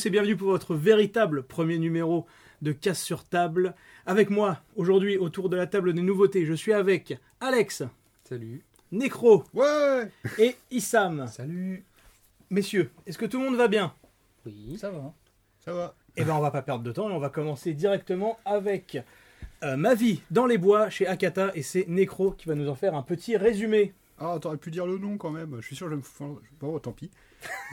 Tous et bienvenue pour votre véritable premier numéro de Casse sur table. Avec moi, aujourd'hui, autour de la table des nouveautés, je suis avec Alex, Salut. Necro Ouais et Issam. Salut Messieurs, est-ce que tout le monde va bien? Oui. Ça va Ça va Eh ben, on va pas perdre de temps et on va commencer directement avec euh, Ma vie dans les bois chez Akata et c'est Necro qui va nous en faire un petit résumé. Ah, t'aurais pu dire le nom quand même, je suis sûr que je me. Bon, tant pis.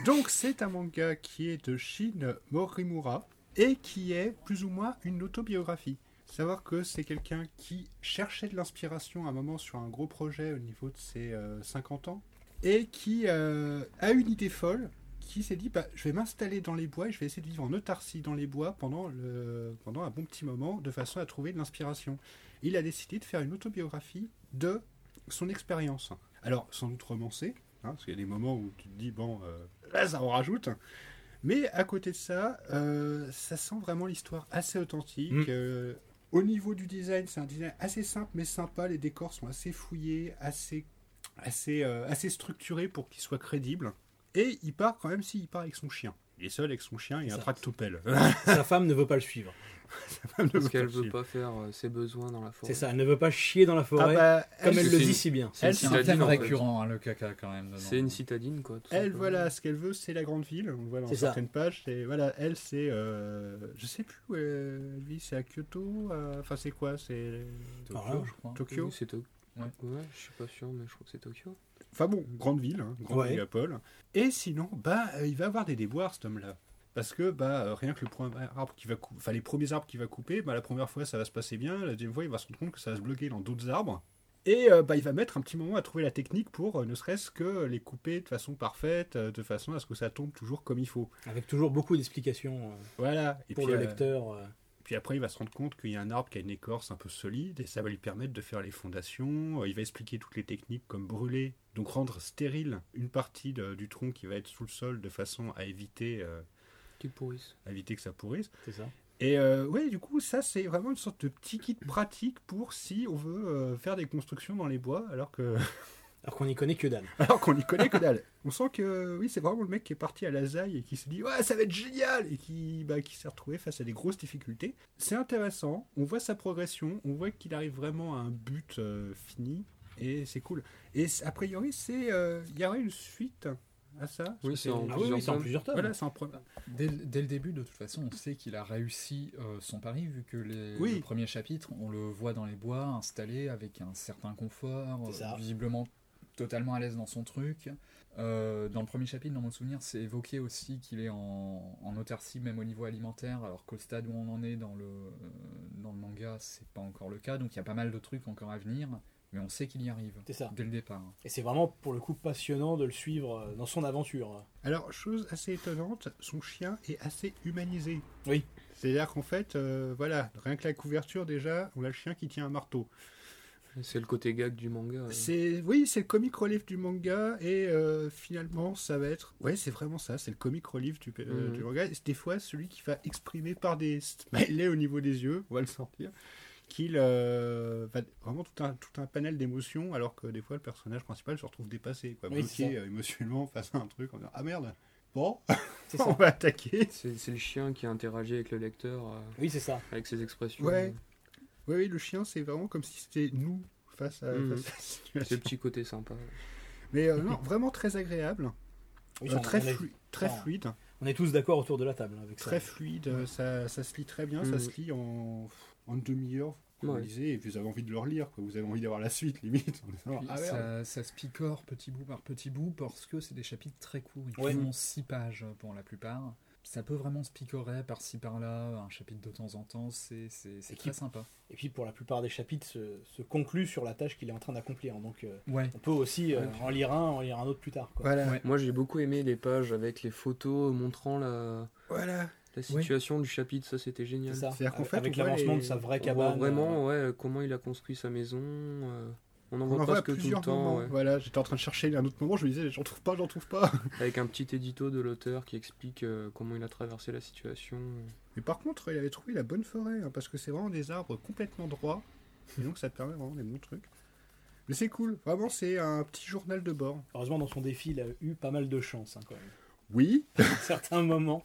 Donc, c'est un manga qui est de Shin Morimura et qui est plus ou moins une autobiographie. Savoir que c'est quelqu'un qui cherchait de l'inspiration à un moment sur un gros projet au niveau de ses euh, 50 ans et qui euh, a une idée folle qui s'est dit bah, je vais m'installer dans les bois et je vais essayer de vivre en autarcie dans les bois pendant, pendant un bon petit moment de façon à trouver de l'inspiration. Il a décidé de faire une autobiographie de son expérience. Alors, sans doute romancée, hein, parce qu'il y a des moments où tu te dis, bon, euh, là, ça en rajoute. Mais à côté de ça, euh, ça sent vraiment l'histoire assez authentique. Mm. Euh, au niveau du design, c'est un design assez simple mais sympa. Les décors sont assez fouillés, assez, assez, assez structurés pour qu'ils soient crédibles. Et il part quand même s'il part avec son chien. Il est seul avec son chien et un Ça. tractopelle. Sa femme ne veut pas le suivre. Parce qu'elle veut pas faire euh, ses besoins dans la forêt. C'est ça, elle ne veut pas chier dans la Ah forêt, bah, comme elle, c'est le une- dit si bien. C'est Elle, un citadine, thème en fait. récurrent, hein, le caca, quand même. dedans. C'est une citadine, quoi. tout Elle, simplement. voilà, ce qu'elle veut, c'est la grande ville. On le voit dans C'est ça. certaines pages. C'est voilà, elle, c'est, euh, je sais plus où elle vit. C'est à Kyoto. euh, Enfin, c'est quoi? C'est Tokyo, Ah, je crois. Tokyo. Oui, c'est Tokyo. Ouais. Ouais, je suis pas sûr, mais je crois que c'est Tokyo. Enfin bon, grande ville, hein, grande Ouais. mégapole. Et sinon, bah, euh, il va avoir des déboires cet homme-là. Parce que bah euh, rien que le premier arbre qui va enfin les premiers arbres qu'il va couper, bah la première fois ça va se passer bien, la deuxième fois il va se rendre compte que ça va se bloquer dans d'autres arbres. Et euh, bah, il va mettre un petit moment à trouver la technique pour euh, ne serait-ce que les couper de façon parfaite, euh, de façon à ce que ça tombe toujours comme il faut. Avec toujours beaucoup d'explications euh, Voilà. Et pour puis, le euh, lecteur. Puis après, il va se rendre compte qu'il y a un arbre qui a une écorce un peu solide et ça va lui permettre de faire les fondations. Euh, Il va expliquer toutes les techniques comme brûler, donc rendre stérile une partie de- du tronc qui va être sous le sol de façon à éviter, euh, à éviter que ça pourrisse. C'est ça. Et euh, ouais, du coup, ça c'est vraiment une sorte de petit kit pratique pour si on veut euh, faire des constructions dans les bois alors que Alors qu'on n'y connaît que dalle. alors qu'on n'y connaît que dalle. On sent que oui, c'est vraiment le mec qui est parti à la zaille et qui se dit ouais, ça va être génial et qui bah, qui s'est retrouvé face à des grosses difficultés. C'est intéressant. On voit sa progression. On voit qu'il arrive vraiment à un but euh, fini et c'est cool. Et a priori, c'est euh, il y aurait une suite à ça. Oui, c'est en Ah oui, oui, c'est en plusieurs tomes. Voilà, c'est en pre- Dès, le- dès le début, de toute façon, on sait qu'il a réussi euh, son pari, vu que les, Oui. le premier chapitre, on le voit dans les bois, installé avec un certain confort, C'est ça. euh, visiblement totalement à l'aise dans son truc. Euh, dans le premier chapitre, dans mon souvenir, c'est évoqué aussi qu'il est en, en autarcie, même au niveau alimentaire, alors qu'au stade où on en est dans le, euh, dans le manga, c'est pas encore le cas, donc il y a pas mal de trucs encore à venir, mais on sait qu'il y arrive C'est ça. dès le départ. Et c'est vraiment pour le coup passionnant de le suivre euh, dans son aventure. Alors, chose assez étonnante, son chien est assez humanisé. Oui. C'est-à-dire qu'en fait, euh, voilà, rien que la couverture déjà, on a le chien qui tient un marteau. C'est le côté gag du manga. euh. C'est oui, c'est le comic relief du manga et euh, finalement ça va être ouais, c'est vraiment ça, c'est le comic relief du, euh, Mhm. du manga. Et c'est des fois celui qui va exprimer par des smileys au niveau des yeux, on va le sentir, qu'il euh, va vraiment tout un tout un panel d'émotions alors que des fois le personnage principal se retrouve dépassé quoi, Oui, bloqué euh, émotionnellement face à un truc en disant ah merde. Bon, on va attaquer. C'est c'est le chien qui interagit avec le lecteur euh, Oui, c'est ça. avec ses expressions. Ouais. Oui, oui, le chien c'est vraiment comme si c'était nous face à, Mhm. face à la C'est situation. le petit côté sympa. Mais euh, non, vraiment très agréable, Oui, Euh, très, flu- très Ah. fluide. on est tous d'accord autour de la table hein, avec ça. Très fluide, euh, ça, ça se lit très bien, ça Mhm. se lit en, en demi-heure. Vous Ouais. lisez et vous avez envie de le relire, quoi. vous avez envie d'avoir la suite limite. en ah, ça, ça se picore petit bout par petit bout parce que c'est des chapitres très courts. Ils Ouais. font 6 pages pour la plupart. Ça peut vraiment se picorer par-ci par-là, un chapitre de temps en temps, c'est c'est- c'est Et très qui- sympa. Et puis pour la plupart des chapitres se, se conclut sur la tâche qu'il est en train d'accomplir. Donc euh, Ouais, on peut aussi euh, Ouais. en lire un, en lire un autre plus tard. Quoi. Voilà, Ouais. Moi j'ai beaucoup aimé les pages avec les photos montrant la, voilà. la situation du chapitre, ça c'était génial. C'est ça. C'est-à-dire qu'en Avec- fait, avec l'avancement les- de sa vraie cabane. vraiment euh, ouais, comment il a construit sa maison. On en On voit en voit à presque tout le plusieurs temps. moments. ouais. Voilà, j'étais en train de chercher un autre moment, je me disais, j'en trouve pas, j'en trouve pas. Avec un petit édito de l'auteur qui explique euh, comment il a traversé la situation. Mais par contre, il avait trouvé la bonne forêt, hein, parce que c'est vraiment des arbres complètement droits. Et donc ça te permet vraiment des bons trucs. Mais c'est cool, vraiment c'est un petit journal de bord. Heureusement, dans son défi, il a eu pas mal de chance hein, quand même. Oui. à certains moments.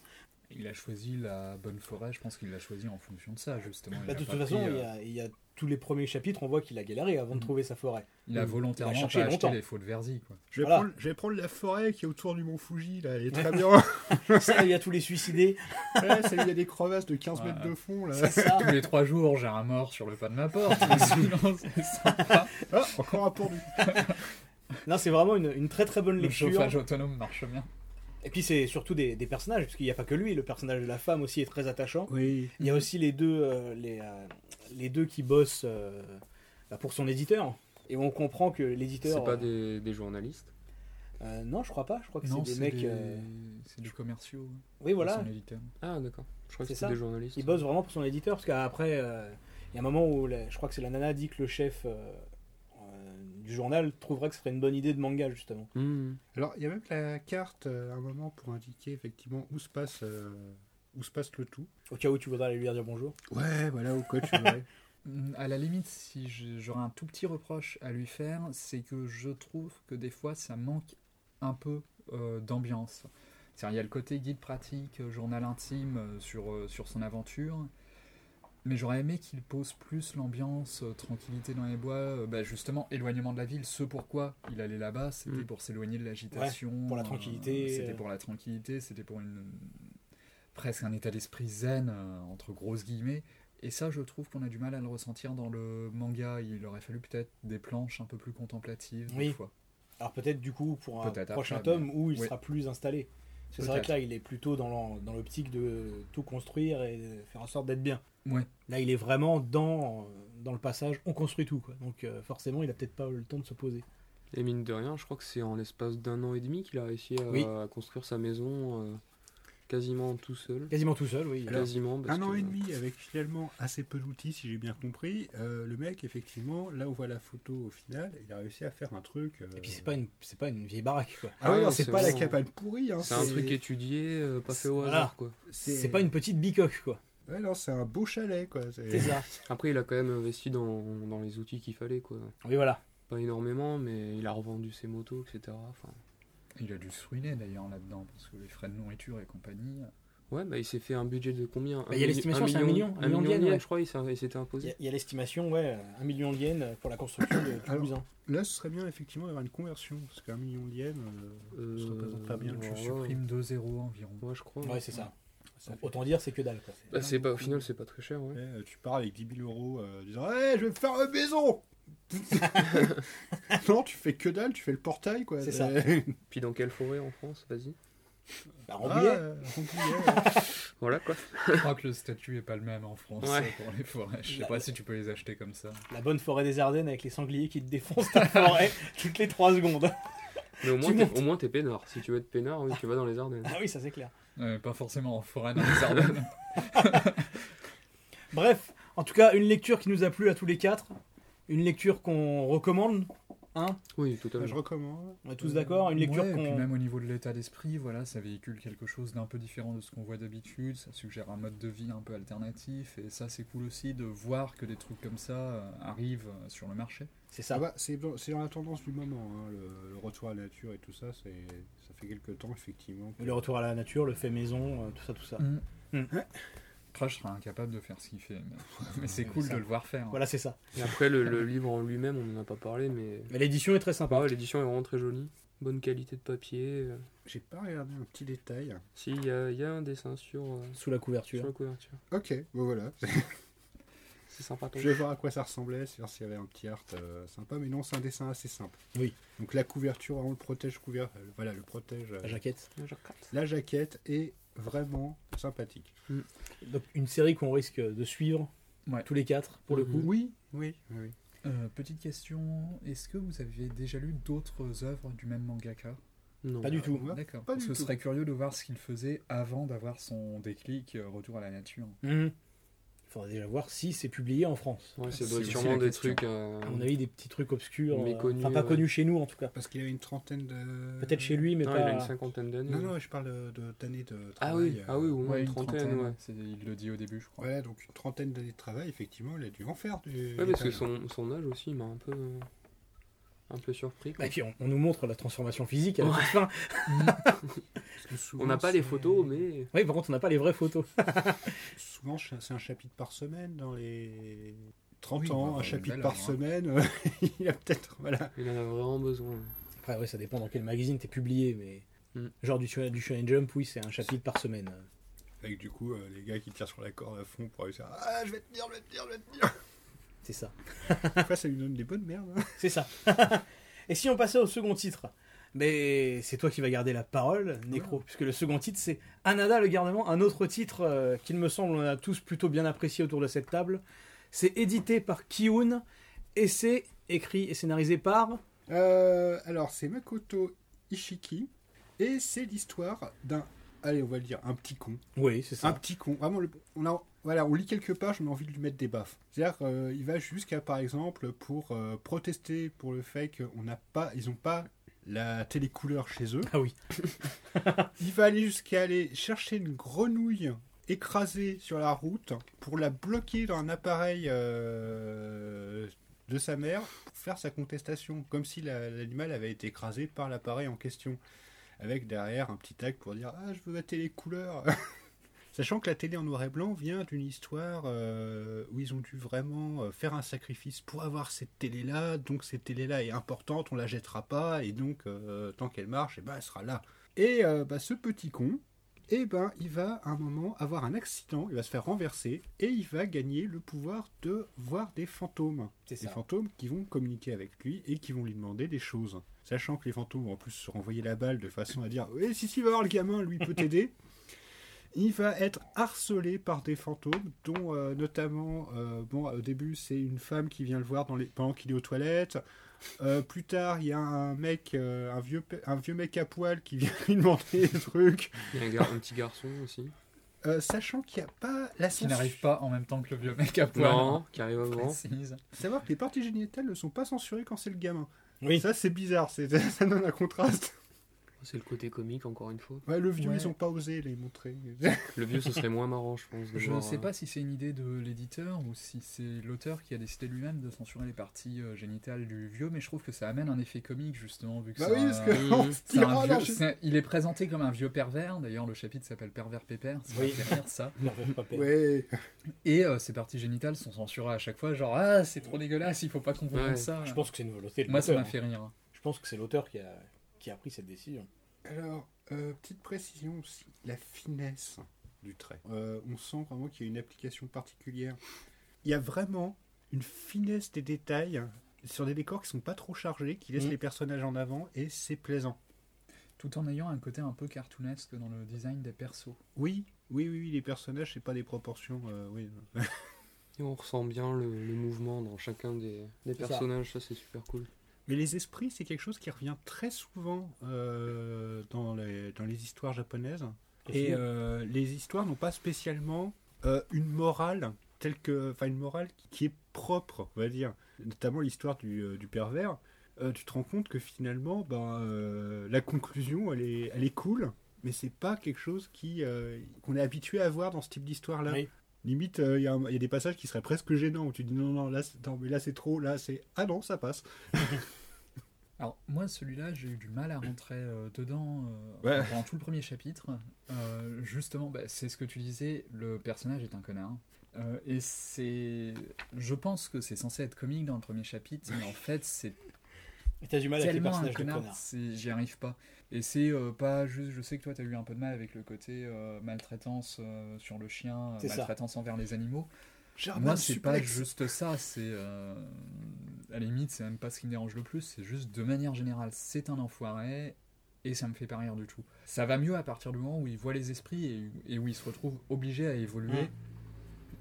Il a choisi la bonne forêt, je pense qu'il l'a choisi en fonction de ça, justement. Il Bah, de toute façon, pris, il y, a, il y a tous les premiers chapitres, on voit qu'il a galéré avant de Mhm. trouver sa forêt. il a il volontairement a pas cherché acheté longtemps. les faux de Verzy, quoi. Je vais, Voilà. prendre, je vais prendre la forêt qui est autour du mont Fuji, là. Elle est très bien. Ça, il y a tous les suicidés. Ouais, où il y a des crevasses de 15 Ouais. mètres de fond, là. Ça. Tous les trois jours, j'ai un mort sur le pas de ma porte. mais sinon, c'est sympa. Ah, encore un pourdu. Non, c'est vraiment une, une très très bonne Le lecture. chauffage autonome marche bien. Et puis c'est surtout des, des personnages, parce qu'il n'y a pas que lui, le personnage de la femme aussi est très attachant. Oui. Il y a aussi les deux, euh, les, euh, les deux qui bossent euh, bah, pour son éditeur. Et on comprend que l'éditeur. C'est pas des, des journalistes. euh, non, je crois pas. Je crois que c'est des mecs. des... euh, c'est des commerciaux. Oui, voilà. Son éditeur. Ah, d'accord. Je crois que C'est des journalistes. Il bosse vraiment pour son éditeur, parce qu'après, euh, il y a un moment où la- je crois que c'est la nana dit que le chef du journal trouverait que ce serait une bonne idée de manga, justement. Hmm. Alors, il y a même la carte euh, à un moment pour indiquer effectivement où se passe, euh, où se passe le tout. Au cas où tu voudrais aller lui dire bonjour. Ouais, voilà, au quoi tu voudrais. À la limite, si j'aurais un tout petit reproche à lui faire, c'est que je trouve que des fois ça manque un peu euh, d'ambiance. C'est-à-dire, il y a le côté guide pratique, euh, journal intime sur, sur son aventure, mais j'aurais aimé qu'il pose plus l'ambiance, euh, tranquillité dans les bois, euh, bah, justement, éloignement de la ville. Ce pourquoi il allait là-bas, c'était Mm. pour s'éloigner de l'agitation. pour la euh, tranquillité, c'était pour la tranquillité, c'était pour une presque un état d'esprit zen, entre grosses guillemets. Et ça, je trouve qu'on a du mal à le ressentir dans le manga. Il aurait fallu peut-être des planches un peu plus contemplatives, Oui. des fois. Alors peut-être du coup pour un prochain après, tome où il oui. sera plus installé. C'est vrai que là, il est plutôt dans l'optique de tout construire et faire en sorte d'être bien. Ouais. Là, il est vraiment dans, dans le passage, on construit tout. Quoi. Donc euh, forcément, il a peut-être pas eu le temps de se poser. Et mine de rien, je crois que c'est en l'espace d'un an et demi qu'il a réussi à, Oui. à construire sa maison euh, quasiment tout seul. Quasiment tout seul, oui. Alors, quasiment. parce Un an que- et demi avec finalement assez peu d'outils, si j'ai bien compris. Euh, le mec, effectivement, là où on voit la photo au final, il a réussi à faire un truc. euh, Et puis c'est pas une c'est pas une vieille baraque quoi. Ah ouais, Ah c'est pas la cabane pourrie. Hein, C'est un truc étudié, euh, pas fait au Voilà. hasard quoi. C'est pas une petite bicoque quoi. Ouais, non, c'est un beau chalet, quoi. C'est ça. Après, il a quand même investi dans, dans les outils qu'il fallait quoi. Oui voilà. Pas énormément, mais il a revendu ses motos, etc. Enfin, Il a dû se ruiner d'ailleurs là-dedans, parce que les frais de nourriture et compagnie. ouais, bah il s'est fait un budget de combien? Bah, il y a l'estimation, c'est un million, un million de yens, ouais. je crois, il s'est il s'était imposé. a- il y a, l'estimation, ouais, un million de yens pour la construction de Alors, Toulousain. Là, ce serait bien, effectivement, d'avoir une conversion. Parce qu'un million de yens, euh, ça Euh, représente pas bien. alors Je là, supprime 2 zéros environ. Ouais, je crois. Ouais, c'est ça. Ça fait- Autant dire, c'est que dalle quoi. Bah, c'est pas, au final, c'est pas très cher, ouais. Ouais, euh, tu pars avec 10 000 euros euh, en disant Ouais, je vais faire une maison Non, tu fais que dalle, tu fais le portail, quoi. C'est ça. Puis dans quelle forêt en France Vas-y. Bah, Ah, euh, Rambouillet, ouais. Voilà quoi. Je crois que le statut est pas le même en France Ouais. pour les forêts. Je sais La- pas si tu peux les acheter comme ça. la bonne forêt des Ardennes avec les sangliers qui te défoncent ta forêt toutes les 3 secondes. Mais au moins, Tu t'es, montes. au moins, t'es peinard. Si tu veux être peinard, oui, tu vas dans les Ardennes. Ah oui, ça c'est clair. Euh, pas forcément en forêt dans les Ardennes. Bref, en tout cas, une lecture qui nous a plu à tous les quatre. Une lecture qu'on recommande. Hein Oui, je totalement. recommande. On est tous d'accord Une lecture Ouais, et puis qu'on. même au niveau de l'état d'esprit, voilà, ça véhicule quelque chose d'un peu différent de ce qu'on voit d'habitude. Ça suggère un mode de vie un peu alternatif. Et ça, c'est cool aussi de voir que des trucs comme ça euh, arrivent euh, sur le marché. C'est Ça ça. va, c'est dans, c'est dans la tendance du moment, hein, le, le retour à la nature et tout ça, c'est, ça fait quelques temps, effectivement. que- Le retour à la nature, le fait maison, euh, tout ça, tout ça. Mm. Crash sera incapable de faire ce qu'il fait, mais, mais c'est cool ça. de le voir faire. Voilà, c'est ça. Et après, le, le livre en lui-même, on en a pas parlé, mais. Mais l'édition est très sympa. Ouais, l'édition est vraiment très jolie. Bonne qualité de papier. euh. J'ai pas regardé un petit détail. Si, il y a, il y a un dessin sur, euh, Sous la couverture. la couverture. Ok, bon voilà. C'est sympa. ton Je vais voir à quoi ça ressemblait, c'est-à-dire s'il y avait un petit art euh, sympa, mais non, c'est un dessin assez simple. Oui. Donc la couverture, vraiment le protège couvert, euh, voilà, le protège. euh, La jaquette. la jaquette est vraiment sympathique. Donc, une série qu'on risque de suivre Ouais. tous les quatre, pour le Mhm. coup. Oui, oui, oui. Euh, petite question, est-ce que vous avez déjà lu d'autres œuvres du même mangaka? Non. Pas du tout. D'accord. Parce que tout. serais curieux de voir ce qu'il faisait avant d'avoir son déclic retour à la nature. Mhm. Il faudrait déjà voir si c'est publié en France. Ouais, ça C'est doit être sûrement des question. trucs. euh, À mon avis, des petits trucs obscurs. euh, Méconnus, Enfin, pas ouais. connus chez nous, en tout cas. Parce qu'il y avait une trentaine de. Peut-être chez lui, mais non, pas. il a une cinquantaine d'années. Non, non, je parle de- de- d'années de, Ah travail. oui, euh, ah oui, au moins une trentaine, ouais. il le dit au début, je crois. Ouais, donc une trentaine d'années de travail, effectivement, il a dû en faire du. Ouais, parce que son, son âge aussi m'a un peu. un peu surpris. quoi. Et puis on, on nous montre la transformation physique à la Ouais. toute fin. Souvent, On n'a pas les photos, mais Oui, par contre, on n'a pas les vraies photos. Souvent, c'est un chapitre par semaine dans les 30 Oui, ans, bah, un une chapitre par hein. semaine. il a peut-être. Voilà. il en a vraiment besoin. Après, ouais, ça dépend dans quel magazine t'es publié, mais. Mm. Genre du, Shonen- du Shonen Jump, oui, c'est un chapitre par semaine. Avec du coup, euh, les gars qui tirent sur la corde à fond pour réussir. Ah, je vais te dire, je vais te dire, je vais te dire. C'est ça. Après, ça lui donne des bonnes merdes. hein. C'est ça. Et si on passait au second titre? Mais c'est toi qui vas garder la parole, Necro, puisque le second titre c'est Anada le gardement, un autre titre euh, qu'il me semble on a tous plutôt bien apprécié autour de cette table. C'est édité par Kiun et c'est écrit et scénarisé par. Euh, alors, c'est Makoto Ishiki. Et c'est l'histoire d'un. Allez, on va le dire, un petit con. Oui, c'est Un ça. petit con. Vraiment, on, a, voilà, on lit quelque part, je mets envie de lui mettre des baffes. C'est-à-dire qu'il va jusqu'à, par exemple, pour euh, protester pour le fait qu'on n'a pas, ils n'ont pas la télécouleur chez eux. Ah oui. Il va aller jusqu'à aller chercher une grenouille écrasée sur la route pour la bloquer dans un appareil euh, de sa mère pour faire sa contestation, comme si la- l'animal avait été écrasé par l'appareil en question. Avec derrière un petit tag pour dire Ah, je veux ma télé couleur Sachant que la télé en noir et blanc vient d'une histoire euh, où ils ont dû vraiment euh, faire un sacrifice pour avoir cette télé-là. Donc cette télé-là est importante, on la jettera pas, et donc euh, tant qu'elle marche, eh ben, elle sera là. Et euh, bah, ce petit con, eh ben, il va à un moment avoir un accident, il va se faire renverser, et il va gagner le pouvoir de voir des fantômes. C'est Des fantômes qui vont communiquer avec lui et qui vont lui demander des choses. Sachant que les fantômes vont en plus se renvoyer la balle de façon à dire Oui, si, si, va voir le gamin, lui peut t'aider. Il va être harcelé par des fantômes, dont euh, notamment, euh, bon, au début, c'est une femme qui vient le voir dans les... pendant qu'il est aux toilettes. Euh, plus tard, il y a un mec, euh, un, vieux, un vieux mec à poil qui vient lui demander des trucs. Il y a un, gar- un petit garçon aussi. Euh, sachant qu'il n'y a pas la Qui n'arrive pas en même temps que le vieux mec à poil. Non, qui arrive avant. Précise. Savoir que les parties génitales ne sont pas censurées quand c'est le gamin. Oui. Ça, c'est bizarre, ça donne un contraste. C'est le côté comique, encore une fois. Ouais, le vieux, Ouais. ils ont pas osé les montrer. Le vieux, ce serait moins marrant, je pense. Je voir, sais euh, pas si c'est une idée de l'éditeur ou si c'est l'auteur qui a décidé lui-même de censurer les parties euh, génitales du vieux, mais je trouve que ça amène un effet comique justement vu que bah c'est oui, un- parce que on se c'est dit, un vieux- non, je- il est présenté comme un vieux pervers, d'ailleurs le chapitre s'appelle Pervers Pépère, ça Oui. rire ça. Ouais. Et euh, ces parties génitales sont censurées à chaque fois, genre ah c'est trop dégueulasse, il faut pas qu'on Ouais. montre ça. Je pense que c'est une volonté de Moi ça m'a fait rire. hein. Je pense que c'est l'auteur qui a, qui a pris cette décision. Alors, euh, petite précision aussi, la finesse du trait. Euh, on sent vraiment qu'il y a une application particulière. Il y a vraiment une finesse des détails sur des décors qui sont pas trop chargés, qui laissent Mhm. les personnages en avant, et c'est plaisant. Tout en ayant un côté un peu cartoonesque dans le design des persos. Oui, oui, oui, oui, les personnages, c'est pas des proportions. euh, oui. Et on ressent bien le, le mouvement dans chacun des, des C'est ça. personnages, ça, c'est super cool. Mais les esprits, c'est quelque chose qui revient très souvent euh, dans, les, dans les histoires japonaises. Et euh, les histoires n'ont pas spécialement euh, une morale telle que, enfin une morale qui, est propre, on va dire. Notamment l'histoire du, du pervers. Tu te rends compte que finalement, ben, la conclusion, elle est, elle est cool, mais c'est pas quelque chose qui qu'on est habitué à voir dans ce type d'histoire-là. Oui. Limite, euh, il y, a un- il y a des passages qui seraient presque gênants où tu dis non, non, là, c'est- non mais là c'est trop, là c'est ah non, ça passe. Alors moi celui-là j'ai eu du mal à rentrer euh, dedans euh, Ouais. pendant tout le premier chapitre. Euh, justement bah, c'est ce que tu disais, le personnage est un connard. Euh, et c'est, je pense que c'est censé être comique dans le premier chapitre, mais en fait c'est T'as du mal avec les tellement un personnages de connard, connards. c'est- j'y arrive pas. Et c'est euh, pas juste, je sais que toi t'as eu un peu de mal avec le côté euh, maltraitance euh, sur le chien, ça. maltraitance envers les animaux. Moi, c'est pas juste ça, c'est. à la limite, c'est même pas ce qui me dérange le plus, c'est juste de manière générale, c'est un enfoiré et ça me fait pas rire du tout. Ça va mieux à partir du moment où il voit les esprits et, et où il se retrouve obligé à évoluer. Mm.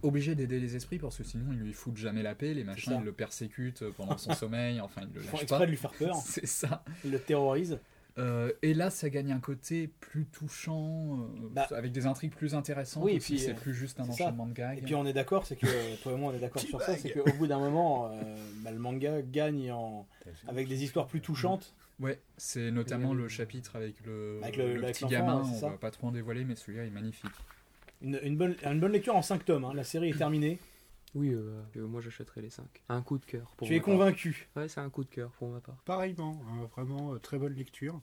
Obligé d'aider les esprits parce que sinon ils lui foutent jamais la paix, les machins ils le persécutent pendant son sommeil, enfin ils le lâchent exprès pas. de lui faire peur, C'est ça. ils le terrorisent. Euh, et là, ça gagne un côté plus touchant, euh, Bah, avec des intrigues plus intéressantes. oui, et puis, c'est euh, plus juste un c'est ça. enchaînement de gags. Et puis on est d'accord, c'est que toi et moi on est d'accord sur ça, c'est qu'au bout d'un moment, euh, bah, le manga gagne en... avec des histoires plus touchantes. Ouais, c'est notamment Et, euh, le chapitre avec le, Avec le- le avec petit gamin. on va pas trop en dévoiler, mais celui-là est magnifique. Une, une bonne, une bonne lecture en 5 tomes, hein. la série est terminée. Oui, euh, euh, moi j'achèterai les 5. Un coup de cœur. pour Tu es part. convaincu. Ouais, c'est un coup de cœur pour ma part. Pareillement, hein, vraiment euh, très bonne lecture.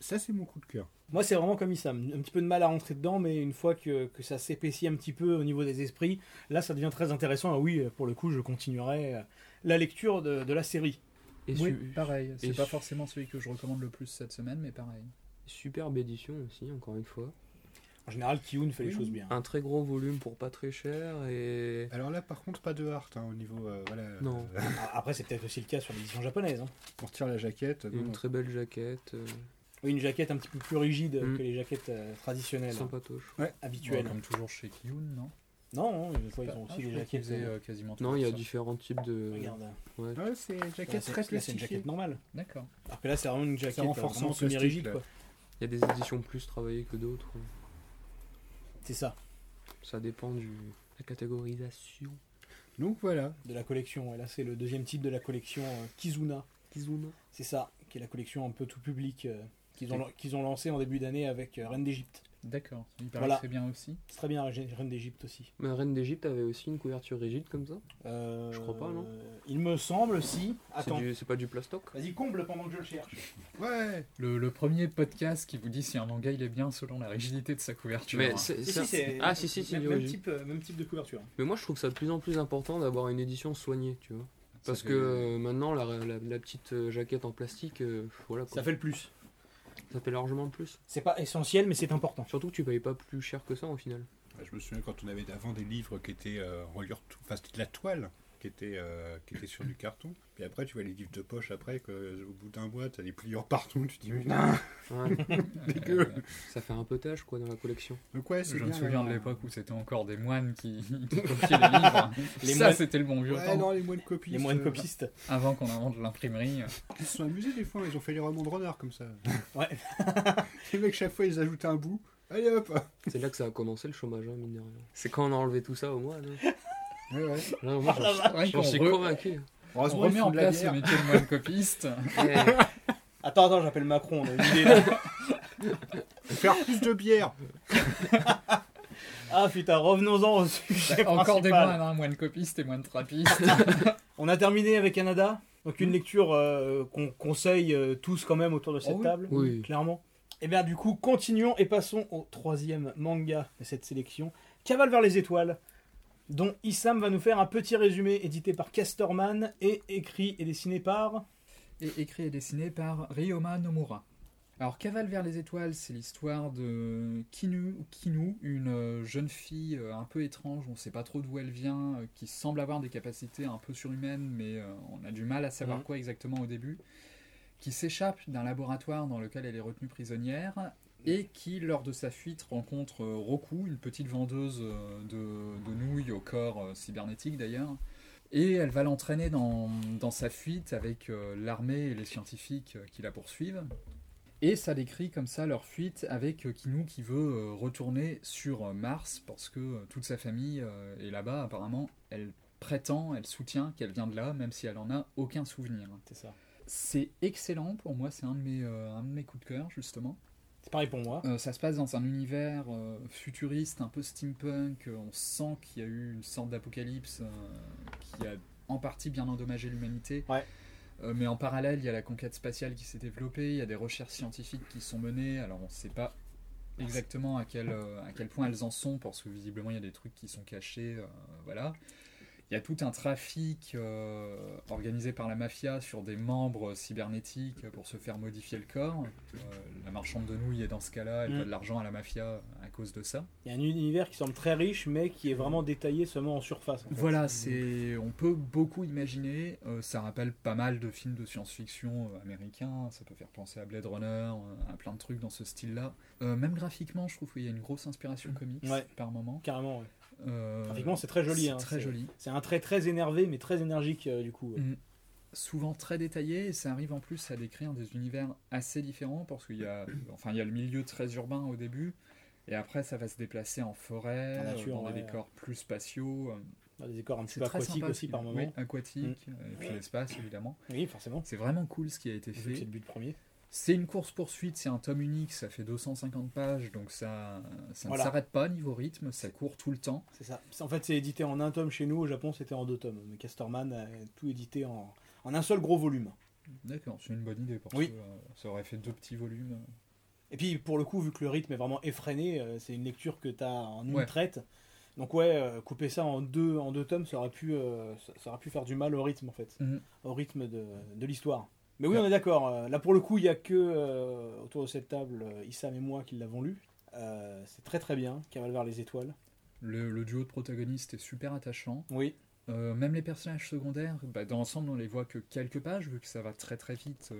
Ça, c'est mon coup de cœur. Moi, c'est vraiment comme Issam. Un petit peu de mal à rentrer dedans, mais une fois que, que ça s'épaissit un petit peu au niveau des esprits, là, ça devient très intéressant. Ah oui, pour le coup, je continuerai euh, la lecture de, de la série. Et oui, pareil. C'est et pas su- forcément celui que je recommande le plus cette semaine, mais pareil. superbe édition aussi, encore une fois. En général, Kiyun fait les choses bien. Un très gros volume pour pas très cher et. Alors là, par contre, pas de art hein, au niveau. euh, voilà, Non. euh, Ah, Après, c'est peut-être aussi le cas sur l'édition japonaise. hein. on retire la jaquette. Une non. très belle jaquette, euh, Oui, une jaquette un petit peu plus rigide Mm. que les jaquettes euh, traditionnelles, hein, patoche. habituelles. Ouais, comme toujours chez Kiyun, non? Non, non, des fois, ils ont Ah, aussi je des jaquettes. faisaient, quasiment Non, il y a ça. différents types de. Regarde. Ouais. Ouais, c'est jaquette très là, c'est une jaquette normale. D'accord. Alors que là, c'est vraiment une jaquette plastique, semi-rigide. Il y a des éditions plus travaillées que d'autres. C'est ça, Ça dépend du la catégorisation. Donc voilà. de la collection. Et là, c'est le deuxième type de la collection euh, Kizuna. Kizuna. C'est ça, qui est la collection un peu tout public euh, qu'ils ont, qu'ils ont lancé en début d'année avec euh, Reine d'Égypte. D'accord. Il paraît Voilà. très bien aussi. C'est très bien, Reine d'Égypte aussi. Mais Reine d'Égypte avait aussi une couverture rigide comme ça? Euh, Je crois pas, non? Il me semble, si. Attends, C'est pas du plastoc? Vas-y, comble pendant que je le cherche. Ouais. Le, le premier podcast qui vous dit si un manga il est bien selon la rigidité de sa couverture. Mais hein. c'est- Si, c'est- si, c'est- Ah si si, si, même, même type, euh, même type de couverture. Mais moi je trouve ça de plus en plus important d'avoir une édition soignée, tu vois. Parce fait- que euh, maintenant la, la- la petite jaquette en plastique, euh, voilà quoi. Ça fait le plus. Ça fait largement plus. C'est pas essentiel, mais c'est important. Surtout que tu payes pas plus cher que ça au final. Ouais, Je me souviens quand on avait avant des livres qui étaient euh, en reliure tout, enfin c'était de la toile qui était, euh, qui était sur du carton. Puis après tu vois les livres de poche après que au bout d'un mois t'as des pliures partout. Tu te dis putain. Ouais. Ça fait un peu tâche quoi dans la collection. Donc ouais c'est Je bien. me souviens de l'époque où c'était encore des moines qui, qui copiaient les livres. Les ça, moines- c'était le bon vieux Ouais temps. non les moines copistes. Les moines euh, copistes. Avant qu'on invente l'imprimerie. Ils se sont amusés des fois. Ils ont fait les romans de renard comme ça. Ouais. les mecs chaque fois ils ajoutaient un bout. Allez hop. C'est là que ça a commencé le chômage, hein, mine de rien. C'est quand on a enlevé tout ça au moins. Ouais ouais. Moi, j'en qu'on suis convaincu. on Heureusement remet en place le métier de moine copiste. Eh, Attends, attends, j'appelle Macron. On a une idée, là. Faire plus de bière. ah putain, revenons-en au sujet Encore des moines, hein, moine copiste et moine trappiste. On a terminé avec Canada. Donc une Mm. lecture euh, qu'on conseille euh, tous quand même autour de cette Oh oui. table, Oui. clairement. Et bien du coup, continuons et passons au troisième manga de cette sélection, Cavale vers les étoiles, dont Issam va nous faire un petit résumé édité par Casterman et écrit et dessiné par... et écrit et dessiné par Ryoma Nomura. Alors, Cavale vers les étoiles, c'est l'histoire de Kinu, Kinu, une euh, jeune fille euh, un peu étrange, on ne sait pas trop d'où elle vient, euh, qui semble avoir des capacités un peu surhumaines, mais on a du mal à savoir Mhm. quoi exactement au début, qui s'échappe d'un laboratoire dans lequel elle est retenue prisonnière, et qui, lors de sa fuite, rencontre euh, Roku, une petite vendeuse euh, de, de nouilles au corps euh, cybernétique d'ailleurs, et elle va l'entraîner dans, dans sa fuite avec l'armée et les scientifiques qui la poursuivent. Et ça décrit comme ça leur fuite avec Kinu qui veut retourner sur Mars parce que toute sa famille est là-bas. Apparemment, elle prétend, elle soutient qu'elle vient de là, même si elle en a aucun souvenir. C'est ça. C'est excellent pour moi, c'est un, de mes, un de mes coups de cœur justement. C'est pareil pour moi. Euh, ça se passe dans un univers euh, futuriste, un peu steampunk. euh, On sent qu'il y a eu une sorte d'apocalypse qui a en partie bien endommagé l'humanité. Ouais. Mais en parallèle, il y a la conquête spatiale qui s'est développée, il y a des recherches scientifiques qui sont menées. Alors on ne sait pas exactement à quel, à quel point elles en sont, parce que visiblement il y a des trucs qui sont cachés. voilà. Il y a tout un trafic euh, organisé par la mafia sur des membres cybernétiques pour se faire modifier le corps. Euh, la marchande de nouilles est dans ce cas-là, elle Mm. doit de l'argent à la mafia à cause de ça. Il y a un univers qui semble très riche, mais qui est vraiment détaillé seulement en surface. en fait. Voilà, c'est, on peut beaucoup imaginer. euh, ça rappelle pas mal de films de science-fiction américains. Ça peut faire penser à Blade Runner, à plein de trucs dans ce style-là. Même graphiquement, je trouve qu'il y a une grosse inspiration comics Ouais. par moment. Carrément, ouais. Euh, Graphiquement, c'est très joli. c'est hein. très joli. C'est un trait très énervé, mais très énergique, euh, du coup. Mm. Souvent très détaillé, et ça arrive en plus à décrire des univers assez différents, parce qu'il y a, enfin, il y a le milieu très urbain au début, et après ça va se déplacer en forêt, En nature, euh, dans ouais. des décors plus spatiaux. Dans Des décors un petit peu aquatiques aussi par moment. Oui, aquatique, euh, et puis l'espace évidemment. Oui, forcément. C'est vraiment cool ce qui a été que C'est fait. le but premier. C'est une course-poursuite, c'est un tome unique, ça fait 250 pages, donc ça, ça Voilà. ne s'arrête pas niveau rythme, ça court tout le temps. C'est ça. En fait, c'est édité en un tome chez nous. Au Japon, c'était en deux tomes. Mais Casterman a tout édité en, en un seul gros volume. D'accord, c'est une bonne idée pour Oui. ça. Ça aurait fait deux petits volumes. Et puis, pour le coup, vu que le rythme est vraiment effréné, euh, c'est une lecture que tu as en une Ouais. traite. Donc, ouais, euh, couper ça en deux, en deux tomes, ça aurait, pu, euh, ça, ça aurait pu faire du mal au rythme, en fait. Mhm. Au rythme de, de l'histoire. Mais oui, Ouais. on est d'accord. euh, Là, pour le coup, il n'y a que euh, autour de cette table, euh, Issam et moi qui l'avons lu. Euh, c'est très très bien, Cavale vers les étoiles. Le, le duo de protagonistes est super attachant. Oui, Euh, même les personnages secondaires, bah, dans l'ensemble, on les voit que quelques pages, vu que ça va très très vite.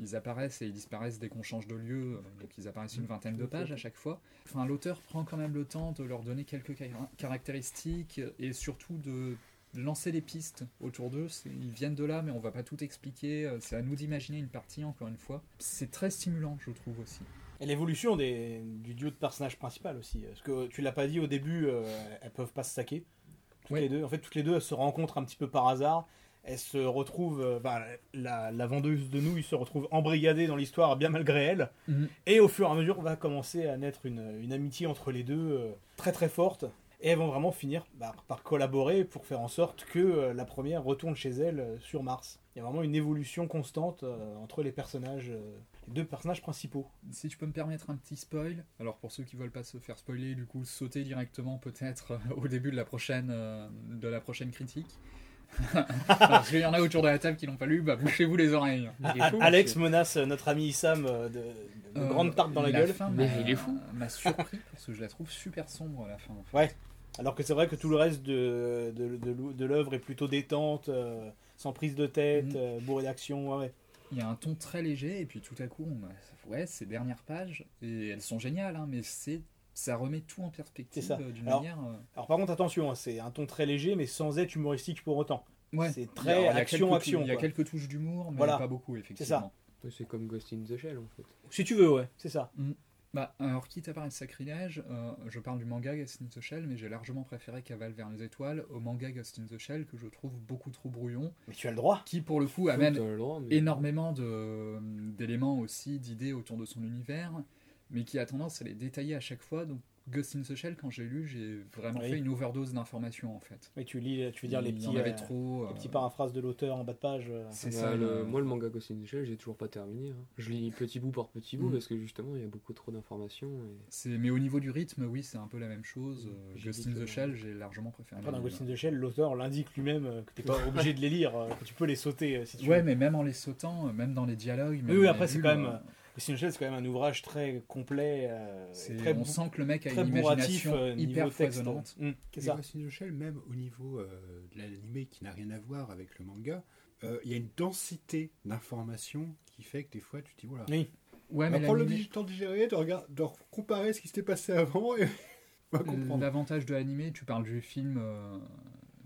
ils apparaissent et ils disparaissent dès qu'on change de lieu, donc ils apparaissent une vingtaine de pages à chaque fois. Enfin, l'auteur prend quand même le temps de leur donner quelques car- caractéristiques et surtout de lancer des pistes autour d'eux. Ils viennent de là, mais on va pas tout expliquer. euh, C'est à nous d'imaginer une partie, encore une fois. C'est très stimulant, je trouve aussi. Et l'évolution des, du duo de personnages principal aussi. Parce que tu l'as pas dit au début, euh, elles peuvent pas se saquer. Toutes Ouais. les deux. En fait, toutes les deux, elles se rencontrent un petit peu par hasard. Elles se retrouvent. euh, bah, la, la vendeuse de nouilles se retrouve embrigadée dans l'histoire, bien malgré elle. Mhm. Et au fur et à mesure, va commencer à naître une, une amitié entre les deux euh, très très forte. Et elles vont vraiment finir bah, par collaborer pour faire en sorte que euh, la première retourne chez elle euh, sur Mars. Il y a vraiment une évolution constante euh, entre les personnages, euh, les deux personnages principaux. Si tu peux me permettre un petit spoil, alors pour ceux qui veulent pas se faire spoiler, du coup sauter directement peut-être euh, au début de la prochaine, euh, de la prochaine critique. Parce qu'il y en a autour de la table qui l'ont pas lu, bah bouchez-vous les oreilles. Ah, Il est fou, Alex menace notre ami Issam de, de Euh, grandes tartes dans la, la gueule. fin Mais m'a- il est fou. m'a surpris parce que je la trouve super sombre la fin. en fait. Ouais. Alors que c'est vrai que tout le reste de, de, de l'ou- de l'œuvre est plutôt détente, euh, sans prise de tête, Mhm. euh, bourré d'action. ouais. Il y a un ton très léger et puis tout à coup, on a- ouais, ces dernières pages et elles sont géniales, hein, mais c'est ça remet tout en perspective C'est ça. euh, d'une Alors, manière. euh, Alors par contre, attention, hein, c'est un ton très léger, mais sans être humoristique pour autant. Ouais. C'est très il y a action, action. Il y a quelques touches d'humour, mais Voilà. pas beaucoup effectivement. Ouais, C'est comme Ghost in the Shell en fait. Si tu veux, ouais, c'est ça. Bah, alors, quitte à paraître sacrilège, euh, je parle du manga Ghost in the Shell, mais j'ai largement préféré Cavale vers les étoiles au manga Ghost in the Shell, que je trouve beaucoup trop brouillon, Mais tu as le droit. qui pour le coup amène le droit, mais- énormément de- d'éléments aussi, d'idées autour de son univers, mais qui a tendance à les détailler à chaque fois. Donc, Ghost in the Shell, quand j'ai lu, j'ai vraiment Oui. fait une overdose d'informations en fait. Mais tu lis, tu veux dire les petits, y en avait euh, les euh, petits paraphrases de l'auteur en bas de page. euh. C'est Bah, ça. le- le- Moi, le manga Ghost in the Shell, j'ai toujours pas terminé. hein. Je lis petit bout par petit bout Mm. parce que justement, il y a beaucoup trop d'informations. et- C'est, mais au niveau du rythme, oui, c'est un peu la même chose. J'ai Ghost in the Shell, j'ai largement préféré. Après, dans Ghost in the Shell, l'auteur l'indique lui-même que tu pas obligé de les lire, que tu peux les sauter si tu Ouais, veux. mais même en les sautant, même dans les dialogues. même Oui, oui, après, c'est quand même, the Shell, c'est quand même un ouvrage très complet, euh, très, on sent que le mec a très une imagination euh, hyper texte. foisonnante. Mm, in the Shell, même au niveau euh, de l'animé qui n'a rien à voir avec le manga, euh, il y a une densité d'informations qui fait que des fois tu te dis voilà. Oui. Ouais, mais prendre le l'animé- digital digéré, de, regarder, de comparer ce qui s'était passé avant et on va comprendre. l'avantage de l'animé, tu parles du film,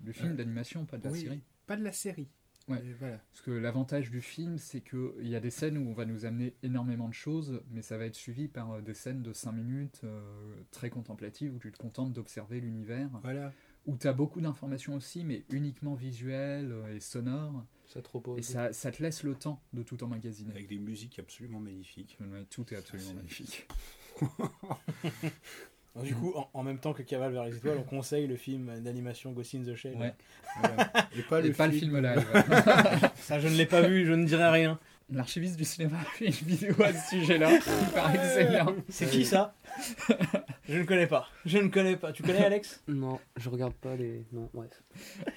du film d'animation, pas de la oui. série. Pas de la série. Ouais. Voilà. Parce que l'avantage du film, c'est qu'il y a des scènes où on va nous amener énormément de choses, mais ça va être suivi par euh, des scènes de 5 minutes euh, très contemplatives où tu te contentes d'observer l'univers, Voilà. où tu as beaucoup d'informations aussi, mais uniquement visuelles euh, et sonores, Ça te repose. et ça, ça te laisse le temps de tout emmagasiner. Avec des musiques absolument magnifiques. Ouais, Tout est absolument magnifique. Donc, du coup, en, en même temps que Cavale vers les étoiles, on conseille le film d'animation Ghost in the Shell. Ouais. Et pas, Et le, pas film. le film live. Ça, je ne l'ai pas vu, je ne dirai rien. L'archiviste du cinéma a fait une vidéo à ce sujet-là. C'est qui ça? Je ne connais pas. Je ne connais pas. Tu connais Alex? Non, je regarde pas les. Non, bref.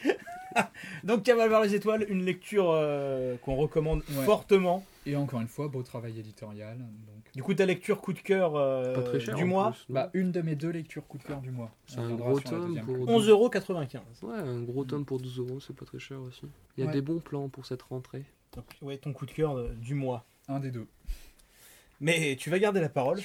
Donc Cavale vers les étoiles, une lecture euh, qu'on recommande Ouais. fortement. Et encore une fois, beau travail éditorial. Donc, Du coup, ta lecture coup de cœur euh, Pas très cher. du mois, bah, une de mes deux lectures coup de cœur du mois. C'est un gros tome pour. 11,95€. Ouais, un gros tome pour 12 euros, c'est pas très cher aussi. Il y a Ouais. des bons plans pour cette rentrée. Donc, ouais, ton coup de cœur euh, du mois. Un des deux. Mais tu vas garder la parole.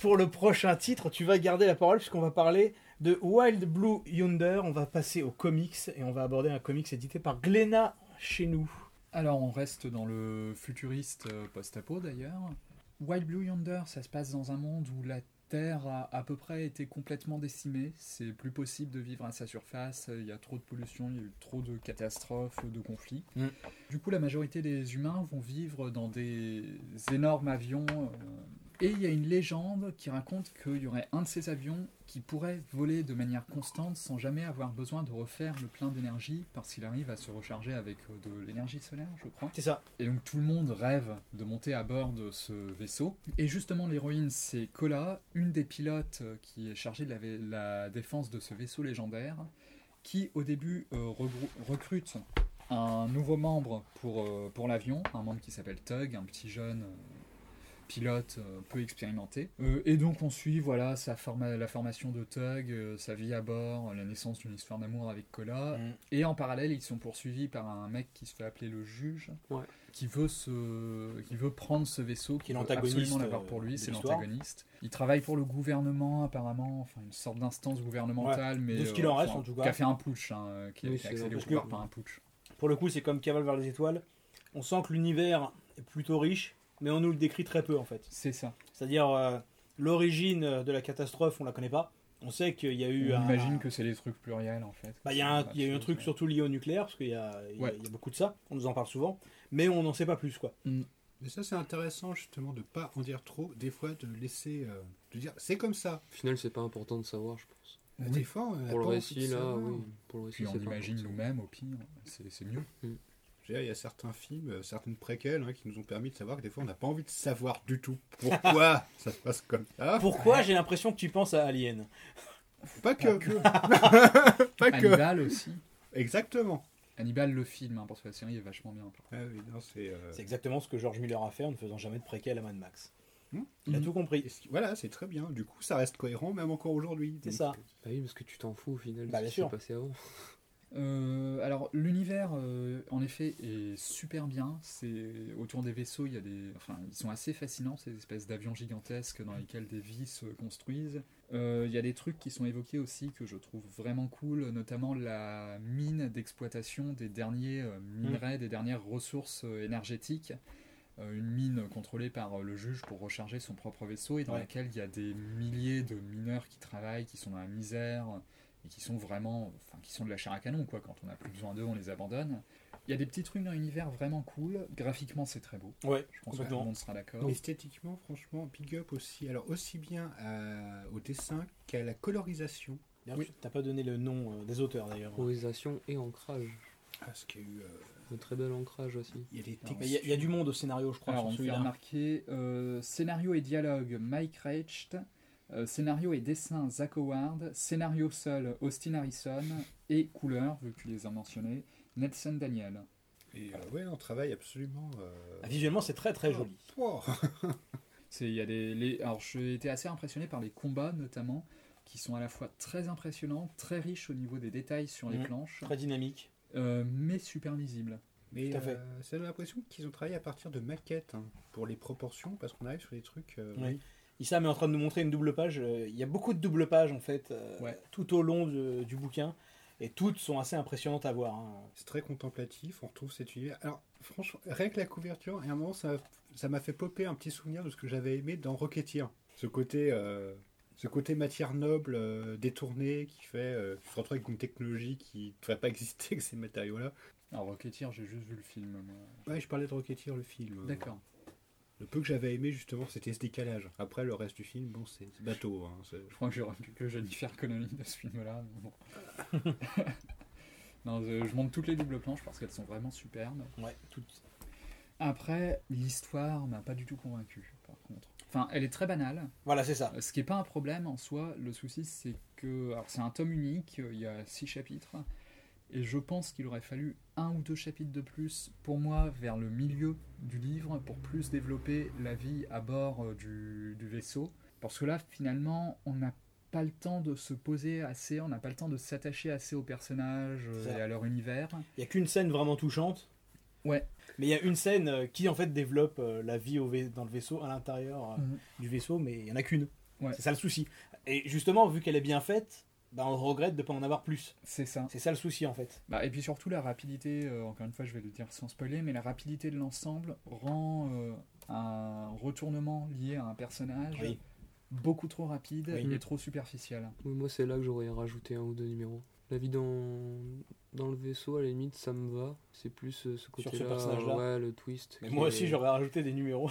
Pour le prochain titre, tu vas garder la parole puisqu'on va parler de Wild Blue Yonder. On va passer aux comics et on va aborder un comics édité par Glénat chez nous. Alors, on reste dans le futuriste euh, post-apo d'ailleurs. Wild Blue Yonder, ça se passe dans un monde où la Terre a à peu près été complètement décimée. C'est plus possible de vivre à sa surface. Il y a trop de pollution, il y a eu trop de catastrophes, de conflits. Mm. Du coup, la majorité des humains vont vivre dans des énormes avions. euh, et il y a une légende qui raconte qu'il y aurait un de ces avions qui pourrait voler de manière constante sans jamais avoir besoin de refaire le plein d'énergie parce qu'il arrive à se recharger avec euh, de l'énergie solaire, je crois. C'est ça. Et donc tout le monde rêve de monter à bord de ce vaisseau. Et justement, l'héroïne, c'est Kola, une des pilotes euh, qui est chargée de la, défense de ce vaisseau légendaire, qui au début euh, recrute un nouveau membre pour, euh, pour l'avion, un membre qui s'appelle Tug, un petit jeune euh, pilote euh, peu expérimenté. Euh, et donc on suit voilà sa forma- la formation de Tug, euh, sa vie à bord, la naissance d'une histoire d'amour avec Kola. Mm. Et en parallèle, ils sont poursuivis par un mec qui se fait appeler le juge, Ouais. qui veut se, qui veut prendre ce vaisseau, qui veut l'antagoniste, absolument l'avoir pour lui, c'est l'antagoniste. Il travaille pour le gouvernement apparemment, enfin une sorte d'instance gouvernementale, mais de ce qu'il en reste, en tout cas. qui a fait un putsch, hein, qui a Oui, qui a c'est accédé au pouvoir par un putsch. Pour le coup, c'est comme Cavale vers les étoiles. On sent que l'univers est plutôt riche, mais on nous le décrit très peu en fait. C'est ça. C'est-à-dire euh, l'origine de la catastrophe, on la connaît pas. On sait qu'il y a eu On un. imagine que c'est des trucs pluriels en fait. Bah, il y a, un, il y a eu un truc surtout lié au nucléaire, parce qu'il y a, il y a- Ouais. il y a beaucoup de ça, on nous en parle souvent, mais on n'en sait pas plus quoi. Mais ça, c'est intéressant justement de pas en dire trop. Des fois, de laisser. euh, de dire c'est comme ça. Au final, c'est pas important de savoir, je pense. Oui. Des fois, on a Pour le pas récit, là, oui. Pour le récit, Puis on imagine nous-mêmes au pire, c'est mieux. Dire, Il y a certains films, euh, certaines préquelles hein, qui nous ont permis de savoir que des fois, on n'a pas envie de savoir du tout pourquoi ça se passe comme ça. Pourquoi j'ai l'impression que tu penses à Alien? Pas que. pas que. Hannibal aussi. Exactement. Hannibal le film, hein, parce que la série est vachement bien. Ah oui, non, c'est. euh, C'est exactement ce que George Miller a fait en ne faisant jamais de préquel à Mad Max. Hmm. Il a Mhm. tout compris. ce Voilà, c'est très bien. Du coup, ça reste cohérent, même encore aujourd'hui. C'est ça. Bah oui, parce que tu t'en fous au final. Bah, de bien sûr. passé avant. Euh, alors l'univers euh, en effet est super bien. C'est autour des vaisseaux, il y a des, enfin ils sont assez fascinants ces espèces d'avions gigantesques dans lesquels des vies se construisent. Euh, Il y a des trucs qui sont évoqués aussi que je trouve vraiment cool, notamment la mine d'exploitation des derniers minerais, des dernières ressources énergétiques. Une mine contrôlée par le juge pour recharger son propre vaisseau et dans Ouais. laquelle il y a des milliers de mineurs qui travaillent, qui sont dans la misère et qui sont vraiment, enfin, qui sont de la chair à canon, quoi. Quand on n'a plus besoin d'eux, on les abandonne. Il y a des petits trucs dans l'univers vraiment cool. Graphiquement, c'est très beau. Ouais, Je pense que tout le monde sera d'accord. Esthétiquement, franchement, big up aussi. Alors, aussi bien à- au dessin qu'à la colorisation. D'ailleurs, tu- T'as pas donné le nom euh, des auteurs d'ailleurs. Colorisation et ancrage. Parce qu'il y a eu. euh, Un très bel ancrage aussi. il y a des textes. Il y, a- il y a du monde au scénario, je crois, Alors, on celui-là. remarquer euh, scénario et dialogue Mike Recht, euh, scénario et dessin Zach Howard, scénario seul Austin Harrison et couleur, vu que tu les as mentionnés, Nelson Daniel. Et euh, ouais, on travaille absolument. euh, Ah, Visuellement, c'est très très joli. wow. C'est, il y a des, les, alors j'ai été assez impressionné par les combats notamment, qui sont à la fois très impressionnants, très riches au niveau des détails sur les Mhm. planches, Très dynamique. euh, mais super lisibles. Mais Tout à fait. euh, ça donne l'impression qu'ils ont travaillé à partir de maquettes hein, pour les proportions, parce qu'on arrive sur des trucs. euh, Oui. Issam est en train de nous montrer une double page. Euh, Il y a beaucoup de doubles pages en fait, euh, Ouais. tout au long de- du bouquin. Et toutes sont assez impressionnantes à voir. hein. C'est très contemplatif, on retrouve cet univers. Alors, franchement, rien que la couverture, et à un moment, ça ça m'a fait popper un petit souvenir de ce que j'avais aimé dans Rocketeer. Ce côté, euh, ce côté matière noble, euh, détournée, qui fait. Euh, tu te retrouves avec une technologie qui ne devrait pas exister avec ces matériaux-là. Alors Rocketeer, j'ai juste vu le film. moi. Ouais, je parlais de Rocketeer, le film. D'accord. Le peu que j'avais aimé, justement, c'était ce décalage. Après, le reste du film, bon, c'est bateau. hein, Je crois que j'aurais plus que Jennifer Connelly de ce film-là. bon. non, je, je monte toutes les doubles planches parce qu'elles sont vraiment superbes. Ouais, toutes. Après, l'histoire m'a pas du tout convaincu, par contre. Enfin, elle est très banale. Voilà, c'est ça. Euh, Ce qui n'est pas un problème en soi, le souci c'est que. Alors, c'est un tome unique, euh, il y a six chapitres, et je pense qu'il aurait fallu un ou deux chapitres de plus, pour moi, vers le milieu du livre, pour plus développer la vie à bord euh, du, du vaisseau. Parce que là, finalement, on n'a pas le temps de se poser assez, on n'a pas le temps de s'attacher assez aux personnages euh, et à leur univers. Il y a qu'une scène vraiment touchante. Ouais. Mais il y a une scène euh, qui en fait développe la vie au dans le vaisseau, à l'intérieur Mhm. du vaisseau, mais il y en a qu'une. Ouais. C'est ça le souci. Et justement, vu qu'elle est bien faite, bah, on regrette de ne pas en avoir plus. C'est ça. C'est ça le souci en fait. Bah, et puis surtout la rapidité, euh, encore une fois je vais le dire sans spoiler, mais la rapidité de l'ensemble rend euh, un retournement lié à un personnage Oui. beaucoup trop rapide Oui. et trop superficiel. Oui, moi, c'est là que j'aurais rajouté un ou deux numéros. La vie dans, dans le vaisseau, à la limite, ça me va. C'est plus euh, ce ce côté-là. personnage-là. Ouais, le twist. Mais moi est- aussi, j'aurais rajouté des numéros.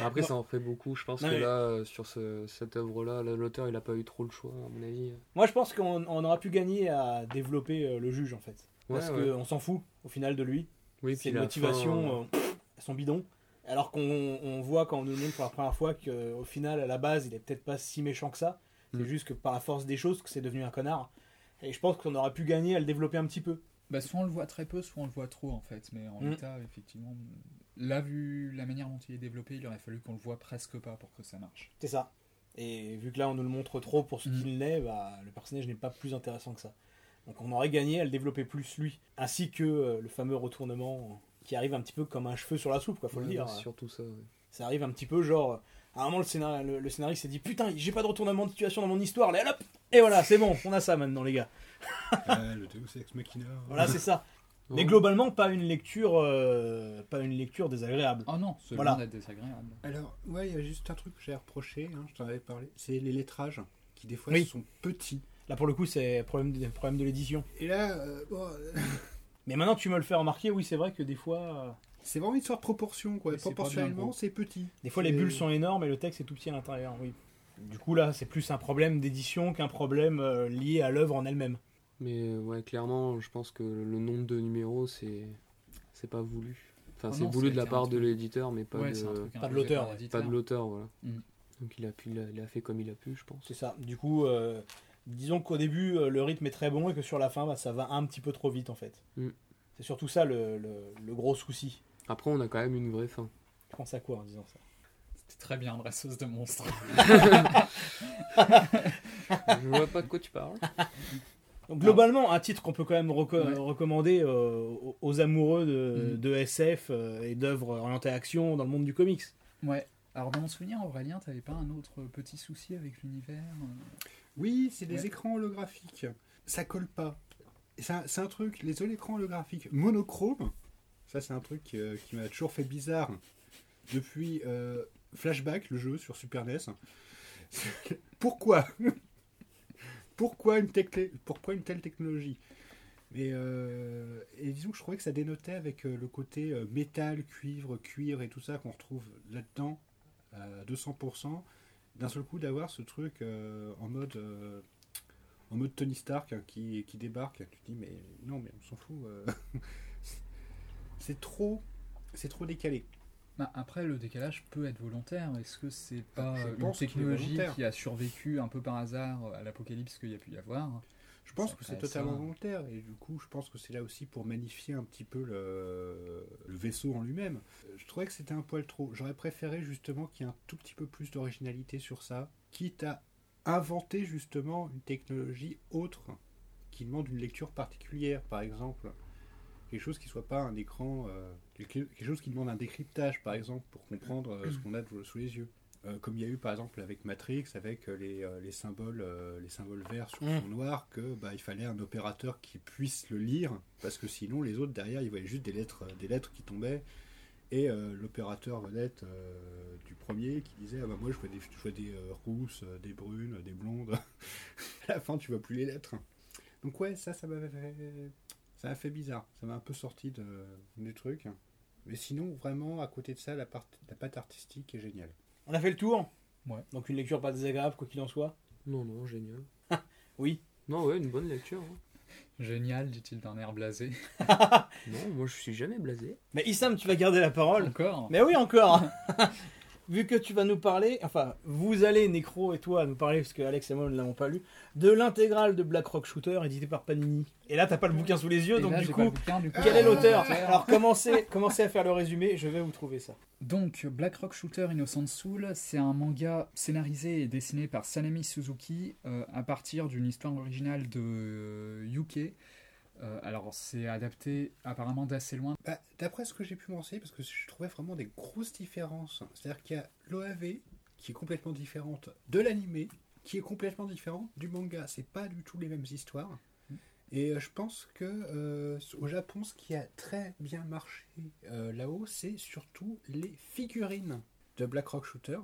Après, ça en ferait beaucoup. Je pense Non, que mais- là, euh, sur ce- cette œuvre-là, là, l'auteur, il a pas eu trop le choix, à mon avis. Moi, je pense qu'on on aura pu gagner à développer euh, le juge, en fait. Ouais, Parce qu'on s'en fout, au final, de lui. Oui, C'est puis une la motivation, fin, euh, euh, pff, son bidon. Alors qu'on on voit quand on nous le montre pour la première fois qu'au final, à la base, il est peut-être pas si méchant que ça. C'est Mm. juste que par la force des choses, que c'est devenu un connard. Et je pense qu'on aurait pu gagner à le développer un petit peu. Bah, soit on le voit très peu, soit on le voit trop en fait. Mais en Mm. l'état, effectivement, là, vu la manière dont il est développé, il aurait fallu qu'on le voit presque pas pour que ça marche. C'est ça. Et vu que là, on nous le montre trop pour ce Mm. qu'il est, bah, le personnage n'est pas plus intéressant que ça. Donc on aurait gagné à le développer plus lui. Ainsi que euh, le fameux retournement qui arrive un petit peu comme un cheveu sur la soupe, quoi, faut le dire. surtout ça. ouais. Ça arrive un petit peu genre. À un moment, le, scénar... le, le scénariste s'est dit Putain, j'ai pas de retournement de situation dans mon histoire, là, hop Et voilà, c'est bon, on a ça maintenant, les gars. Euh, le Deus Ex Machina. Voilà, c'est ça. Mais Ouais. globalement, pas une lecture, euh, pas une lecture désagréable. Oh non, c'est Voilà. désagréable. Alors, ouais, il y a juste un truc que j'ai reproché, hein, je t'en avais parlé, c'est les lettrages, qui des fois Oui. sont petits. Là, pour le coup, c'est problème de, problème de l'édition. Et là, euh, bon, euh, Mais maintenant que tu me le fais remarquer, oui, c'est vrai que des fois, euh, c'est vraiment une histoire de proportion, quoi. Proportionnellement, c'est petit. des fois les bulles sont énormes et le texte est tout petit à l'intérieur. Oui. Du coup, là, c'est plus un problème d'édition qu'un problème euh, lié à l'œuvre en elle-même. Mais euh, ouais, clairement, je pense que le nombre de numéros, c'est c'est pas voulu. Enfin, Oh c'est voulu de la part de l'éditeur, mais pas ouais, de pas imposé l'auteur, pas de l'auteur, voilà. Mm. Donc il a pu, il a, il a fait comme il a pu, je pense. C'est ça. Du coup, euh, disons qu'au début, le rythme est très bon et que sur la fin, bah, ça va un petit peu trop vite en fait. Mm. C'est surtout ça le, le- le gros souci. Après, on a quand même une vraie fin. Tu penses à quoi en disant ça C'était très bien, dresseuse de monstres. je vois pas de quoi tu parles. Donc, globalement, un titre qu'on peut quand même reco- Ouais. recommander euh, aux- amoureux de, Mm. de SF euh, et d'œuvres orientées action dans le monde du comics. ouais. Alors, dans mon souvenir, Aurélien, t'avais pas un autre petit souci avec l'univers euh Oui, c'est des Ouais. écrans holographiques. Ça colle pas. C'est un, c'est un truc, les écrans holographiques monochromes, ça c'est un truc euh, qui m'a toujours fait bizarre depuis euh, Flashback, le jeu sur Super NES. Pourquoi? Pourquoi une, telle technologie? Mais euh, et disons que je trouvais que ça dénotait avec le côté métal, cuivre, cuir et tout ça qu'on retrouve là-dedans à 200%. D'un seul coup d'avoir ce truc en mode en Tony Stark hein, qui, qui débarque, tu te dis mais non mais on s'en fout. c'est trop c'est trop décalé. Bah, après, le décalage peut être volontaire. Est-ce que c'est pas Je une technologie qui a survécu un peu par hasard à l'apocalypse qu'il y a pu y avoir Je pense Ça que c'est totalement ça. volontaire et du coup je pense que c'est là aussi pour magnifier un petit peu le, le vaisseau en lui-même. Je trouvais que c'était un poil trop. J'aurais préféré justement qu'il y ait un tout petit peu plus d'originalité sur ça, quitte à inventer justement une technologie autre qui demande une lecture particulière, par exemple. Quelque chose qui soit pas un écran, euh, quelque, quelque chose qui demande un décryptage, par exemple, pour comprendre euh, ce qu'on a de- sous les yeux. Euh, comme il y a eu par exemple avec Matrix, avec les, les symboles, les symboles verts sur Mm. fond noir, que bah, il fallait un opérateur qui puisse le lire, parce que sinon les autres derrière ils voyaient juste des lettres, des lettres qui tombaient, et l'opérateur vedette du premier qui disait ah bah moi je vois des, je vois des rousses, des brunes, des blondes. à la fin tu vois plus les lettres. Donc ouais ça ça m'a fait, ça m'a fait bizarre, ça m'a un peu sorti de, des trucs. Mais sinon vraiment à côté de ça la, part, la patte artistique est géniale. On a fait le tour Ouais. Donc une lecture pas désagréable, quoi qu'il en soit. Non, non, génial. Oui. Non, ouais, une bonne lecture. hein. Génial, dit-il d'un air blasé. Non, moi je suis jamais blasé. Mais Issam, tu vas garder la parole. Encore Mais oui, encore. Vu que tu vas nous parler, enfin, vous allez, Necro et toi, nous parler, parce que Alex et moi ne l'avons pas lu, de l'intégrale de Black Rock Shooter édité par Panini. Et là, t'as pas le bouquin sous les yeux, Et donc là, du coup, pas le bouquin, du coup, quel est euh, l'auteur l'auteur. Alors commencez, commencez à faire le résumé, je vais vous trouver ça. Donc, Black Rock Shooter Innocent Soul, c'est un manga scénarisé et dessiné par Sanemi Suzuki euh, à partir d'une histoire originale de euh, Yuke. Euh, alors, c'est adapté apparemment d'assez loin. Bah, D'après ce que j'ai pu m'en renseigner, parce que je trouvais vraiment des grosses différences. C'est-à-dire qu'il y a l'OAV qui est complètement différente de l'animé, qui est complètement différente du manga. C'est pas du tout les mêmes histoires. Et euh, je pense que euh, au Japon, ce qui a très bien marché euh, là-haut, c'est surtout les figurines de Black Rock Shooter.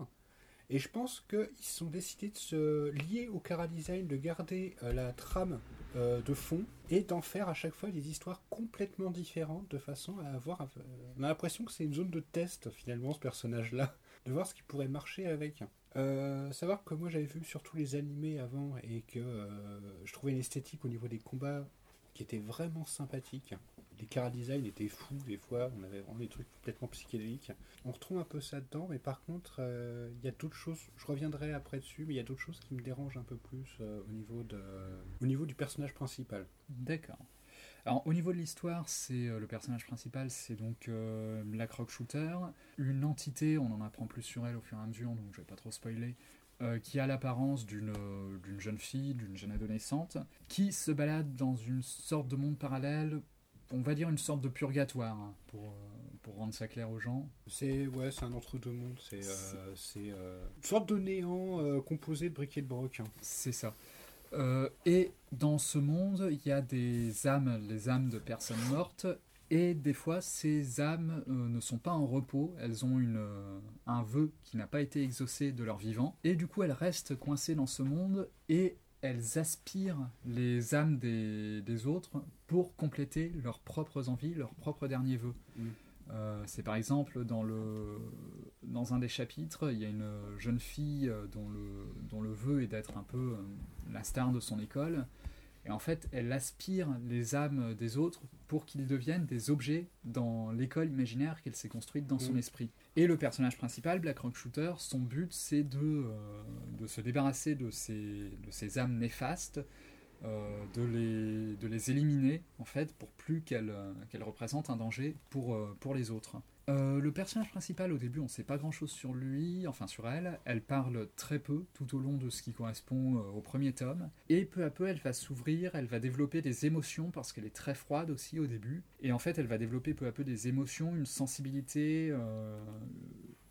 Et je pense qu'ils sont décidés de se lier au Cara Design, de garder la trame euh, de fond et d'en faire à chaque fois des histoires complètement différentes de façon à avoir. euh, on a l'impression que c'est une zone de test finalement ce personnage-là, de voir ce qui pourrait marcher avec. Euh, savoir que moi j'avais vu surtout les animés avant et que je trouvais une esthétique au niveau des combats qui était vraiment sympathique. Les cara design étaient fous des fois, on avait vraiment des trucs complètement psychédéliques. On retrouve un peu ça dedans, mais par contre, euh, il y a d'autres choses, je reviendrai après dessus, mais il y a d'autres choses qui me dérangent un peu plus euh, au, niveau de, au niveau du personnage principal. D'accord. Alors, au niveau de l'histoire, c'est euh, le personnage principal, c'est donc euh, Black Rock Shooter, une entité, on en apprend plus sur elle au fur et à mesure, donc je vais pas trop spoiler, qui a l'apparence d'une jeune fille, d'une jeune adolescente, qui se balade dans une sorte de monde parallèle, on va dire une sorte de purgatoire, hein, pour, euh, pour rendre ça clair aux gens. C'est ouais, c'est un entre-deux mondes, c'est euh, euh, une sorte de néant composé de briquet de broc. hein. C'est ça. Euh, et dans ce monde, il y a des âmes, les âmes de personnes mortes, et des fois, ces âmes euh, ne sont pas en repos, elles ont une, euh, un vœu qui n'a pas été exaucé de leur vivant, et du coup, elles restent coincées dans ce monde, et elles aspirent les âmes des, des autres pour compléter leurs propres envies, leurs propres derniers vœux. Mm. Euh, c'est par exemple dans, le, dans un des chapitres, il y a une jeune fille euh, dont le, dont le vœu est d'être un peu euh, la star de son école. Et en fait, elle aspire les âmes des autres pour qu'ils deviennent des objets dans l'école imaginaire qu'elle s'est construite dans son Mm. esprit. Et le personnage principal, Black Rock Shooter, son but c'est de, euh, de se débarrasser de ces, de ces âmes néfastes, euh, de, les, de les éliminer en fait pour plus qu'elles euh, qu'elles représentent un danger pour, pour les autres. Euh, le personnage principal, au début, on ne sait pas grand-chose sur lui, enfin sur elle. Elle parle très peu tout au long de ce qui correspond euh, au premier tome. Et peu à peu, elle va s'ouvrir, elle va développer des émotions parce qu'elle est très froide aussi au début. Et en fait, elle va développer peu à peu des émotions, une sensibilité, euh,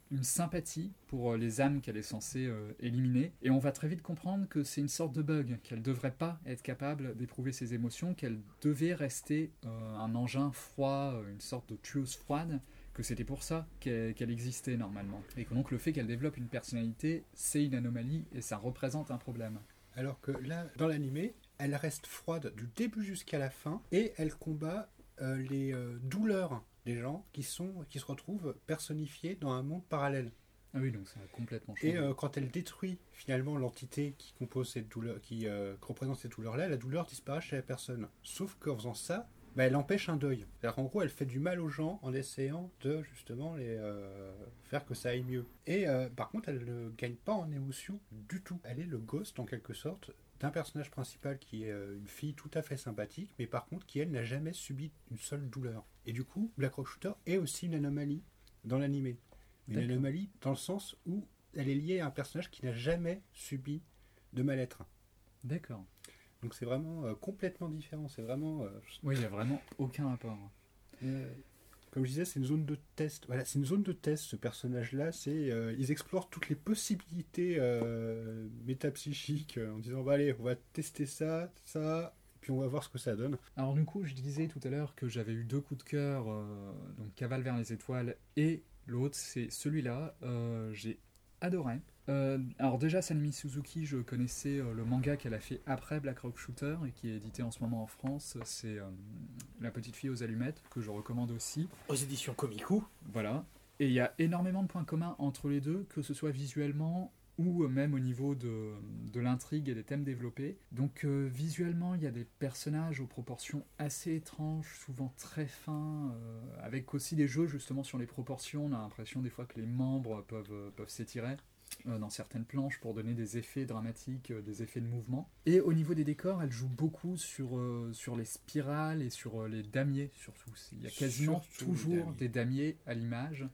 une sympathie pour les âmes qu'elle est censée éliminer. Et on va très vite comprendre que c'est une sorte de bug, qu'elle ne devrait pas être capable d'éprouver ses émotions, qu'elle devait rester un engin froid, une sorte de tueuse froide que c'était pour ça qu'elle existait normalement. Et que donc le fait qu'elle développe une personnalité, c'est une anomalie et ça représente un problème. Alors que là, dans l'animé, elle reste froide du début jusqu'à la fin et elle combat euh, les euh, douleurs des gens qui, sont, qui se retrouvent personnifiés dans un monde parallèle. Ah oui, donc ça a complètement changé. Et euh, quand elle détruit finalement l'entité qui compose cette douleur, qui euh, représente cette douleur-là, la douleur disparaît chez la personne. Sauf qu'en faisant ça, bah, elle empêche un deuil. Qu'en gros, elle fait du mal aux gens en essayant de justement les euh, faire que ça aille mieux. Et euh, par contre, elle ne gagne pas en émotion du tout. Elle est le ghost en quelque sorte d'un personnage principal qui est euh, une fille tout à fait sympathique, mais par contre qui elle n'a jamais subi une seule douleur. Et du coup, Black Rock Shooter est aussi une anomalie dans l'animé. Une anomalie dans le sens où elle est liée à un personnage qui n'a jamais subi de mal-être. D'accord. Donc c'est vraiment euh, complètement différent. C'est vraiment, euh, Oui, il n'y a vraiment aucun rapport. comme je disais, c'est une zone de test. Voilà, c'est une zone de test. Ce personnage-là, c'est euh, ils explorent toutes les possibilités métapsychiques en disant bah allez, on va tester ça, ça, puis on va voir ce que ça donne. Alors du coup, je disais tout à l'heure que j'avais eu deux coups de cœur, donc Cavale vers les étoiles et l'autre, c'est celui-là. J'ai adoré. Euh, alors déjà, Sanmi Suzuki, je connaissais euh, le manga qu'elle a fait après Black Rock Shooter et qui est édité en ce moment en France. C'est euh, La petite fille aux allumettes, que je recommande aussi. Aux éditions Komiku. Voilà. Et il y a énormément de points communs entre les deux, que ce soit visuellement ou même au niveau de, de l'intrigue et des thèmes développés. Donc visuellement, il y a des personnages aux proportions assez étranges, souvent très fins, avec aussi des jeux justement sur les proportions. On a l'impression des fois que les membres peuvent, peuvent s'étirer dans certaines planches pour donner des effets dramatiques, euh, des effets de mouvement. Et au niveau des décors, elle joue beaucoup sur, euh, sur les spirales et sur euh, les damiers surtout. Il y a quasiment Surtout toujours damiers. des damiers à l'image.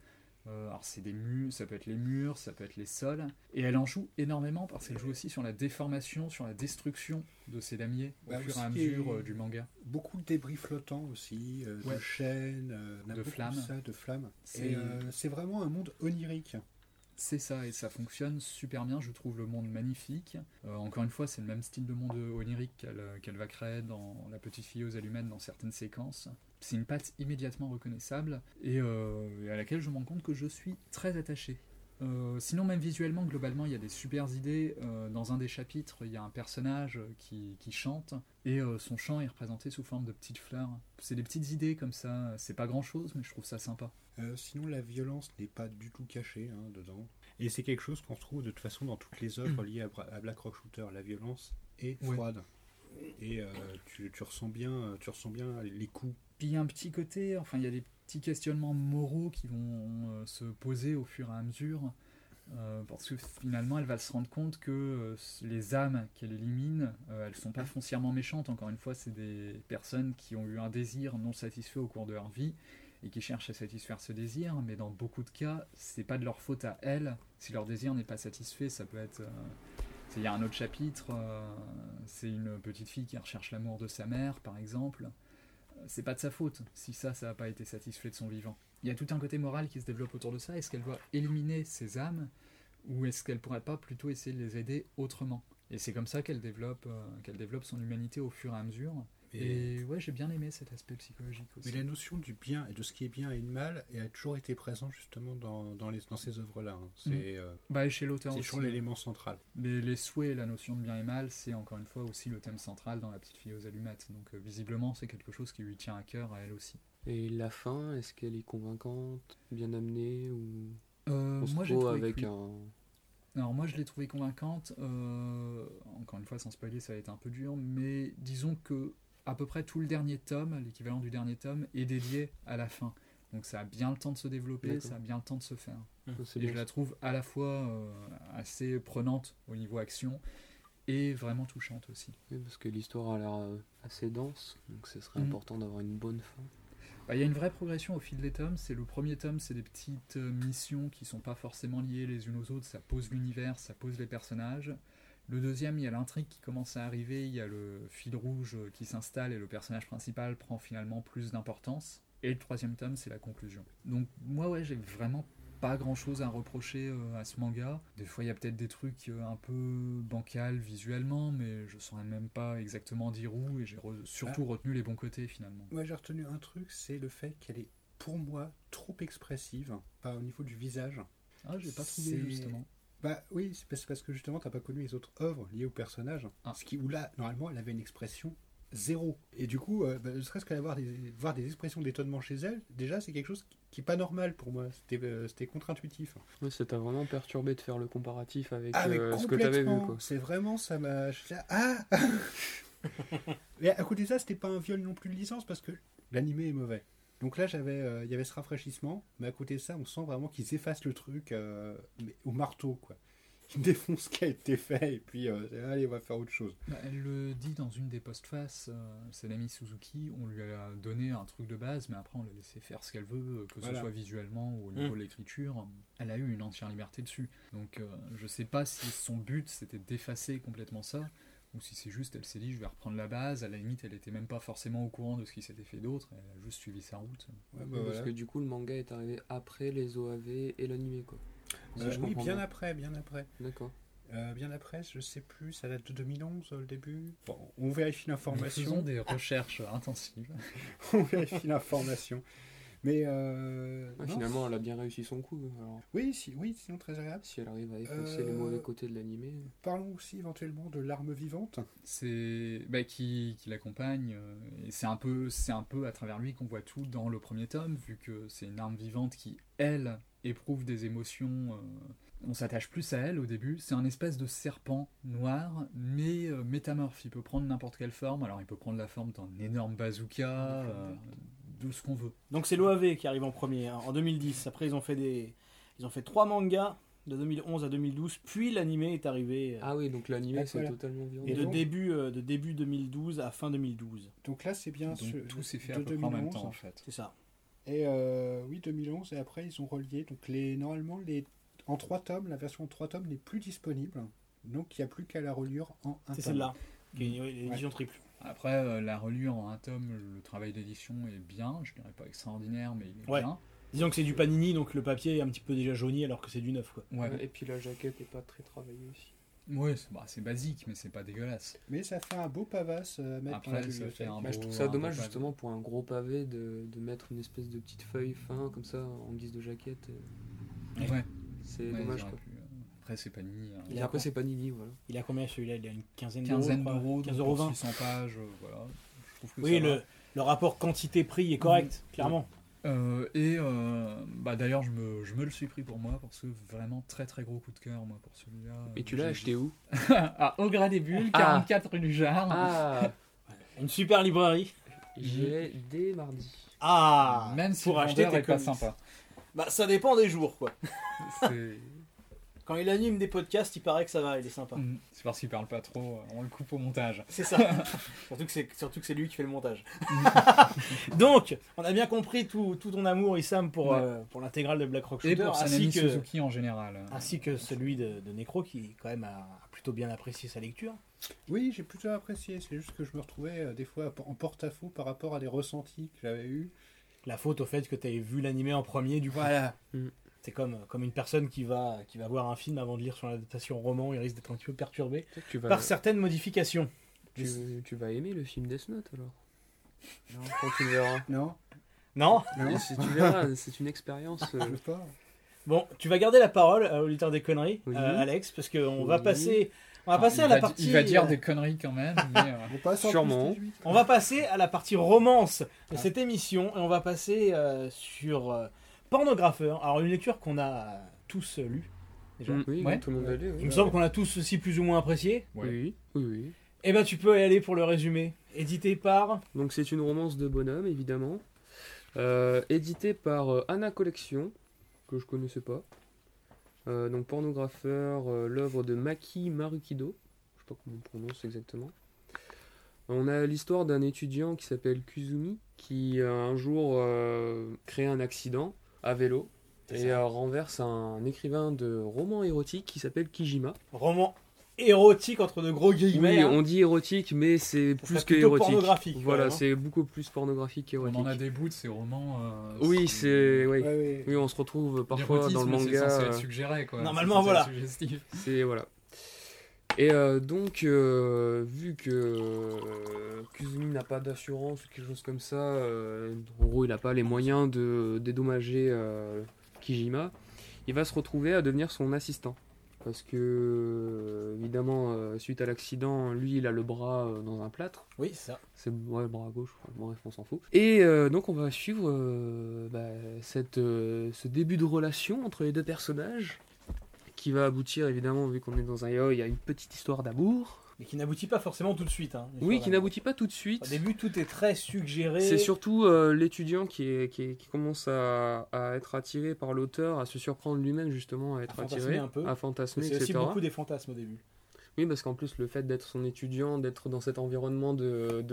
Euh, alors c'est des murs, ça peut être les murs, ça peut être les sols. Et elle en joue énormément parce qu'elle joue aussi sur la déformation, sur la destruction de ces damiers au Bah, fur et à mesure euh, du manga. Beaucoup de débris flottants aussi, euh, Ouais. de chaînes, euh, De flammes. ça, de flammes. C'est- Et euh, c'est vraiment un monde onirique. C'est ça, et ça fonctionne super bien. Je trouve le monde magnifique. Euh, encore une fois, c'est le même style de monde onirique qu'elle euh, qu'elle va créer dans La petite fille aux allumettes dans certaines séquences. C'est une patte immédiatement reconnaissable et, euh, et à laquelle je me rends compte que je suis très attaché. Euh, sinon, même visuellement, globalement, il y a des super idées. Euh, dans un des chapitres, il y a un personnage qui, qui chante et euh, son chant est représenté sous forme de petites fleurs. C'est des petites idées comme ça. C'est pas grand chose, mais je trouve ça sympa. Euh, sinon, la violence n'est pas du tout cachée hein, dedans. Et c'est quelque chose qu'on retrouve de toute façon dans toutes les œuvres liées à, Black Rock Shooter. La violence est Ouais. froide. Et euh, tu, tu ressens bien, tu ressens bien les coups. Puis il y a un petit côté, enfin, il y a des petits questionnements moraux qui vont euh, se poser au fur et à mesure. euh, parce que finalement, elle va se rendre compte que euh, les âmes qu'elle élimine, elles sont pas foncièrement méchantes. Encore une fois, c'est des personnes qui ont eu un désir non satisfait au cours de leur vie et qui cherchent à satisfaire ce désir. Mais dans beaucoup de cas, c'est pas de leur faute à elles. Si leur désir n'est pas satisfait, ça peut être. Il y a un autre chapitre, c'est une petite fille qui recherche l'amour de sa mère, par exemple c'est pas de sa faute si ça, ça n'a pas été satisfait de son vivant. Il y a tout un côté moral qui se développe autour de ça. Est-ce qu'elle doit éliminer ses âmes ou est-ce qu'elle pourrait pas plutôt essayer de les aider autrement? Et c'est comme ça qu'elle développe, euh, qu'elle développe son humanité au fur et à mesure. Et, Et ouais, j'ai bien aimé cet aspect psychologique aussi. mais la notion du bien et de ce qui est bien et de mal a toujours été présente justement dans, dans, les, dans ces œuvres-là. hein. C'est euh, Bah, et chez l'auteur c'est aussi. toujours l'élément central. Mais les souhaits et la notion de bien et mal, c'est encore une fois aussi le thème central dans La petite fille aux allumettes. Donc euh, visiblement, c'est quelque chose qui lui tient à cœur à elle aussi. Et la fin, est-ce qu'elle est convaincante, bien amenée ou Euh, on se moi, trouvé avec un Alors moi je l'ai trouvée convaincante, euh, encore une fois sans spoiler ça va être un peu dur, mais disons que à peu près tout le dernier tome, l'équivalent du dernier tome, est dédié à la fin. Donc ça a bien le temps de se développer, ça a bien le temps de se faire. Et je la trouve à la fois euh, assez prenante au niveau action et vraiment touchante aussi. Oui, parce que l'histoire a l'air euh, assez dense, donc ce serait Mhm. important d'avoir une bonne fin. Bah, Il y a une vraie progression au fil des tomes. C'est le premier tome, c'est des petites euh, missions qui sont pas forcément liées les unes aux autres. Ça pose l'univers, ça pose les personnages. Le deuxième, il y a l'intrigue qui commence à arriver, il y a le fil rouge euh, qui s'installe et le personnage principal prend finalement plus d'importance. Et le troisième tome, c'est la conclusion. Donc moi, ouais, j'ai vraiment pas grand chose à reprocher euh, à ce manga. Des fois, il y a peut-être des trucs euh, un peu bancals visuellement, mais je saurais même pas exactement dire où, et j'ai re- surtout retenu les bons côtés finalement. Moi, j'ai retenu un truc, c'est le fait qu'elle est, pour moi, trop expressive, pas au niveau du visage. Ah, j'ai pas trouvé justement. Bah oui, c'est parce- que justement, t'as pas connu les autres œuvres liées au personnage. Ah. Ce qui, où là, normalement, elle avait une expression zéro. Et du coup, euh, bah, ne serait-ce qu'avoir des, voir des expressions d'étonnement chez elle, déjà, c'est quelque chose qui, qui est pas normal pour moi. C'était euh, contre-intuitif. Ouais, ça t'a vraiment perturbé de faire le comparatif avec Ah, euh, ce que t'avais vu. C'est vraiment, ça m'a. Ah Mais à côté de ça, c'était pas un viol non plus de licence parce que l'animé est mauvais. Donc là, j'avais, euh, il y avait ce rafraîchissement, mais à côté de ça, on sent vraiment qu'ils effacent le truc euh, mais au marteau, quoi. Ils défoncent ce qui a été fait et puis euh, allez, on va faire autre chose. Bah, elle le dit dans une des postfaces, euh, c'est l'ami Suzuki, on lui a donné un truc de base, mais après on l'a laissé faire ce qu'elle veut, que Voilà. ce soit visuellement ou au niveau Mm. de l'écriture. Elle a eu une entière liberté dessus. Donc euh, je sais pas si son but c'était d'effacer complètement ça, ou si c'est juste elle s'est dit je vais reprendre la base, à la limite elle était même pas forcément au courant de ce qui s'était fait d'autre, elle a juste suivi sa route. Ouais, bah, Oui, Parce voilà. que du coup, le manga est arrivé après les OAV et l'animé, quoi. Si Euh, je oui, bien bien. après, bien après. D'accord. Euh, bien après, je sais plus, ça date de 2011 euh, le début. Bon, on vérifie Nous faisons l'information. des recherches intensives. on vérifie l'information. Mais euh, Ouais, non, finalement, elle a bien réussi son coup. Alors, oui, si, oui, sinon très agréable. si elle arrive à effacer les Euh, mauvais côtés de l'animé. Parlons aussi éventuellement de l'arme vivante. c'est bah, qui, qui l'accompagne euh, et c'est un peu c'est un peu à travers lui qu'on voit tout dans le premier tome vu que c'est une arme vivante qui elle éprouve des émotions euh, on s'attache plus à elle au début c'est un espèce de serpent noir mais euh, métamorphe il peut prendre n'importe quelle forme alors il peut prendre la forme d'un énorme bazooka euh, de ce qu'on veut Donc c'est l'OAV qui arrive en premier, hein, en 2010. Après ils ont fait des, ils ont fait trois mangas de 2011 à 2012, puis l'animé est arrivé euh, Ah oui, donc l'animé, c'est voilà. totalement violent. de et donc- début euh, de début 2012 à fin 2012. Donc là, c'est bien donc ce- tout s'est fait de à peu près en même 2011. temps en fait C'est ça. Et euh, oui, 2011, et après ils ont relié. Donc les, normalement, les, en trois tomes, la version en trois tomes n'est plus disponible. Donc il n'y a plus qu'à la reliure en un C'est tome. celle-là. qui est l'édition triple. Après euh, la reliure en un tome le travail d'édition est bien je dirais pas extraordinaire mais il est Ouais. bien Disons que c'est du panini, donc le papier est un petit peu déjà jauni alors que c'est du neuf. Quoi. ouais, Et puis la jaquette est pas très travaillée aussi. C'est bah, c'est basique, mais c'est pas dégueulasse. Mais ça fait un beau pavasse euh, mettre dans la Après, ça bibliothèque. fait un Bah, je trouve ça dommage justement pour un gros pavé de, de mettre une espèce de petite feuille fin comme ça en guise de jaquette. euh, Ouais. C'est Ouais, dommage quoi. pu, Après, c'est Panini. hein. Il a après, c'est Panini, voilà. Il a combien celui-là? Il a une quinzaine d'euros. quinzaine d'euros, 15 donc euros pour 20. 600 pages, euh, voilà. Je trouve que Oui, ça le, le rapport quantité-prix est correct, clairement. Euh, et euh, bah d'ailleurs, je me, je me le suis pris pour moi parce que vraiment très très gros coup de cœur moi pour celui-là. Et tu l'as acheté où? À Augras des Bulles, Ah. 44 rue du Jard. Ah Une super librairie. J'ai dès mardi. Ah Même si pour le acheter est pas sympa. Bah, ça dépend des jours, quoi. C'est Quand il anime des podcasts, il paraît que ça va, il est sympa. Mm. C'est parce qu'il parle pas trop, euh, on le coupe au montage. C'est ça. surtout que c'est surtout que c'est lui qui fait le montage. Donc, on a bien compris tout, tout ton amour, Issam, pour, Ouais. euh, pour l'intégrale de Black Rock Et Shooter, pour ainsi que, Suzuki en général. ainsi que celui de, de Necro, qui quand même a, a plutôt bien apprécié sa lecture. Oui, j'ai plutôt apprécié. C'est juste que je me retrouvais euh, des fois en porte-à-faux par rapport à des ressentis que j'avais eus. La faute au fait que tu avais vu l'animé en premier, du coup. Voilà. Mm. C'est comme, comme une personne qui va, qui va voir un film avant de lire son adaptation roman, il risque d'être un petit peu perturbé Tu vas, par certaines modifications. tu, tu vas aimer le film Death Note alors? Non, quand tu le verras. Non, Non? Non, si tu verras, c'est une expérience. euh, je veux pas. Bon, tu vas garder la parole à l'auditeur des conneries, Oui. euh, Alex, parce qu'on va passer, on va Enfin, passer à la va- partie. Il va dire euh, des conneries quand même, mais euh, On passe Sûrement. plus 18. On va passer à la partie romance de Ah. cette émission et on va passer euh, sur euh, Pornographeur. Alors une lecture qu'on a tous lue. Déjà. Mm, Oui, Ouais. tout le monde l'a lu. Il oui. me semble qu'on a tous aussi plus ou moins apprécié. ouais. Oui, oui, oui. Eh ben tu peux y aller pour le résumé. Édité par. Donc c'est une romance de bonhomme, évidemment. Euh, éditée par euh, Anna Collection, que je connaissais pas. Euh, donc pornographeur, euh, l'œuvre de Maki Marukido. Je sais pas comment on prononce exactement. On a l'histoire d'un étudiant qui s'appelle Kuzumi, qui un jour euh, crée un accident à vélo C'est et euh, renverse un écrivain de romans érotiques qui s'appelle Kijima. Roman érotique entre de gros guillemets. Oui, hein. on dit érotique, mais c'est plus que érotique. pornographique, Voilà, hein. c'est beaucoup plus pornographique On qu'érotique. en a des bouts de ces romans. euh, Oui, c'est oui. Ouais, ouais. Oui, on se retrouve parfois dans le C'est manga. censé être suggéré, quoi. Normalement, C'est voilà. C'est voilà. Et euh, donc, euh, vu que euh, Kuzumi n'a pas d'assurance ou quelque chose comme ça, euh, en gros, il n'a pas les moyens de dédommager Kijima, il va se retrouver à devenir son assistant. Parce que, évidemment, suite à l'accident, lui, il a le bras dans un plâtre. Oui, c'est ça. C'est ouais, le bras gauche, quoi. bref, on s'en fout. Et donc on va suivre bah, cette, ce début de relation entre les deux personnages, qui va aboutir évidemment, vu qu'on est dans un yaoi, il y a une petite histoire d'amour. Mais qui n'aboutit pas forcément tout de suite. hein, Oui, qui n'aboutit pas tout de Au suite. début, tout est très suggéré. C'est surtout euh, l'étudiant qui, est, qui, est- qui commence à, à être attiré par l'auteur, à se surprendre lui-même justement, à être À fantasmer attiré, un peu. à fantasmer, C'est aussi beaucoup des fantasmes au début. Oui, parce qu'en plus, le fait d'être son étudiant, d'être dans cet environnement de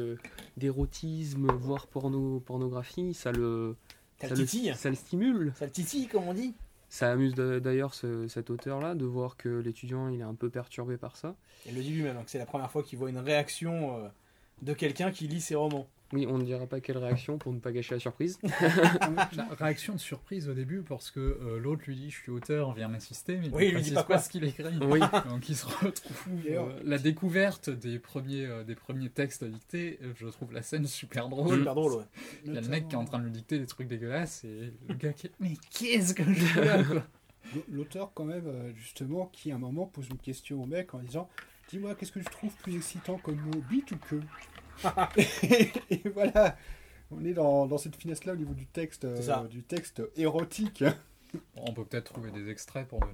d'érotisme, voire porno, pornographie, ça le, Ça ça le le, titille. ça le stimule. Ça le titille, comme on dit. Ça amuse d'ailleurs ce- cet auteur-là de voir que l'étudiant il est un peu perturbé par ça. Il le dit lui-même, hein, c'est la première fois qu'il voit une réaction euh, de quelqu'un qui lit ses romans. Oui, on ne dira pas quelle réaction pour ne pas gâcher la surprise. La réaction de surprise au début parce que euh, l'autre lui dit je suis auteur, viens m'assister, mais il Oui, il lui ne dit précise pas pas, quoi. ce qu'il écrit. oui, Donc il se retrouve euh, la découverte des premiers, euh, des premiers textes dictés. euh, Je trouve la scène super drôle. Super drôle, ouais. Il y a le mec qui est en train de lui dicter des trucs dégueulasses et le gars qui est mais qu'est-ce que je fais là quoi L'auteur, quand même, justement, qui à un moment pose une question au mec en disant Dis-moi, qu'est-ce que je trouve plus excitant comme mot, bite ou que Et voilà, on est dans, dans cette finesse-là au niveau du texte, euh, du texte érotique. On peut peut-être trouver des extraits pour donner.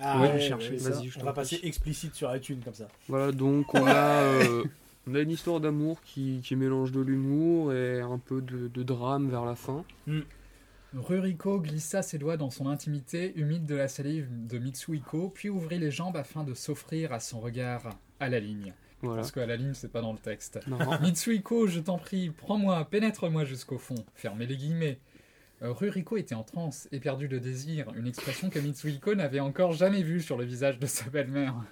Ah, Ouais, je cherche. ça, Vas-y, je On va passer explicite sur iTunes comme ça. voilà, donc on a, euh, on a une histoire d'amour qui, qui mélange de l'humour et un peu de, de drame vers la fin. Ruriko glissa ses doigts dans son intimité humide de la salive de Mitsuhiko, puis ouvrit les jambes afin de s'offrir à son regard à la ligne. Voilà. Parce qu'à la ligne, c'est pas dans le texte. Non. Mitsuhiko, je t'en prie, prends-moi, pénètre-moi jusqu'au fond. Fermez les guillemets. Euh, Ruriko était en transe, éperdu de désir, une expression que Mitsuhiko n'avait encore jamais vue sur le visage de sa belle-mère.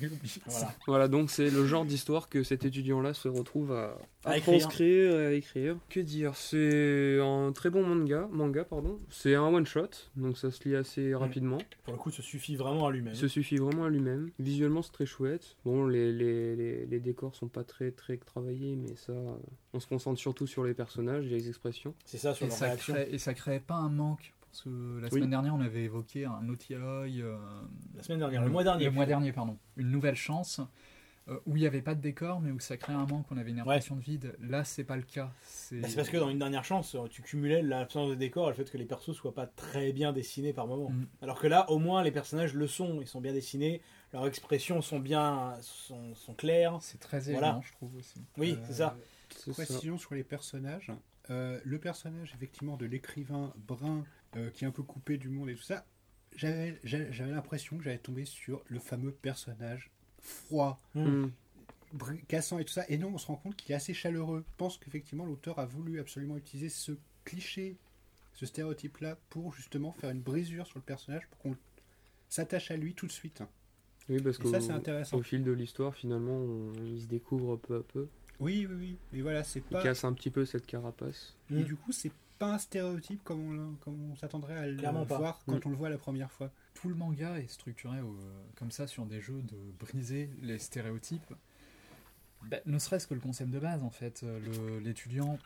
Ça. Voilà. Voilà, donc c'est le genre d'histoire que cet étudiant-là se retrouve à, À à écrire. transcrire et à écrire. Que dire? C'est un très bon manga, manga pardon. C'est un one shot, donc ça se lit assez rapidement. Pour le coup, ça suffit vraiment à lui-même. Se suffit vraiment à lui-même. Visuellement, c'est très chouette. Bon, les, les, les, les décors sont pas très très travaillés, mais ça, on se concentre surtout sur les personnages et les expressions. C'est ça sur Et leur ça, réaction. crée, et ça créait pas un manque Parce que la Oui. semaine dernière, on avait évoqué un autre yaoi. euh, La semaine dernière, le mois dernier. Le mois dernier, pardon. Une nouvelle chance euh, où il n'y avait pas de décor, mais où ça créait un manque, on avait une impression de vide. Là, c'est pas le cas. C'est Bah, parce que dans une dernière chance, tu cumulais l'absence de décor et le fait que les persos soient pas très bien dessinés par moment. Mm. Alors que là, au moins, les personnages le sont. Ils sont bien dessinés, leurs expressions sont bien, sont, sont claires. c'est très Voilà. élégant, je trouve aussi. Oui, Euh, c'est ça. C'est ça. Précision sur les personnages. Euh, le personnage, effectivement, de l'écrivain brun euh, qui est un peu coupé du monde et tout ça, j'avais j'avais- j'avais l'impression que j'allais tomber sur le fameux personnage froid, Mm. br- cassant et tout ça. Et non, on se rend compte qu'il est assez chaleureux. Je pense qu'effectivement, l'auteur a voulu absolument utiliser ce cliché, ce stéréotype-là, pour justement faire une brisure sur le personnage, pour qu'on s'attache à lui tout de suite. Oui, parce qu'au ça, c'est intéressant. au fil de l'histoire, finalement, on- il se découvre peu à peu. Oui, oui, oui. Mais voilà, c'est Il pas. casse un petit peu cette carapace. Et Mm. du coup, c'est pas un stéréotype comme on, l'a- comme on s'attendrait à le Clairement pas. voir quand Mm. on le voit la première fois. Tout le manga est structuré euh, comme ça sur des jeux de briser les stéréotypes. Bah, ne serait-ce que le concept de base, en fait. Euh, le- L'étudiant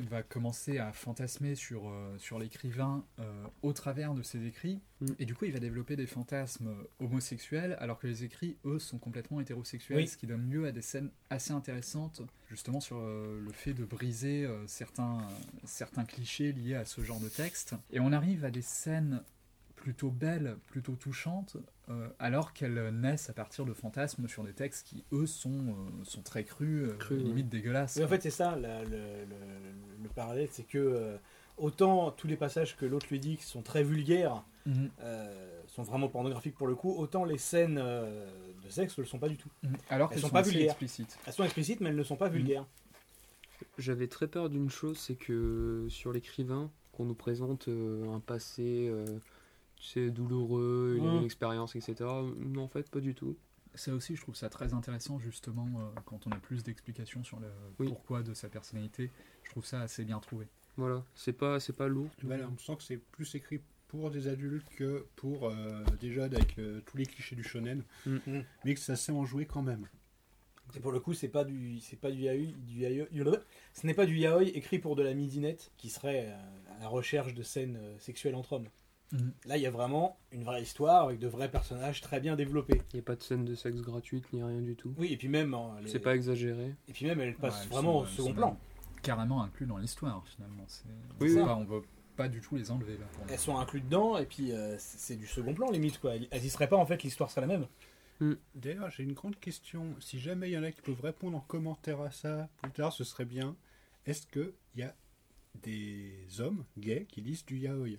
va commencer à fantasmer sur, euh, sur l'écrivain euh, au travers de ses écrits, Mm. et du coup, il va développer des fantasmes homosexuels, alors que les écrits, eux, sont complètement hétérosexuels, Oui. ce qui donne lieu à des scènes assez intéressantes, justement sur euh, le fait de briser certains, certains clichés liés à ce genre de texte. Et on arrive à des scènes plutôt belles, plutôt touchantes, euh, alors qu'elles naissent à partir de fantasmes sur des textes qui, eux, sont, euh, sont très crus, euh, limite dégueulasses. Oui, en fait, c'est ça, la- le, le- le parallèle, c'est que euh, autant tous les passages que l'autre lui dit qui sont très vulgaires Mhm. euh, sont vraiment pornographiques pour le coup, autant les scènes euh, de sexe ne le sont pas du tout. Mhm. Alors Elles qu'elles sont sont, pas vulgaires. explicites. Elles sont explicites, mais elles ne sont pas Mhm. vulgaires. J'avais très peur d'une chose, c'est que sur l'écrivain, qu'on nous présente euh, un passé, sais, douloureux, il a Mm. une expérience, etc. Non, en fait, pas du tout. Ça aussi, je trouve ça très intéressant, justement, euh, quand on a plus d'explications sur le Oui. pourquoi de sa personnalité. Je trouve ça assez bien trouvé. Voilà, c'est pas, c'est pas lourd. Voilà, on sent que c'est plus écrit pour des adultes que pour euh, des jeunes avec euh, tous les clichés du shonen, Mm. Mm. mais que ça sait en jouer quand même. Et pour le coup, c'est pas du, c'est pas du yaoi, du yaoi- ce n'est pas du yaoi écrit pour de la midinette qui serait euh, à la recherche de scènes sexuelles entre hommes. Mhm. Là, il y a vraiment une vraie histoire avec de vrais personnages très bien développés. Il n'y a pas de scène de sexe gratuite ni rien du tout. Oui, et puis même, hein, les- C'est pas exagéré. et puis même, elle passe Ouais, vraiment sont- au elles second sont plan. Carrément inclus dans l'histoire, finalement. C'est- Oui, oui. pas- on veut pas du tout les enlever, là. pour Elles sont incluses dedans, et puis euh, c'est du second plan limite quoi. Elles y seraient pas en fait, l'histoire serait la même. D'ailleurs, j'ai une grande question. Si jamais il y en a qui peuvent répondre en commentaire à ça plus tard, ce serait bien. Est-ce qu'il y a des hommes gays qui lisent du yaoi?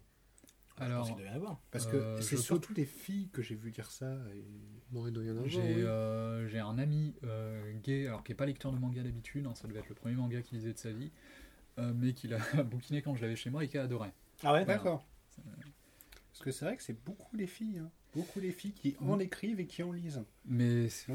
Alors, qu'il doit y en avoir. Parce Euh, que c'est je surtout des filles que j'ai vu dire ça. et- Bon, il doit y en avoir. J'ai oui. euh, un ami euh, gay, alors qui n'est pas lecteur de manga d'habitude, hein, ça devait être le premier manga qu'il lisait de sa vie, euh, mais qu'il a bouquiné quand je l'avais chez moi et qui a adoré. Ah ouais. D'accord. Parce que c'est vrai que c'est beaucoup les filles. hein. Beaucoup les filles qui en écrivent et qui en lisent. Mais c'est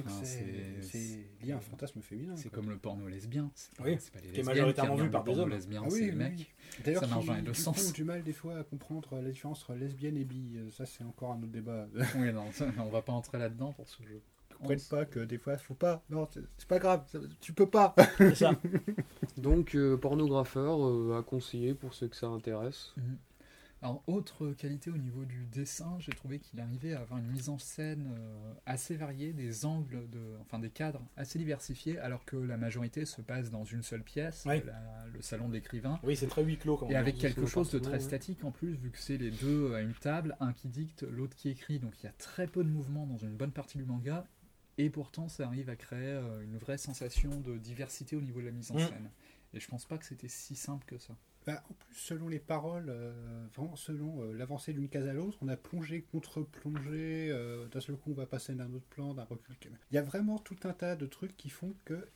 lié à un fantasme féminin. c'est comme le porno lesbien. Pas, Oui, c'est pas les qui est lesbiennes majoritairement vu par le des porno hommes. lesbien, Ah c'est oui, les oui, mecs. oui. D'ailleurs, Ça marche dans les du sens. coup, ont du mal des fois à comprendre la différence entre lesbienne et bi. Euh, Ça, c'est encore un autre débat. Oui, non, on va pas entrer là-dedans parce que je Ils comprennent pas que des fois, faut pas. Non, c'est pas grave. Tu peux pas. C'est ça. Donc, euh, pornographeur euh, à conseiller pour ceux que ça intéresse. Mhm. Alors, autre qualité au niveau du dessin, j'ai trouvé qu'il arrivait à avoir une mise en scène euh, assez variée, des angles, de, enfin des cadres assez diversifiés, alors que la majorité se passe dans une seule pièce, Ouais. la- le salon de l'écrivain, Oui, c'est très huis clos quand et avec quelque chose de très statique en plus, vu que c'est les deux à une table, un qui dicte, l'autre qui écrit, donc il y a très peu de mouvement dans une bonne partie du manga, et pourtant ça arrive à créer euh, une vraie sensation de diversité au niveau de la mise en Mm. scène. Et je pense pas que c'était si simple que ça. Bah, en plus, selon les paroles, euh, vraiment selon euh, l'avancée d'une case à l'autre, on a plongé contre plongé. euh, D'un seul coup, on va passer d'un autre plan, d'un recul. Il y a vraiment tout un tas de trucs qui font que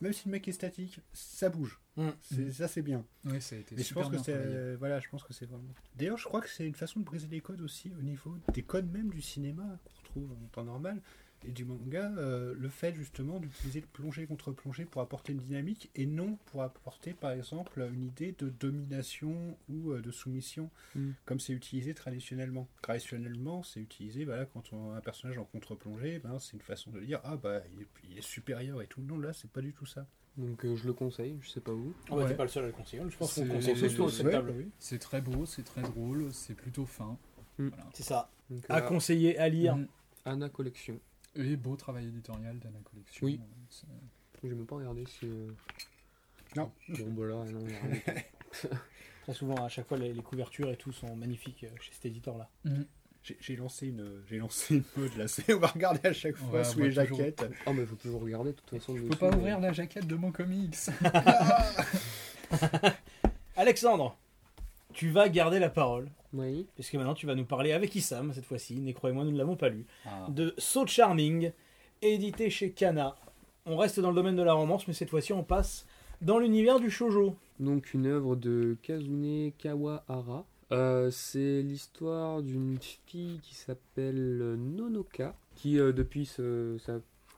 même si le mec est statique, ça bouge. Mm. C'est- Mm. Ça, c'est bien. Oui, ça a été Mais je pense que c'est euh, voilà, je pense que c'est vraiment. D'ailleurs, je crois que c'est une façon de briser les codes aussi au niveau des codes même du cinéma qu'on retrouve en temps normal. Et du manga, euh, le fait justement d'utiliser le plongée contre plongée pour apporter une dynamique et non pour apporter par exemple une idée de domination ou euh, de soumission Mm. comme c'est utilisé traditionnellement. Traditionnellement, c'est utilisé voilà, quand on a un personnage en contre-plongée, ben, c'est une façon de dire ah bah il est, il est supérieur et tout. Non, là c'est pas du tout ça. Donc euh, je le conseille, je sais pas où. Ah bah, Ouais. t'es pas le seul à le conseiller. Je pense qu'on C'est- conseille de cette Ouais, table. oui. C'est très beau, c'est très drôle, c'est plutôt fin. Mm. Voilà. C'est ça. Donc, À euh, conseiller, à lire. Mm. Anna Collection. Et beau travail éditorial d'Anna Collection. Oui. Euh, J'ai même pas regardé si. euh, Non. Bon bah là, non. Très souvent, à chaque fois, les, les couvertures et tout sont magnifiques euh, chez cet éditeur-là. Mm. J'ai j'ai lancé une j'ai lancé une mode là, c'est- on va regarder à chaque fois sous les toujours- jaquettes. Ah mais faut toujours regarder de toute façon. Je dessus, peux pas ouvrir la jaquette de mon comics. Alexandre, tu vas garder la parole. Oui. Puisque maintenant, tu vas nous parler avec Issam, cette fois-ci. Nécro et moi, nous ne l'avons pas lu. Ah. de So Charming, édité chez Kana. On reste dans le domaine de la romance, mais cette fois-ci on passe dans l'univers du shoujo. Donc une œuvre de Kazune Kawahara. Euh, c'est l'histoire d'une fille qui s'appelle Nonoka, qui euh, depuis ce- sa,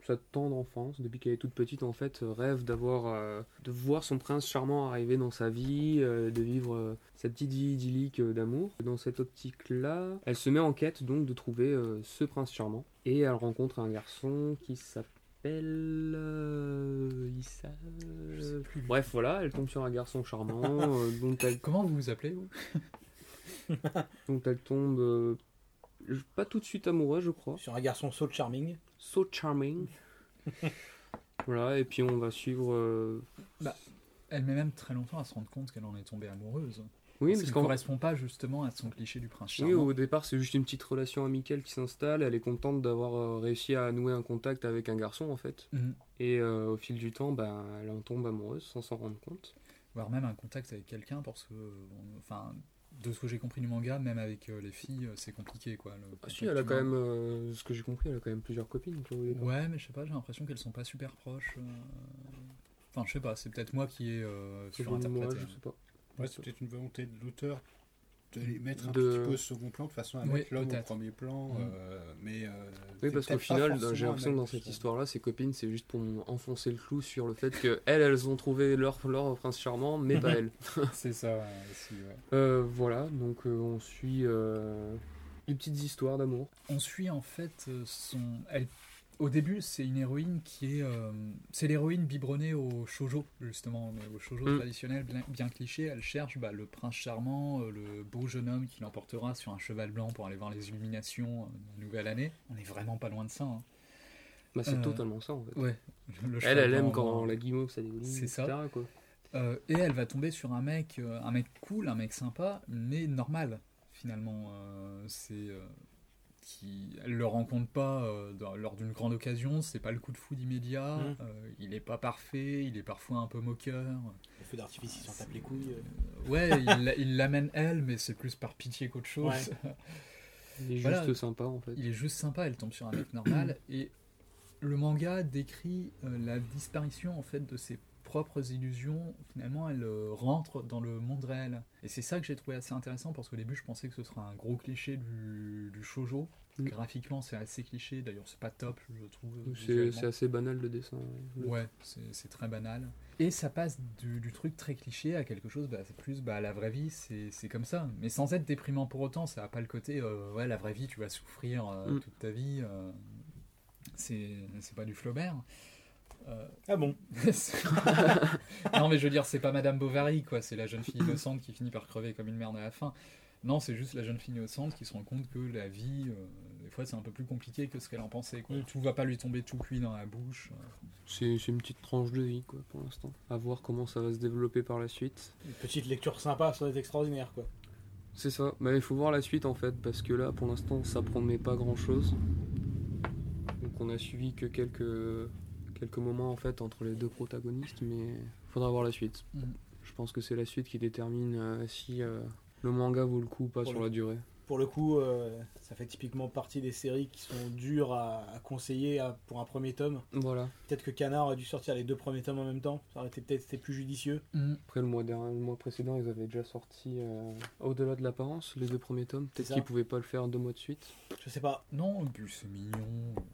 sa tendre enfance, depuis qu'elle est toute petite en fait, euh, rêve d'avoir, euh, de voir son prince charmant arriver dans sa vie, euh, de vivre euh, sa petite vie idyllique d'amour. Dans cette optique-là, elle se met en quête donc de trouver ce prince charmant, et elle rencontre un garçon qui s'appelle euh, Issa-. Bref, voilà, elle tombe sur un garçon charmant euh, dont, elle, Comment vous vous appelez vous? Dont elle tombe pas tout de suite amoureuse, je crois. Sur un garçon So Charming. So charming. voilà, et puis on va suivre. euh, Elle met même très longtemps à se rendre compte qu'elle en est tombée amoureuse. Oui, Ce parce qui ne correspond pas justement à son cliché du prince oui, charmant. au départ, c'est juste une petite relation amicale qui s'installe. Elle est contente d'avoir euh, réussi à nouer un contact avec un garçon, en fait. Mhm. Et euh, au fil du temps, ben, elle en tombe amoureuse sans s'en rendre compte. Voire même un contact avec quelqu'un parce que, bon, enfin, de ce que j'ai compris du manga, même avec euh, les filles, euh, c'est compliqué quoi. le Ah si, elle a quand même, euh, ce que j'ai compris, elle a quand même plusieurs copines. Ouais, mais je sais pas, j'ai l'impression qu'elles sont pas super proches. euh. Enfin, je sais pas, c'est peut-être moi qui ai euh, C'est surinterprété. moi, je sais pas. Ouais, c'est peut-être une volonté de l'auteur de les mettre un De- petit peu au second plan de façon à Oui, mettre l'homme au premier plan. Mm. euh, mais euh, Oui, parce qu'au final, j'ai l'impression que dans cette histoire-là, ses copines, c'est juste pour enfoncer le clou sur le fait que elles, elles ont trouvé leur, leur prince charmant, mais pas elle. C'est ça ouais, aussi, ouais. Euh, voilà, donc euh, on suit euh, des petites histoires d'amour. On suit en fait euh, son. Elle... Au début, c'est une héroïne qui est. euh, C'est l'héroïne biberonnée au shoujo, justement, mais au shoujo Mm. traditionnel, bien, bien cliché. Elle cherche bah, le prince charmant, euh, le beau jeune homme qui l'emportera sur un cheval blanc pour aller voir les illuminations euh, de la nouvelle année. On est vraiment pas loin de ça. hein. Bah, c'est totalement ça en fait. Ouais. Le Elle, elle aime quand la guimauve ça dégouline, C'est ça. Quoi. Et elle va tomber sur un mec, un mec cool, un mec sympa, mais normal finalement. C'est qui, elle le rencontre pas euh, dans- lors d'une grande occasion. C'est pas le coup de foudre immédiat. Mhm. euh, il est pas parfait. Il est parfois un peu moqueur. Le feu d'artifice, ils s'en tapent les couilles. euh. Euh, ouais, il la- il l'amène elle, mais c'est plus par pitié qu'autre chose. Ouais. Il est Voilà. juste sympa en fait. Il est juste sympa, elle tombe sur un mec normal et le manga décrit euh, la disparition en fait de ses propres illusions. Finalement, elle euh, rentre dans le monde réel. Et c'est ça que j'ai trouvé assez intéressant parce qu'au début, je pensais que ce serait un gros cliché du, du shoujo. Mm. Graphiquement, c'est assez cliché. D'ailleurs, c'est pas top, je trouve. C'est assez banal le dessin. ouais. Ouais, c'est très banal. Et ça passe du, du truc très cliché à quelque chose, bah, c'est plus bah, la vraie vie, c'est comme ça. Mais sans être déprimant pour autant, ça n'a pas le côté, euh, ouais, la vraie vie, tu vas souffrir euh, Mm. toute ta vie. euh, c'est c'est pas du Flaubert. Euh, Ah bon non, mais je veux dire, c'est pas Madame Bovary, quoi. C'est la jeune fille innocente qui finit par crever comme une merde à la fin. Non, c'est juste la jeune fille innocente qui se rend compte que la vie, euh, des fois, c'est un peu plus compliqué que ce qu'elle en pensait. Quoi. Tout va pas lui tomber tout cuit dans la bouche. C'est c'est une petite tranche de vie quoi pour l'instant. À voir comment ça va se développer par la suite. Une petite lecture sympa, ça va être extraordinaire quoi. C'est ça. Bah, il faut voir la suite en fait parce que là pour l'instant ça promet pas grand chose. Donc on a suivi que quelques quelques moments en fait entre les deux protagonistes mais faudra voir la suite. Mm. Je pense que c'est la suite qui détermine euh, si euh, le manga vaut le coup ou pas Pour sur le- la durée. Pour le coup, euh, ça fait typiquement partie des séries qui sont dures à, à conseiller à- pour un premier tome. Voilà. Peut-être que Canard a dû sortir les deux premiers tomes en même temps. Ça aurait été peut-être plus judicieux. Mm. Après, le mois, dernier, le mois précédent, ils avaient déjà sorti euh, Au-delà de l'apparence, les deux premiers tomes. Peut-être qu'ils pouvaient pas le faire deux mois de suite. Je sais pas. Non, et puis c'est mignon.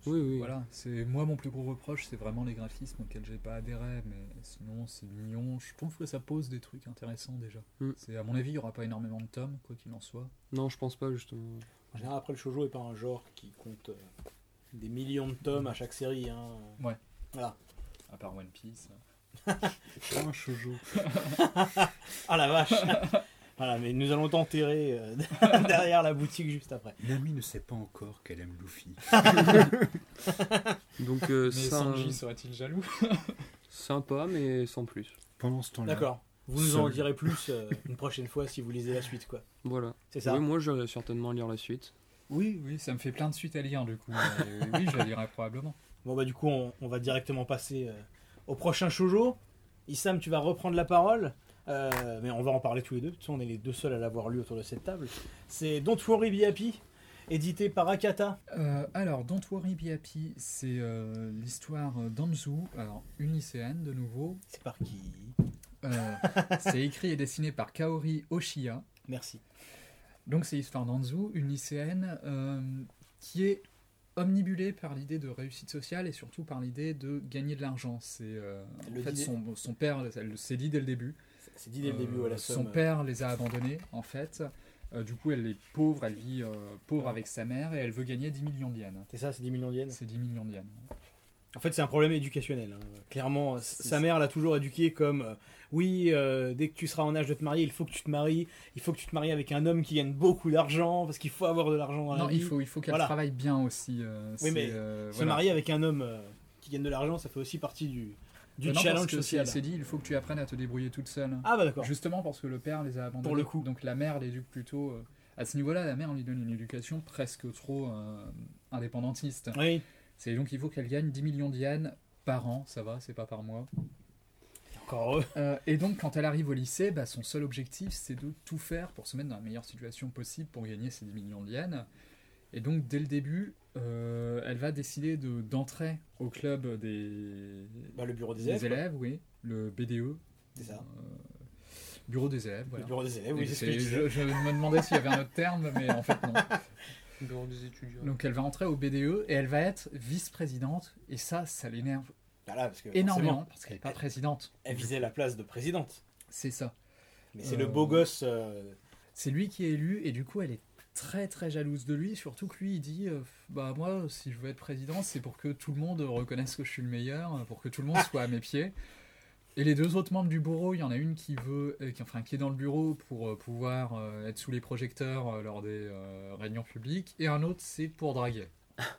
Oui, oui. Voilà, c'est moi mon plus gros reproche, c'est vraiment les graphismes auxquels j'ai pas adhéré, mais sinon c'est mignon. Je trouve que ça pose des trucs intéressants déjà. Mm. C'est à mon avis, il y aura pas énormément de tomes, quoi qu'il en soit. Non, je pense pas, justement. En général, après, le shoujo est pas un genre qui compte euh, des millions de tomes à chaque série. Hein. Ouais. Voilà. À part One Piece. Un shoujo. Ah la vache Voilà, mais nous allons t'enterrer euh, derrière la boutique juste après. Nami ne sait pas encore qu'elle aime Luffy. Donc, euh, Mais ça- Sanji serait-il jaloux? Sympa, mais sans plus. Pendant ce temps-là, D'accord. Vous nous en direz plus euh, une prochaine fois si vous lisez la suite, quoi. Voilà. C'est ça Oui, moi, j'aurais certainement lire la suite. Oui, oui, ça me fait plein de suites à lire du coup. mais oui, je la lirai probablement. Bon bah du coup, on, on va directement passer euh, au prochain shoujo. Issam, tu vas reprendre la parole. Euh, mais on va en parler tous les deux. De toute façon, on est les deux seuls à l'avoir lu autour de cette table. C'est Don't Worry Be Happy, édité par Akata. Euh, alors, Don't Worry Be Happy, c'est euh, l'histoire d'Anzu, alors une lycéenne de nouveau. C'est par qui? Euh, c'est écrit et dessiné par Kaori Oshiya. Merci. Donc c'est l'histoire d'Anzu, une lycéenne euh, qui est omnibulée par l'idée de réussite sociale et surtout par l'idée de gagner de l'argent. C'est euh, en fait son, son père, s'est dit dès le début. C'est dit dès le Euh, début, voilà, son somme, euh, père les a abandonnés en fait. Euh, du coup, elle est pauvre, elle vit euh, pauvre avec sa mère et elle veut gagner 10 millions de yens. C'est ça, c'est 10 millions de yens? C'est 10 millions de yens. En fait, c'est un problème éducationnel. hein. Clairement, C'est sa mère l'a toujours éduqué comme euh, oui, euh, dès que tu seras en âge de te marier, il faut que tu te maries. Il faut que tu te maries avec un homme qui gagne beaucoup d'argent parce qu'il faut avoir de l'argent dans Non, la vie. il faut, il faut qu'elle Voilà. travaille bien aussi. euh, Oui, mais euh, Se voilà. marier avec un homme euh, qui gagne de l'argent, ça fait aussi partie du, du Euh, parce challenge que social. c'est- C'est dit, il faut que tu apprennes à te débrouiller toute seule. Ah bah d'accord. Justement parce que le père les a abandonnés. Pour le coup. Donc la mère l'éduque plutôt. euh, à ce niveau-là, la mère lui donne une éducation presque trop euh, indépendantiste. Oui, C'est donc il faut qu'elle gagne 10 millions de yens par an, ça va, c'est pas par mois. encore heureux. Euh, et donc quand elle arrive au lycée, bah, son seul objectif c'est de tout faire pour se mettre dans la meilleure situation possible pour gagner ces 10 millions de yens. Et donc dès le début, euh, elle va décider de- d'entrer au club des, Bah, le bureau des des élèves. élèves, oui, le BDE. C'est ça. Euh, bureau des élèves, voilà. Le bureau des élèves, oui, c'est ce je me demandais s'il y avait un autre terme, mais en fait non. Bureau des étudiants. Donc elle va entrer au BDE et elle va être vice-présidente. Et ça, ça l'énerve Voilà, parce que énormément parce qu'elle n'est pas présidente. Elle visait la place de présidente. C'est ça. Mais c'est Euh, le beau gosse. euh, C'est lui qui est élu et du coup elle est très très jalouse de lui. Surtout que lui il dit euh, Bah moi, si je veux être président, c'est pour que tout le monde reconnaisse que je suis le meilleur, pour que tout le monde soit à mes pieds. Et les deux autres membres du bureau, il y en a une qui veut, euh, qui, enfin, qui est dans le bureau pour euh, pouvoir euh, être sous les projecteurs lors des réunions publiques, et un autre c'est pour draguer.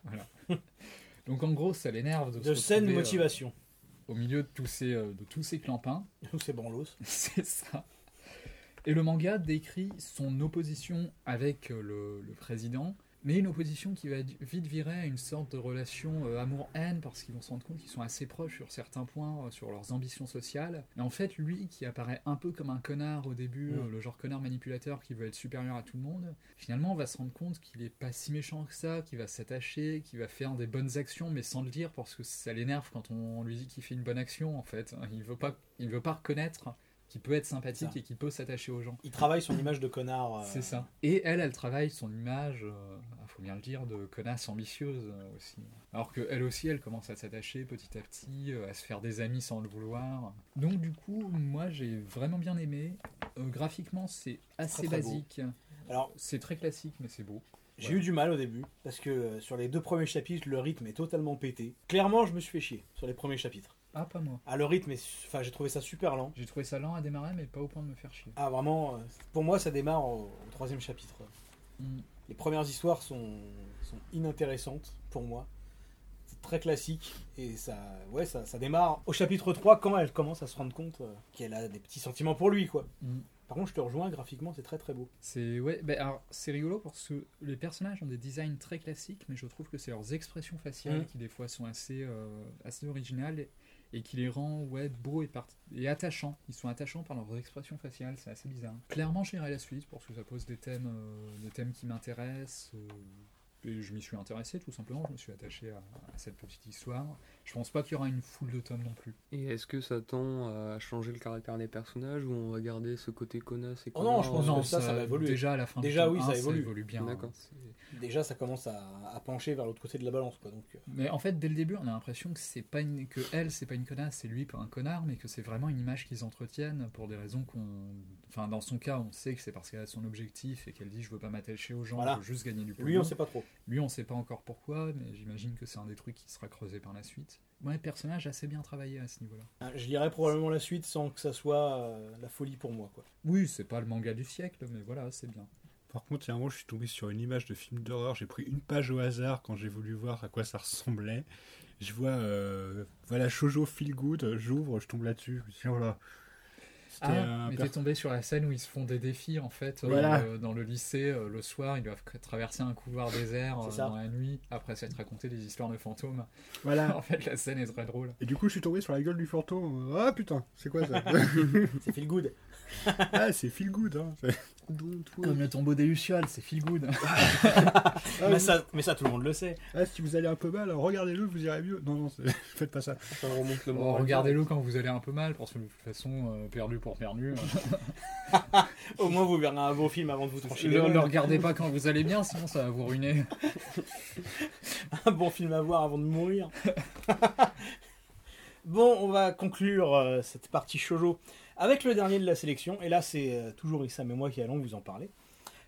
Voilà. Donc en gros, ça l'énerve de, de se saine euh, motivation. au milieu de tous ces, euh, de tous ces clampins. Tous ces branlos. c'est ça. Et le manga décrit son opposition avec le, le président, mais une opposition qui va vite virer à une sorte de relation euh, amour-haine, parce qu'ils vont se rendre compte qu'ils sont assez proches sur certains points, euh, sur leurs ambitions sociales. Et en fait, lui, qui apparaît un peu comme un connard au début, Mm. euh, le genre connard manipulateur qui veut être supérieur à tout le monde, finalement, on va se rendre compte qu'il est pas si méchant que ça, qu'il va s'attacher, qu'il va faire des bonnes actions, mais sans le dire, parce que ça l'énerve quand on lui dit qu'il fait une bonne action, en fait. Il veut pas, il veut pas reconnaître qu'il peut être sympathique et qu'il peut s'attacher aux gens. Il travaille son image de connard. euh, C'est ça. Et elle, elle travaille son image, il faut bien le dire, de connasse ambitieuse euh, aussi. Alors qu'elle aussi, elle commence à s'attacher petit à petit, euh, à se faire des amis sans le vouloir. Donc du coup, moi j'ai vraiment bien aimé. Euh, graphiquement, c'est assez Très, très beau. basique. Alors, C'est très classique, mais c'est beau. j'ai Ouais. eu du mal au début, parce que euh, sur les deux premiers chapitres, le rythme est totalement pété. Clairement, je me suis fait chier sur les premiers chapitres. Ah, pas moi. Ah, le rythme, est, enfin, j'ai trouvé ça super lent. J'ai trouvé ça lent à démarrer, mais pas au point de me faire chier. Ah, vraiment, euh, pour moi, ça démarre au, au troisième chapitre. Mm. Les premières histoires sont, sont inintéressantes pour moi. C'est très classique et ça, ouais, ça, ça démarre au chapitre 3 quand elle commence à se rendre compte euh, qu'elle a des petits sentiments pour lui, quoi. Mm. Par contre, je te rejoins, graphiquement, c'est très très beau. C'est ouais, ben alors c'est rigolo parce que les personnages ont des designs très classiques, mais je trouve que c'est leurs expressions faciales Mhm. qui des fois sont assez euh, assez originales et, qui les rend ouais, beaux et, et attachants. Ils sont attachants par leurs expressions faciales, c'est assez bizarre. Clairement, j'irai la suite parce que ça pose des thèmes, euh, des thèmes qui m'intéressent. euh, et je m'y suis intéressé tout simplement, je me suis attaché à cette petite histoire. Je pense pas qu'il y aura une foule de tomes non plus. Et est-ce que ça tend à changer le caractère des personnages ou on va garder ce côté connasse et Oh non, je pense euh, que ça, ça va évoluer. Déjà à la fin Déjà, du oui, ça 1, évolue. bien. Hein. Déjà, ça commence à, à pencher vers l'autre côté de la balance. Quoi, donc, euh. Mais en fait, dès le début, on a l'impression que c'est pas une... que elle, c'est pas une connasse, c'est lui pas un connard, mais que c'est vraiment une image qu'ils entretiennent pour des raisons qu'on. Enfin, dans son cas, on sait que c'est parce qu'elle a son objectif et qu'elle dit je veux pas m'attacher aux gens, Voilà. je veux juste gagner du pognon. Lui, on sait pas trop. Lui, on sait pas encore pourquoi, mais j'imagine que c'est un des trucs qui sera creusé par la suite. Ouais, personnage assez bien travaillé à ce niveau-là. Hein, Je lirai probablement la suite sans que ça soit euh, la folie pour moi. Quoi. Oui, c'est pas le manga du siècle, mais voilà, c'est bien. Par contre, il y a un moment, je suis tombé sur une image de film d'horreur. J'ai pris une page au hasard quand j'ai voulu voir à quoi ça ressemblait. Je vois, euh, voilà, Shoujo Feel Good. J'ouvre, je tombe là-dessus. Je me dis, oh là. C'était Ah, un mais per- t'es tombé sur la scène où ils se font des défis en fait euh, Voilà. euh, dans le lycée euh, le soir ils doivent traverser un couloir désert euh, dans la nuit après s'être raconté des histoires de fantômes Voilà. en fait la scène est très drôle Et du coup, je suis tombé sur la gueule du fantôme. Ah putain, c'est quoi ça C'est feel good. Ah, c'est Feel Good. Hein. Comme le tombeau des Lucioles c'est feel good Ah, mais, ça, mais ça, tout le monde le sait. ah, si vous allez un peu mal, regardez-le, vous irez mieux. Non, non, faites pas ça. Ça remonte le Bon, moral. regardez-le quand vous allez un peu mal parce que de toute façon euh, perdu pour perdu euh, Au moins, vous verrez un beau film avant de vous trancher le, mains. le regardez pas quand vous allez bien sinon ça va vous ruiner un bon film à voir avant de mourir. bon, on va conclure euh, cette partie shoujo avec le dernier de la sélection. Et là, c'est euh, toujours Issam et moi qui allons vous en parler.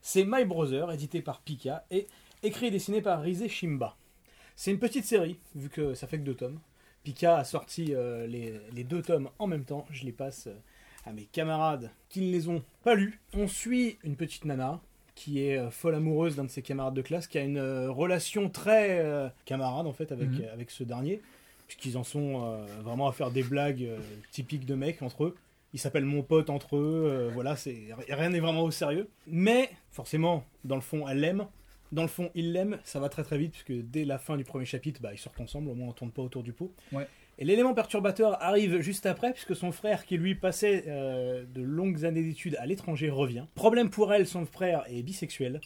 C'est My Brother, édité par Pika et écrit et dessiné par Rise Shimba. C'est une petite série, vu que ça fait que deux tomes. Pika a sorti euh, les, les deux tomes en même temps. Je les passe euh, à mes camarades qui ne les ont pas lus. On suit une petite nana qui est euh, folle amoureuse d'un de ses camarades de classe, qui a une relation très camarade en fait avec, Mhm. avec ce dernier, puisqu'ils en sont vraiment à faire des blagues typiques de mecs entre eux. Ils s'appellent mon pote entre eux, euh, voilà, c'est rien n'est vraiment au sérieux. Mais forcément, dans le fond, elle l'aime. Dans le fond, il l'aime. Ça va très très vite puisque dès la fin du premier chapitre, bah, ils sortent ensemble. Au moins, on tourne pas autour du pot. Ouais. Et l'élément perturbateur arrive juste après, puisque son frère, qui lui passait euh, de longues années d'études à l'étranger, revient. Problème pour elle, son frère est bisexuel.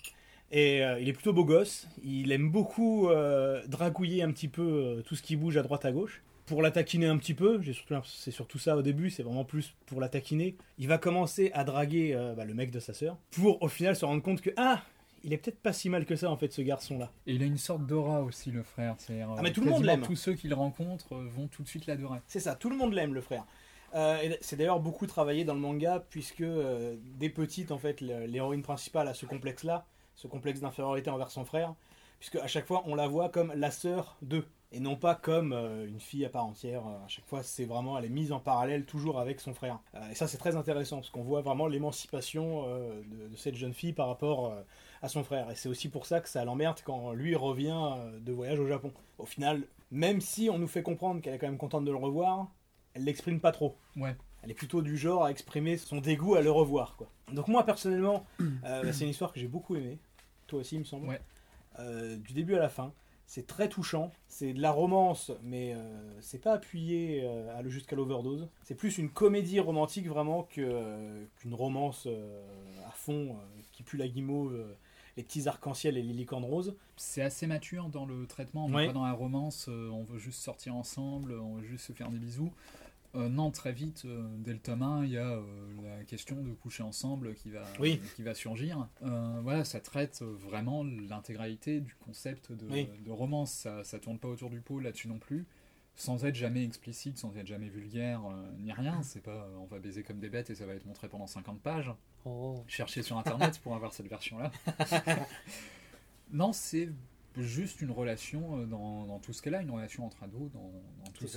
Et euh, il est plutôt beau gosse. Il aime beaucoup euh, dragouiller un petit peu tout ce qui bouge à droite à gauche. Pour la taquiner un petit peu, c'est surtout ça au début, c'est vraiment plus pour la taquiner. Il va commencer à draguer euh, bah, le mec de sa sœur, pour au final se rendre compte que ah, il est peut-être pas si mal que ça en fait ce garçon là. et il a une sorte d'aura aussi le frère c'est-à-dire, Ah, mais euh, tout le monde l'aime. tous ceux qu'il rencontre euh, vont tout de suite l'adorer C'est ça, tout le monde l'aime, le frère. Euh, c'est d'ailleurs beaucoup travaillé dans le manga, puisque euh, dès petite, en fait, l'héroïne principale a ce complexe-là, ce complexe d'infériorité envers son frère, puisque à chaque fois, on la voit comme la sœur d'eux, et non pas comme euh, une fille à part entière. Euh, À chaque fois, c'est vraiment, elle est mise en parallèle toujours avec son frère. Euh, et ça, c'est très intéressant, parce qu'on voit vraiment l'émancipation de, de cette jeune fille par rapport à son frère. Et c'est aussi pour ça que ça l'emmerde quand lui revient de voyage au Japon. Au final, même si on nous fait comprendre qu'elle est quand même contente de le revoir, elle l'exprime pas trop. Ouais. Elle est plutôt du genre à exprimer son dégoût à le revoir. Quoi. Donc moi personnellement, bah, c'est une histoire que j'ai beaucoup aimée. Toi aussi, il me semble. Ouais. Du début à la fin. C'est très touchant. C'est de la romance, mais euh, c'est pas appuyé euh, à le- jusqu'à l'overdose. C'est plus une comédie romantique vraiment que, euh, qu'une romance à fond qui pue la guimauve, les petits arcs-en-ciel et les licornes roses. c'est assez mature dans le traitement. On Ouais. pas dans la romance, on veut juste sortir ensemble, on veut juste se faire des bisous. Euh, non, très vite, euh, dès le tome 1, il y a euh, la question de coucher ensemble qui va, Oui. qui va surgir. Euh, voilà, ça traite vraiment l'intégralité du concept de, Oui. de romance. Ça, ça tourne pas autour du pot là-dessus non plus. Sans être jamais explicite, sans être jamais vulgaire, ni rien. C'est pas on va baiser comme des bêtes et ça va être montré pendant 50 pages. Oh. Cherchez sur internet pour avoir cette version-là. non, c'est juste une relation dans, dans tout ce qu'elle a, une relation entre ados, dans,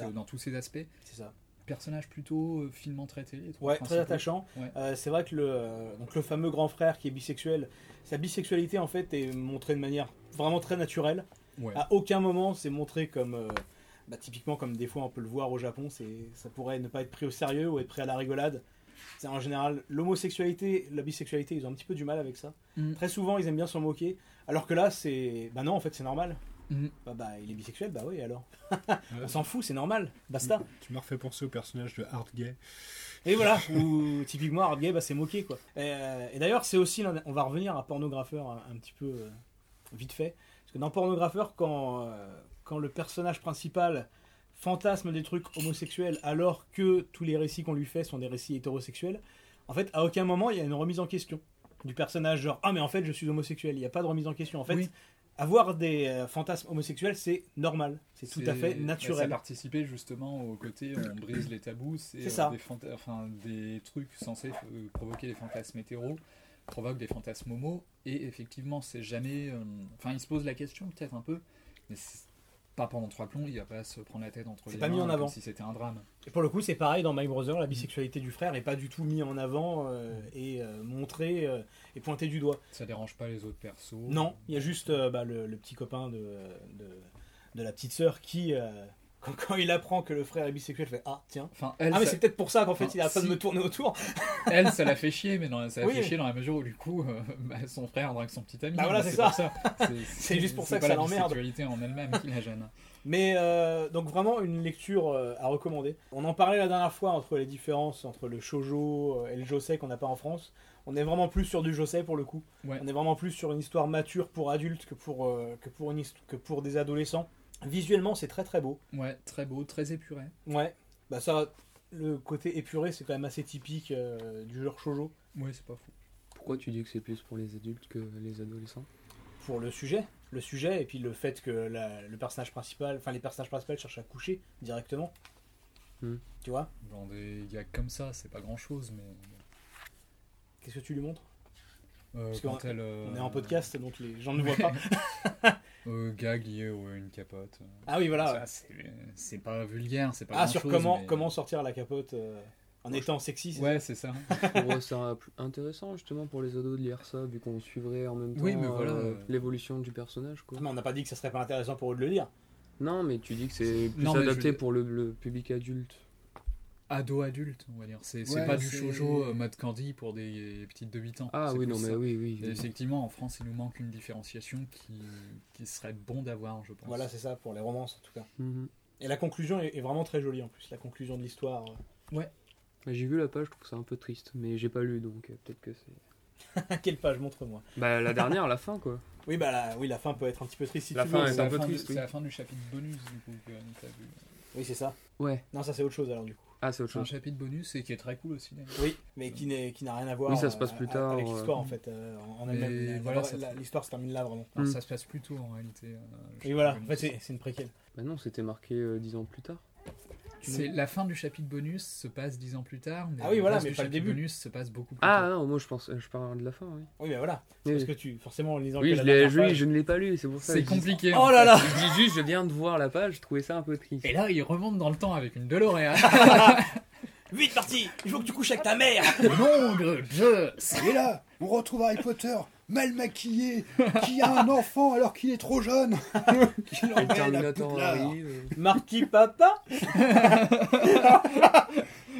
dans, dans tous ses aspects. C'est ça. Personnage plutôt euh, finement traité. Ouais, très attachant. Ouais. Euh, c'est vrai que le, euh, donc le fameux grand frère qui est bisexuel, sa bisexualité en fait est montrée de manière vraiment très naturelle. Ouais. À aucun moment c'est montré comme, euh, bah, typiquement comme des fois on peut le voir au Japon, c'est, ça pourrait ne pas être pris au sérieux ou être pris à la rigolade. C'est en général l'homosexualité, la bisexualité, ils ont un petit peu du mal avec ça. Mm. Très souvent ils aiment bien s'en moquer, alors que là c'est, bah non en fait c'est normal. Bah, bah, il est bisexuel, bah oui, alors. On s'en fout, c'est normal, basta. Tu m'as refait penser au personnage de Hard Gay. Et voilà, où typiquement Hard Gay, bah, c'est moqué quoi. Et, euh, et d'ailleurs, c'est aussi, on va revenir à Pornographeur un, un petit peu euh, vite fait. Parce que dans Pornographeur, quand, euh, quand le personnage principal fantasme des trucs homosexuels alors que tous les récits qu'on lui fait sont des récits hétérosexuels, en fait, à aucun moment il y a une remise en question du personnage, genre ah mais en fait je suis homosexuel. Il n'y a pas de remise en question. En fait, Oui. Avoir des euh, fantasmes homosexuels, c'est normal, c'est tout à fait bah, Ça naturel. participait justement au côté on brise les tabous, c'est euh, ça. Des, enfin, des trucs censés euh, provoquer des fantasmes hétéros provoquent des fantasmes homo et effectivement c'est jamais euh, enfin il se pose la question peut-être un peu mais pas pendant trois plombs il va pas se prendre la tête entre C'est les pas mis en comme avant. si c'était un drame Et pour le coup, c'est pareil dans My Brother, la bisexualité du frère n'est pas du tout mis en avant euh, et euh, montrée euh, et pointée du doigt. ça dérange pas les autres persos Non, il y a juste euh, bah, le, le petit copain de, de, de la petite sœur qui, quand, quand il apprend que le frère est bisexuel, fait Ah, tiens. enfin elle Ah, mais ça, c'est peut-être pour ça qu'en fait Enfin, il a pas de me tourner autour. elle, ça l'a fait chier mais dans, ça l'a Oui. fait chier dans la mesure où du coup euh, bah, son frère drague son petit ami Bah voilà, Mais c'est ça. C'est- C'est juste pour ça c'est que ça la l'emmerde. bisexualité en elle-même qui la gêne Mais euh, donc vraiment une lecture euh, à recommander. On en parlait la dernière fois entre les différences entre le shojo et le josei qu'on n'a pas en France. On est vraiment plus sur du josei pour le coup. Ouais. On est vraiment plus sur une histoire mature pour adultes que pour, euh, que pour, une que pour des adolescents. Visuellement, c'est très très beau. ouais très beau très épuré Ouais. Bah ça, le côté épuré, c'est quand même assez typique euh, du genre shojo ouais c'est pas fou Pourquoi tu dis que c'est plus pour les adultes que les adolescents? Pour le sujet. Le sujet et puis le fait que la- le personnage principal, enfin les personnages principaux cherchent à coucher directement. Hmm. Tu vois? Dans des gags comme ça, c'est pas grand chose, mais. Qu'est-ce que tu lui montres? Euh, quand elle, euh, On est en podcast, donc les gens ne voient pas. Euh, gag lié à une capote. euh, Ah oui, voilà. c'est- pas vulgaire, c'est pas Ah, sur chose, comment, mais- comment sortir la capote euh, en étant sexy. c'est Ouais, c'est ça. Je trouve ça plus intéressant justement pour les ados de lire ça, vu qu'on suivrait en même temps Oui, mais voilà. euh, l'évolution du personnage. Quoi. Mais on n'a pas dit que ça serait pas intéressant pour eux de le lire. Non, mais tu dis que c'est plus Non, je adapté pour le, le public adulte. Ado adulte, on va dire. C'est c'est Ouais, pas du shoujo euh, mode candy pour des petites de 8 ans. Ah oui, non, mais ça. oui, Et oui. effectivement, en France, il nous manque une différenciation qui, qui serait bon d'avoir, je pense. Voilà, c'est ça, pour les romances en tout cas. Mhm. Et la conclusion est, est vraiment très jolie en plus, la conclusion de l'histoire. J'ai vu la page, je trouve ça un peu triste, mais j'ai pas lu donc euh, peut-être que c'est. Quelle page, montre-moi. Bah la dernière, la fin quoi. Oui, bah la, oui, la fin peut être un petit peu triste si La tu fin veux. est un la peu fin du- triste, oui. C'est la fin du chapitre bonus, du coup, que vu. Oui, c'est ça. Ouais. Non, ça c'est autre chose alors du coup. Ah, c'est autre C'est un chose. chapitre bonus et qui est très cool aussi. Oui, mais qui n'est- qui n'a rien à voir Oui, ça se euh, passe plus a- tard, avec euh, l'histoire en fait. euh, en- elle-même. Voilà, L'histoire se termine là vraiment. Mm. Ça se passe plus tôt en réalité. euh, Et voilà, en fait c'est c'est une préquelle. Bah non, c'était marqué euh, 10 ans plus tard. C'est la fin du chapitre bonus se passe dix ans plus tard. Mais Ah oui, le voilà, mais du pas le chapitre début. bonus se passe beaucoup plus Ah tard. non, moi je pense, je parle de la fin, oui. Oui, mais voilà. Oui, Parce oui. que tu, forcément, en lisant Oui, que je, la l'ai, dernière je- ne l'ai pas lu, c'est pour ça. C'est dis- compliqué. Oh là là Je dis juste, je viens de voir la page, je trouvais ça un peu triste. Et là, il remonte dans le temps avec une DeLorean. Vite parti Il faut que tu couches avec ta mère non, je. Et là, on retrouve Harry Potter mal maquillé, qui a un enfant alors qu'il est trop jeune. qui Et le l'emmène à Terminator Poudlard. arrive. euh, Marquis papa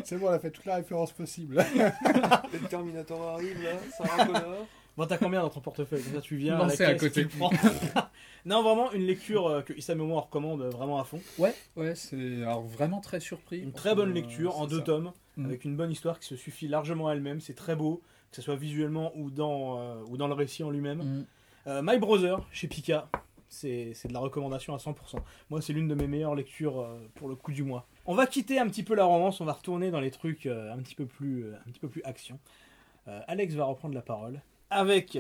C'est bon, on a fait toute la référence possible. et le Terminator arrive là, Sarah Connor. Bon, t'as combien dans ton portefeuille? Comme ça, tu viens Non, la c'est à côté. tu le prends. non, vraiment, une lecture euh, que Issa Momo recommande euh, vraiment à fond. Ouais, ouais, c'est alors vraiment très surpris. Une très bonne lecture euh, en deux ça. tomes, Mm. avec une bonne histoire qui se suffit largement à elle-même. C'est très beau, que ce soit visuellement ou dans, euh, ou dans le récit en lui-même. Mm. Euh, My Brother, chez Pika, c'est c'est de la recommandation à 100%. Moi, c'est l'une de mes meilleures lectures euh, pour le coup du mois. On va quitter un petit peu la romance, on va retourner dans les trucs euh, un, petit peu plus, euh, un petit peu plus action. Euh, Alex va reprendre la parole avec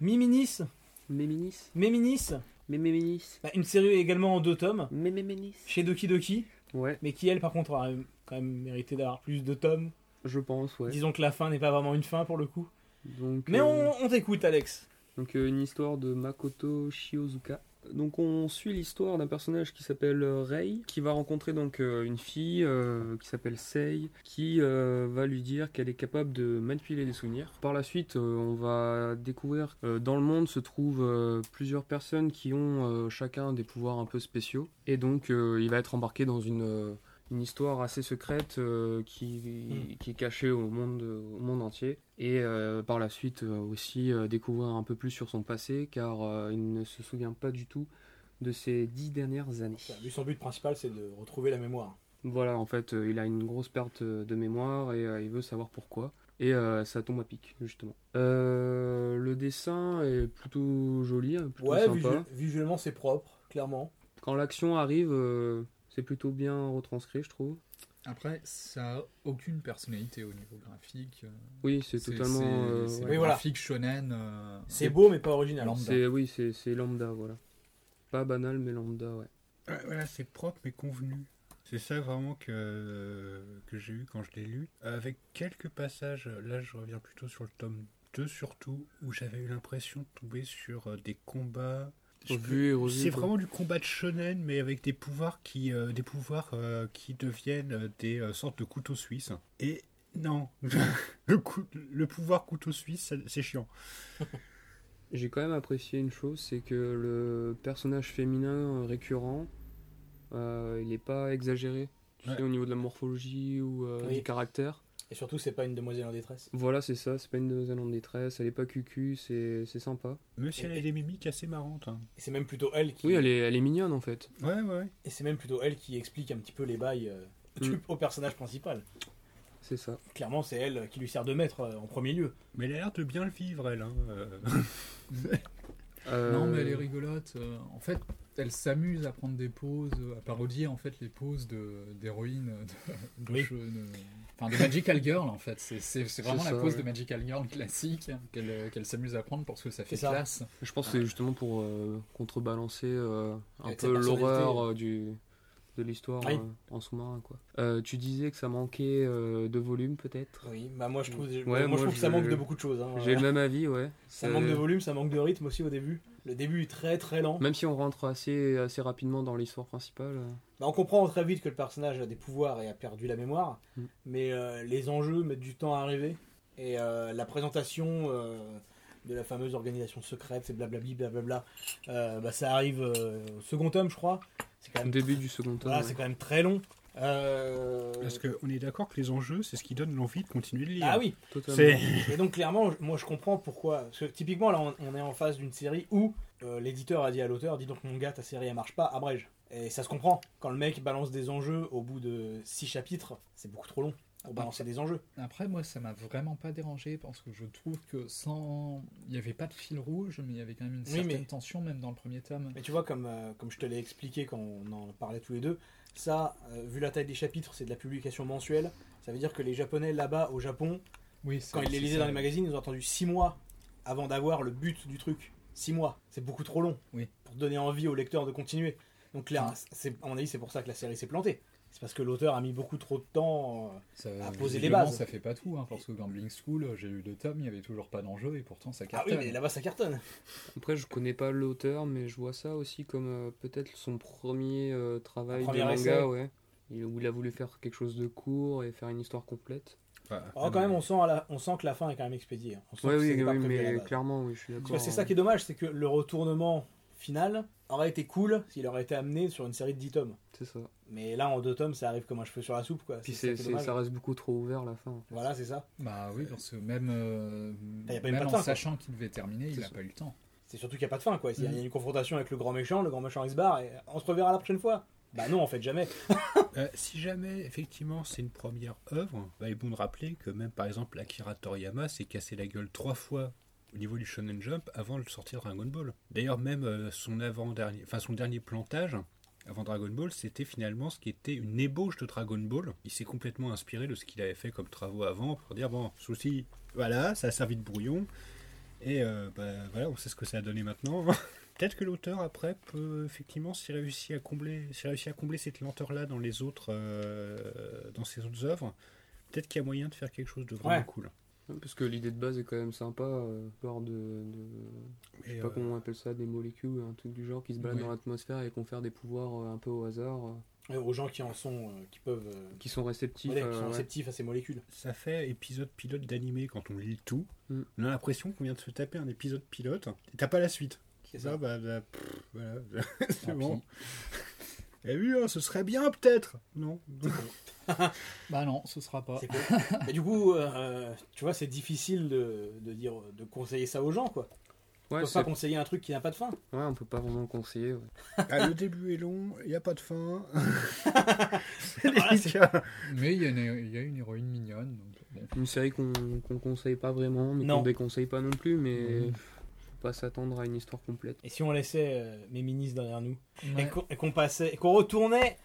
Miminis, Méménis. Méminis, Méménis. bah, une série également en deux tomes, Méméménis. chez Doki Doki, Ouais, mais qui elle par contre a quand même mérité d'avoir plus de tomes. Je pense, ouais. Disons que la fin n'est pas vraiment une fin pour le coup. Donc, Mais euh, on, on t'écoute Alex. Donc euh, une histoire de Makoto Shiozuka. Donc on suit l'histoire d'un personnage qui s'appelle euh, Rei, qui va rencontrer donc euh, une fille euh, qui s'appelle Sei, qui euh, va lui dire qu'elle est capable de manipuler les souvenirs. Par la suite, on va découvrir dans le monde se trouvent plusieurs personnes qui ont chacun des pouvoirs un peu spéciaux, et donc il va être embarqué dans une une histoire assez secrète euh, qui, qui est cachée au monde, au monde entier. Et euh, par la suite euh, aussi découvrir un peu plus sur son passé, car il ne se souvient pas du tout de ces dix dernières années. Lui, son but principal, c'est de retrouver la mémoire. Voilà, en fait, il a une grosse perte de mémoire et il veut savoir pourquoi. Et ça tombe à pic, justement. Euh, le dessin est plutôt joli, hein, plutôt Ouais, sympa. visu- visuellement, c'est propre, clairement. Quand l'action arrive, c'est plutôt bien retranscrit, je trouve. Après, ça a aucune personnalité au niveau graphique. euh, Oui, c'est totalement. c'est- euh, c'est ouais. Graphique shonen. euh, C'est beau, mais pas original. Lambda. C'est oui, c'est c'est lambda, voilà. Pas banal, mais lambda, ouais. Ouais, voilà, c'est propre mais convenu. C'est ça vraiment que, que j'ai eu quand je l'ai lu. Avec quelques passages, là je reviens plutôt sur le tome 2 surtout, où j'avais eu l'impression de tomber sur euh, des combats. C'est vraiment du combat de shonen, mais avec des pouvoirs qui, euh, des pouvoirs, euh, qui deviennent euh, des euh, sortes de couteaux suisses. Et non, le, coup- le pouvoir couteau suisse, c'est chiant. J'ai quand même apprécié une chose, c'est que le personnage féminin récurrent, euh, il n'est pas exagéré. Tu Ouais. sais, au niveau de la morphologie ou euh, Oui. du caractère. Et surtout, c'est pas une demoiselle en détresse. Voilà, c'est ça, c'est pas une demoiselle en détresse, elle est pas cucu, c'est c'est sympa. Même si elle a des mimiques assez marrantes. hein. Et c'est même plutôt elle qui. Oui, elle est, elle est mignonne en fait. Ouais, ouais. Et c'est même plutôt elle qui explique un petit peu les bails euh, du- Mm. au personnage principal. C'est ça. Clairement, c'est elle qui lui sert de maître euh, en premier lieu. Mais elle a l'air de bien le vivre, elle. hein, euh. Euh, Non, mais elle est rigolote. euh, en fait, elle s'amuse à prendre des poses, à parodier en fait les poses de d'héroïnes de, de Oui. che- de- enfin, de Magical Girl en fait. C'est- vraiment la pose ouais. de Magical Girl classique qu'elle euh, qu'elle s'amuse à prendre parce que ça fait ça. classe. Je pense que c'est justement pour euh, contrebalancer euh, un peu l'horreur euh, du de l'histoire Oui. euh, en sous-marin quoi. Euh, tu disais que ça manquait euh, de volume peut-être? Oui, bah moi je trouve, Ouais, moi, moi, je trouve que ça je- manque de beaucoup de choses. hein. J'ai le même avis, ouais. Ça manque de volume, ça manque de rythme aussi au début. Le début est très très lent. Même si on rentre assez, assez rapidement dans l'histoire principale. euh, Bah, on comprend très vite que le personnage a des pouvoirs et a perdu la mémoire, Mm. mais euh, les enjeux mettent du temps à arriver. Et euh, la présentation euh, de la fameuse organisation secrète, c'est blablabli, blablabla, bah, ça arrive au second tome, je crois. C'est quand Au même, début du second tome. voilà, ouais. c'est quand même très long. Euh, Parce qu'on est d'accord que les enjeux, c'est ce qui donne l'envie de continuer de lire? Ah oui, Totalement. Et donc clairement, moi je comprends pourquoi. Parce que typiquement là, on, on est en face d'une série où euh, l'éditeur a dit à l'auteur, dis donc mon gars, ta série elle marche pas, abrège. Et ça se comprend. Quand le mec balance des enjeux au bout de 6 chapitres, c'est beaucoup trop long pour balancer des enjeux. Après, moi, ça m'a vraiment pas dérangé parce que je trouve que sans. Il n'y avait pas de fil rouge, mais il y avait quand même une Oui, certaine mais- tension, même dans le premier tome. Mais tu vois, comme, euh, comme je te l'ai expliqué quand on en parlait tous les deux, ça, euh, vu la taille des chapitres, c'est de la publication mensuelle. Ça veut dire que les Japonais là-bas au Japon, Oui, quand ils les lisaient dans les magazines, ils ont attendu 6 mois avant d'avoir le but du truc. 6 mois, c'est beaucoup trop long Oui. pour donner envie au lecteur de continuer. Donc là, c'est, à mon avis, c'est pour ça que la série s'est plantée. C'est parce que l'auteur a mis beaucoup trop de temps. euh, à poser les bases. Ça fait pas tout, hein, parce que Gambling School, j'ai lu deux tomes, il y avait toujours pas d'enjeu et pourtant ça Ah cartonne. oui, mais là-bas ça cartonne. Après, je connais pas l'auteur, mais je vois ça aussi comme euh, peut-être son premier euh, travail de premier manga, essai. ouais. Il- Où il a voulu faire quelque chose de court et faire une histoire complète. Enfin, Oh, quand même, on sent, à la- on sent que la fin est quand même expédiée. hein. On sent Ouais, que oui, oui, la mais clairement, oui, je suis d'accord. c'est ça qui est dommage, c'est que le retournement final aurait été cool s'il aurait été amené sur une série de 10 tomes. C'est ça. Mais là, en deux tomes, ça arrive comme un cheveu sur la soupe, quoi. Puis C'est ça reste beaucoup trop ouvert la fin. en fait. Voilà, c'est ça. Bah oui, parce que même, euh, Bah, même pas en fin, sachant qu'il devait terminer, il C'est a ça. pas eu le temps. C'est surtout qu'il n'y a pas de fin, quoi. Il y a Mhm. une confrontation avec le grand méchant, le grand méchant il se barre et on se reverra la prochaine fois. Bah non, en fait, jamais. Euh, si jamais, effectivement, c'est une première œuvre, bah, il est bon de rappeler que même, par exemple, Akira Toriyama s'est cassé la gueule trois fois au niveau du Shonen Jump avant de sortir Dragon Ball. D'ailleurs, même euh, son avant-dernier, enfin son dernier plantage avant Dragon Ball, c'était finalement ce qui était une ébauche de Dragon Ball. Il s'est complètement inspiré de ce qu'il avait fait comme travaux avant pour dire bon, souci, voilà, ça a servi de brouillon. Et euh, bah, voilà, on sait ce que ça a donné maintenant. Peut-être que l'auteur après peut effectivement s'il réussit à combler, à combler cette lenteur-là dans les autres, euh, dans ses autres œuvres, peut-être qu'il y a moyen de faire quelque chose de vraiment Ouais. cool. Parce que l'idée de base est quand même sympa, euh, genre de, de- je sais pas euh, comment on appelle ça, des molécules, un truc du genre qui se baladent Ouais. dans l'atmosphère et confèrent des pouvoirs euh, un peu au hasard, euh, Et aux gens qui en sont, euh, qui peuvent. euh, qui sont réceptifs. qui sont ouais. réceptifs à ces molécules. ça fait épisode pilote d'animé quand on lit le tout. Mm. On a l'impression qu'on vient de se taper un épisode pilote et t'as pas la suite. C'est Ça, ça. bah, bah, pff, voilà. c'est bon. Eh oui, hein, ce serait bien peut-être. Non. Bah non, ce sera pas. Cool. Et du coup, euh, tu vois, c'est difficile de, de dire, de conseiller ça aux gens, quoi. On Ouais, peut pas conseiller un truc qui n'a pas de fin. ouais, on peut pas vraiment le conseiller. ouais. Ah, le début est long, il n'y a pas de fin. Voilà. Mais il y, a une- il y a une héroïne mignonne. Donc, bon. Une série qu'on qu'on conseille pas vraiment, mais qu'on déconseille pas non plus, mais. Pas s'attendre à une histoire complète. Et si on laissait euh, mes minis derrière nous et Ouais. qu'on- et qu'on passait, et qu'on retournait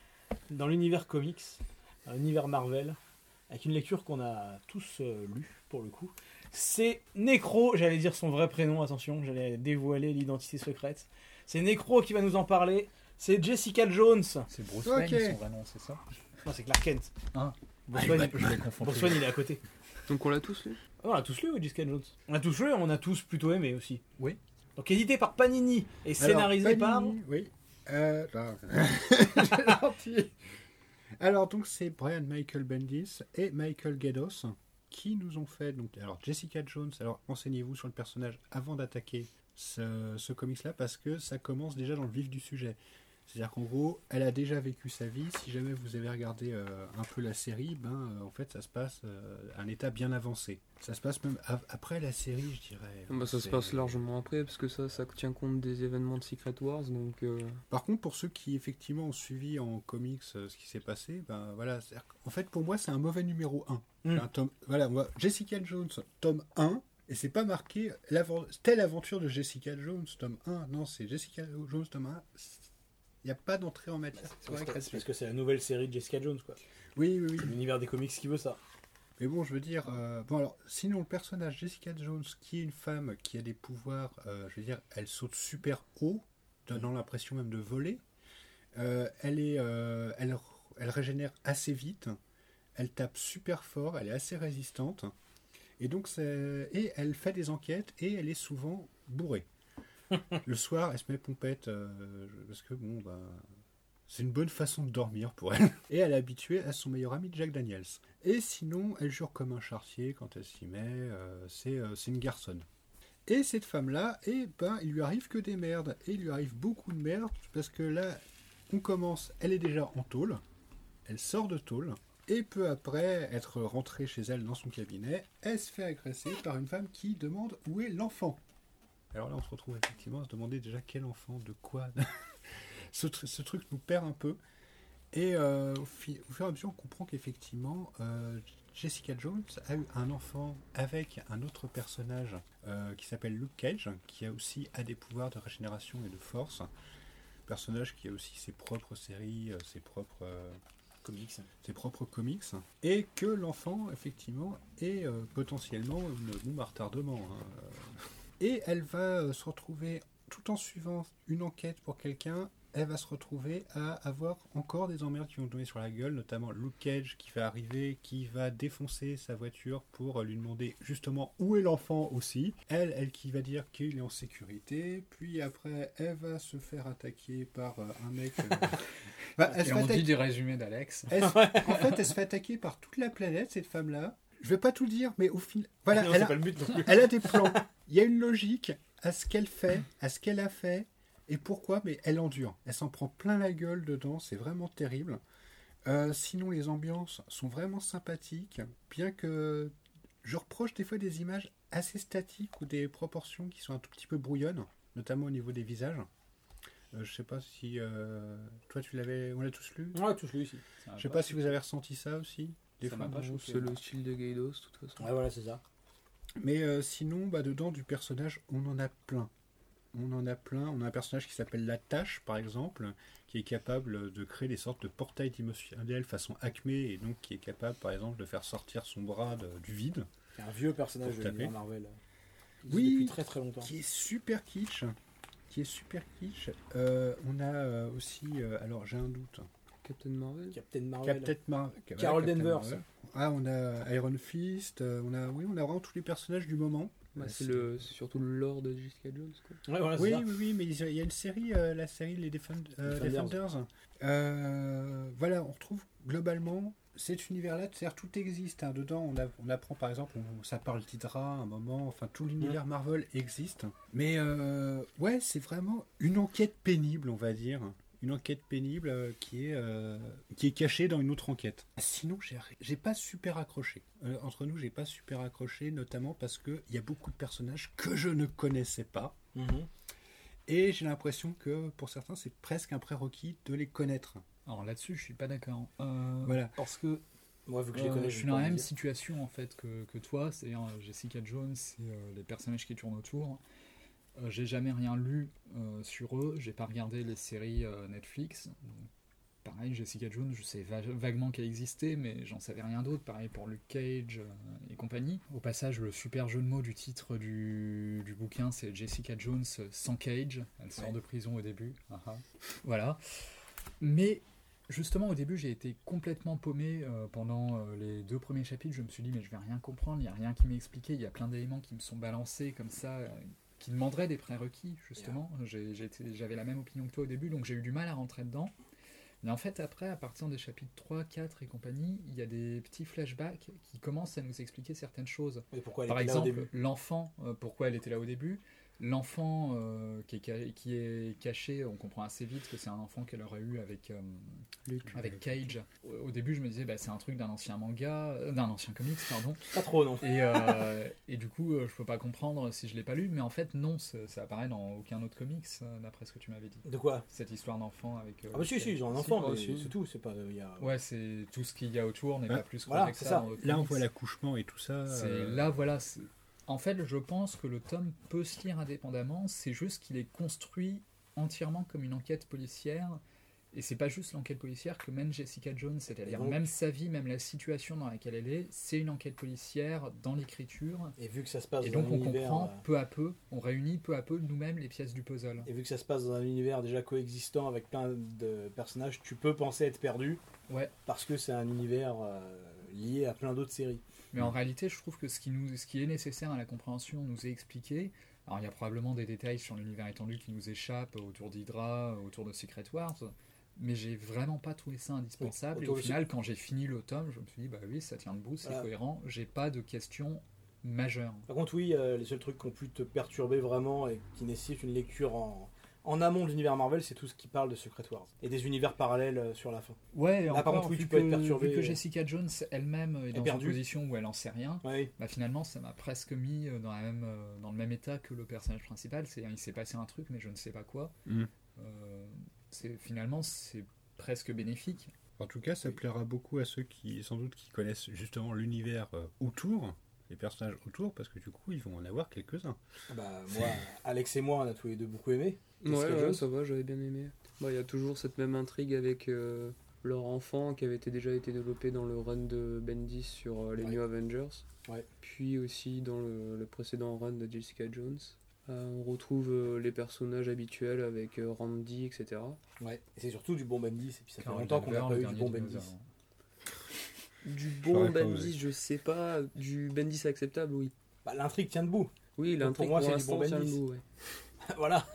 dans l'univers comics, dans l'univers Marvel, avec une lecture qu'on a tous euh, lue pour le coup. C'est Necro, j'allais dire son vrai prénom, attention, j'allais dévoiler l'identité secrète. C'est Necro qui va nous en parler. C'est Jessica Jones. C'est Bruce. Wayne, son vrai nom, c'est ça? Non, c'est Clark Kent. Ah. Bruce Wayne, il est à côté. Donc on l'a tous lu? On a tous lu, oui, Jessica Jones. On a tous lu, on a tous plutôt aimé aussi. Oui. Donc édité par Panini et scénarisé Alors, par. Panini, Oui. Euh, là. Alors, donc, c'est Brian Michael Bendis et Michael Gados qui nous ont fait. Donc, alors, Jessica Jones. Alors, renseignez-vous sur le personnage avant d'attaquer ce, ce comics-là parce que ça commence déjà dans le vif du sujet. C'est-à-dire qu'en gros, elle a déjà vécu sa vie. Si jamais vous avez regardé euh, un peu la série, ben, euh, en fait, ça se passe euh, à un état bien avancé. Ça se passe même av- après la série, je dirais. bah, Ça se passe largement après, parce que ça, ça tient compte des événements de Secret Wars, donc... euh, Par contre, pour ceux qui effectivement ont suivi en comics euh, ce qui s'est passé, ben voilà, qu'en fait pour moi c'est un mauvais numéro 1. Mm. Un tome, voilà, Jessica Jones, tome 1, et c'est pas marqué telle aventure de Jessica Jones, tome 1. Non, c'est Jessica Jones, tome 1. Il n'y a pas d'entrée en matière. C'est que- c'est parce que c'est la nouvelle série de Jessica Jones, quoi. Oui, oui, oui. L'univers des comics qui veut ça. Mais bon, je veux dire, euh, bon alors, sinon le personnage Jessica Jones, qui est une femme qui a des pouvoirs, euh, je veux dire, elle saute super haut, donnant l'impression même de voler. Euh, elle est, elle, elle régénère assez vite. Elle tape super fort. Elle est assez résistante. Et donc, c'est- et elle fait des enquêtes et elle est souvent bourrée. le soir, elle se met pompette euh, parce que bon, bah, c'est une bonne façon de dormir pour elle. Et elle est habituée à son meilleur ami Jack Daniels. Et sinon, elle jure comme un chartier quand elle s'y met. euh, c'est euh, c'est une garçonne. Et cette femme-là, eh ben, il lui arrive que des merdes. Et il lui arrive beaucoup de merdes parce que là, on commence, elle est déjà en tôle. Elle sort de tôle. Et peu après être rentrée chez elle dans son cabinet, elle se fait agresser par une femme qui demande où est l'enfant. Alors là, on se retrouve effectivement à se demander déjà quel enfant, de quoi. ce, tr- ce truc nous perd un peu. Et euh, au, fur et à mesure, on comprend qu'effectivement, euh, Jessica Jones a eu un enfant avec un autre personnage euh, qui s'appelle Luke Cage, qui a aussi a des pouvoirs de régénération et de force. Personnage qui a aussi ses propres séries, ses propres, Comics. ses propres comics. Et que l'enfant, effectivement, est potentiellement une bombe à retardement. hein. Et elle va euh, se retrouver, tout en suivant une enquête pour quelqu'un, elle va se retrouver à avoir encore des emmerdes qui vont tomber sur la gueule, notamment Luke Cage qui va arriver, qui va défoncer sa voiture pour lui demander justement où est l'enfant aussi. Elle, elle qui va dire qu'il est en sécurité, puis après elle va se faire attaquer par euh, un mec. euh, bah, elle Et on dit des résumés d'Alex. en fait, elle se fait attaquer par toute la planète, cette femme-là. Je vais pas tout dire, mais au final, voilà, Non, elle a, pas le but non plus. elle a des plans. Il y a une logique à ce qu'elle fait, à ce qu'elle a fait, et pourquoi, mais elle endure. Elle s'en prend plein la gueule dedans, c'est vraiment terrible. Euh, sinon, les ambiances sont vraiment sympathiques, bien que je reproche des fois des images assez statiques ou des proportions qui sont un tout petit peu brouillonnes, notamment au niveau des visages. Euh, je sais pas si euh, toi tu l'avais, on l'a tous lu? Ouais, tous lu ici. Je sais pas si vous avez ressenti ça aussi. Des Ça fois. m'a pas bon, choqué. c'est le style de Gaidos, de toute façon. Ouais, voilà, c'est ça. Mais euh, sinon, bah, dedans du personnage, on en a plein. On en a plein. On a un personnage qui s'appelle La Tâche, par exemple, qui est capable de créer des sortes de portails dimensionnels façon Acme, et donc qui est capable, par exemple, de faire sortir son bras de- du vide, C'est un vieux personnage de l'univers Marvel. Oui. Depuis très très longtemps. qui est super kitsch. Qui est super kitsch. Euh, on a euh, aussi, euh, alors j'ai un doute, Captain Marvel Captain Marvel. Captain Mar- Carol Captain Danvers. Marvel. Ah, on a Iron Fist, euh, on a, oui, on a vraiment tous les personnages du moment. Bah, c'est le, surtout le lore de Jessica Jones. Quoi. Ouais, voilà, c'est Oui, ça. oui, oui, mais il y a- une série, euh, la série Les Defend- euh, Defenders. Euh, voilà, on retrouve globalement cet univers-là, c'est-à-dire tout existe. hein. Dedans, on, a- on apprend par exemple, on- ça parle d'Hydra à un moment, enfin tout l'univers Marvel existe. Mais euh, ouais, c'est vraiment une enquête pénible, on va dire. Une enquête pénible euh, qui, est, euh, qui est cachée dans une autre enquête. Sinon, j'ai, j'ai pas super accroché. Euh, entre nous, j'ai pas super accroché, notamment parce qu'il y a beaucoup de personnages que je ne connaissais pas. Mhm. Et j'ai l'impression que pour certains, c'est presque un prérequis de les connaître. Alors là-dessus, je suis pas d'accord. Euh, Voilà. Parce que Moi, vu que je les euh, connais, je vais suis dans la même dire. situation en fait que, que toi, c'est-à-dire Jessica Jones et euh, les personnages qui tournent autour. Euh, j'ai jamais rien lu euh, sur eux, j'ai pas regardé les séries euh, Netflix. Donc, pareil, Jessica Jones, je sais va- vaguement qu'elle existait, mais j'en savais rien d'autre. Pareil pour Luke Cage euh, et compagnie. Au passage, le super jeu de mots du titre du, du bouquin, c'est Jessica Jones sans Cage. Elle sort Ouais. de prison au début. Ah ah. Voilà. Mais Justement, au début, j'ai été complètement paumé euh, pendant euh, les deux premiers chapitres. Je me suis dit, mais je vais rien comprendre, il n'y a rien qui m'est expliqué. Il y a plein d'éléments qui me sont balancés comme ça, qui demanderaient des prérequis, justement. J'avais la même opinion que toi au début, donc j'ai eu du mal à rentrer dedans. Mais en fait, après, à partir des chapitres 3, 4 et compagnie, il y a des petits flashbacks qui commencent à nous expliquer certaines choses. Mais pourquoi elle Par exemple, l'enfant, euh, pourquoi elle était là au début L'enfant euh, qui, est ca- qui est caché, on comprend assez vite que c'est un enfant qu'elle aurait eu avec, euh, avec Cage. Au, au début, je me disais, bah, c'est un truc d'un ancien manga, euh, d'un ancien comics, pardon. Pas trop, non. Et, euh, et du coup, euh, je peux pas comprendre si je l'ai pas lu, mais en fait, non, ça, ça apparaît dans aucun autre comics, euh, d'après ce que tu m'avais dit. De quoi? Cette histoire d'enfant avec. euh, Ah bah si, si, ils ont un enfant, mais c'est tout. C'est pas. il Y a... Ouais, c'est tout ce qu'il y a autour n'est pas plus Voilà, que ça. ça. dans d'autres Là, on voit l'accouchement et tout ça. C'est euh, là, voilà. En fait, je pense que le tome peut se lire indépendamment. C'est juste qu'il est construit entièrement comme une enquête policière. Et c'est pas juste l'enquête policière que mène Jessica Jones, c'est-à-dire même sa vie, même la situation dans laquelle elle est, c'est une enquête policière dans l'écriture. Et vu que ça se passe Et dans donc un on univers, comprend euh, peu à peu, on réunit peu à peu nous-mêmes les pièces du puzzle. Et vu que ça se passe dans un univers déjà coexistant avec plein de personnages, tu peux penser être perdu. Ouais. Parce que c'est un univers euh, lié à plein d'autres séries. Mais en réalité, je trouve que ce qui, nous, ce qui est nécessaire à la compréhension nous est expliqué. Alors, il y a probablement des détails sur l'univers étendu qui nous échappent autour d'Hydra, autour de Secret Wars, mais j'ai vraiment pas trouvé ça indispensable. Oui, et au final, quand j'ai fini le tome, je me suis dit, bah oui, ça tient debout, c'est Voilà. cohérent, j'ai pas de questions majeures. Par contre, oui, euh, les seuls trucs qui ont pu te perturber vraiment et qui nécessitent une lecture en, en amont de l'univers Marvel, c'est tout ce qui parle de Secret Wars. Et des univers parallèles euh, sur la fin. Ouais, Là, encore, par contre, oui, tu peux être que- perturbé. Vu que Jessica Jones elle-même est dans perdue. une position où elle en sait rien, Ouais, bah finalement, ça m'a presque mis euh, dans, la même, euh, dans le même état que le personnage principal. C'est-à-dire, il s'est passé un truc, mais je ne sais pas quoi. Euh, c'est finalement, c'est presque bénéfique. En tout cas, ça plaira beaucoup à ceux qui, sans doute, qui connaissent justement l'univers euh, autour, les personnages autour, parce que du coup, ils vont en avoir quelques-uns. bah, moi, Alex et moi, on a tous les deux beaucoup aimé. Ouais, Jessica ouais, Jones. ça va, j'avais bien aimé. Il y a toujours cette même intrigue avec euh, leur enfant qui avait été, déjà été développé dans le run de Bendis sur euh, les Ouais. New Avengers. Ouais. Puis aussi dans le, le précédent run de Jessica Jones. Euh, on retrouve euh, les personnages habituels avec euh, Randy, etc. Ouais. Et c'est surtout du bon Bendis. Et puis ça fait longtemps qu'on n'a pas eu du bon. Bendis. Du bon Bendis, je sais pas. Du Bendis acceptable, oui. Bah, L'intrigue tient debout. Oui, pour l'intrigue moi, pour, c'est du bon Bendis. debout, ouais. voilà.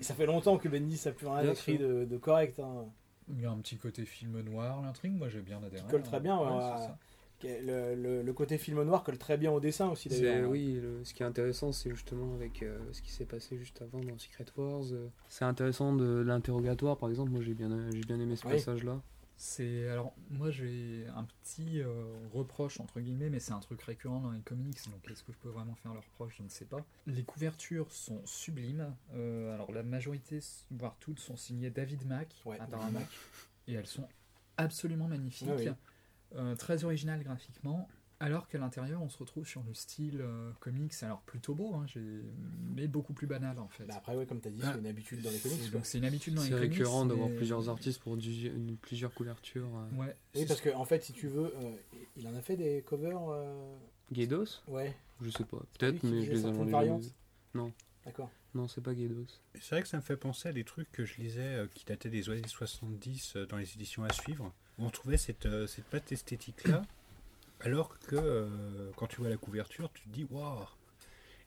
Et ça fait longtemps que Bendis a plus rien Bien écrit de, de correct. hein. Il y a un petit côté film noir, l'intrigue, moi j'ai bien adhéré. colle très bien, ouais, Ouais, ouais. c'est ça. Le, le- le côté film noir colle très bien au dessin aussi d'ailleurs. oui, le- ce qui est intéressant, c'est justement avec euh, ce qui s'est passé juste avant dans Secret Wars. euh, c'est intéressant de, l'interrogatoire, par exemple. Moi, j'ai bien, j'ai bien aimé ce Oui. passage-là. C'est alors moi j'ai un petit euh, reproche entre guillemets, mais c'est un truc récurrent dans les comics, donc est-ce que je peux vraiment faire le reproche? Je ne sais pas. Les couvertures sont sublimes. Euh, alors la majorité, voire toutes, sont signées David Mack, Ouais, apparemment, David Mack. et elles sont absolument magnifiques, oui. Euh, très originales graphiquement. Alors qu'à l'intérieur, on se retrouve sur le style euh, comics, alors plutôt beau, hein, mais beaucoup plus banal en fait. Bah après, ouais, comme tu as dit, Ah. c'est une habitude dans les C'est- comics. c'est une habitude dans les C'est comics. récurrent d'avoir mais- plusieurs artistes pour du- une- plusieurs couvertures. euh. Ouais. Oui, parce qu'en en fait, si tu veux, euh, il en a fait des covers. euh, Gaydos Ouais. Je sais pas. Peut-être, mais je les ai vus. Non. D'accord. Non, c'est pas Gaydos. Et C'est vrai que ça me fait penser à des trucs que je lisais euh, qui dataient des années 70 euh, dans les éditions à suivre, où on trouvait cette, euh, cette patte esthétique-là, alors que euh, quand tu vois la couverture, tu te dis waouh!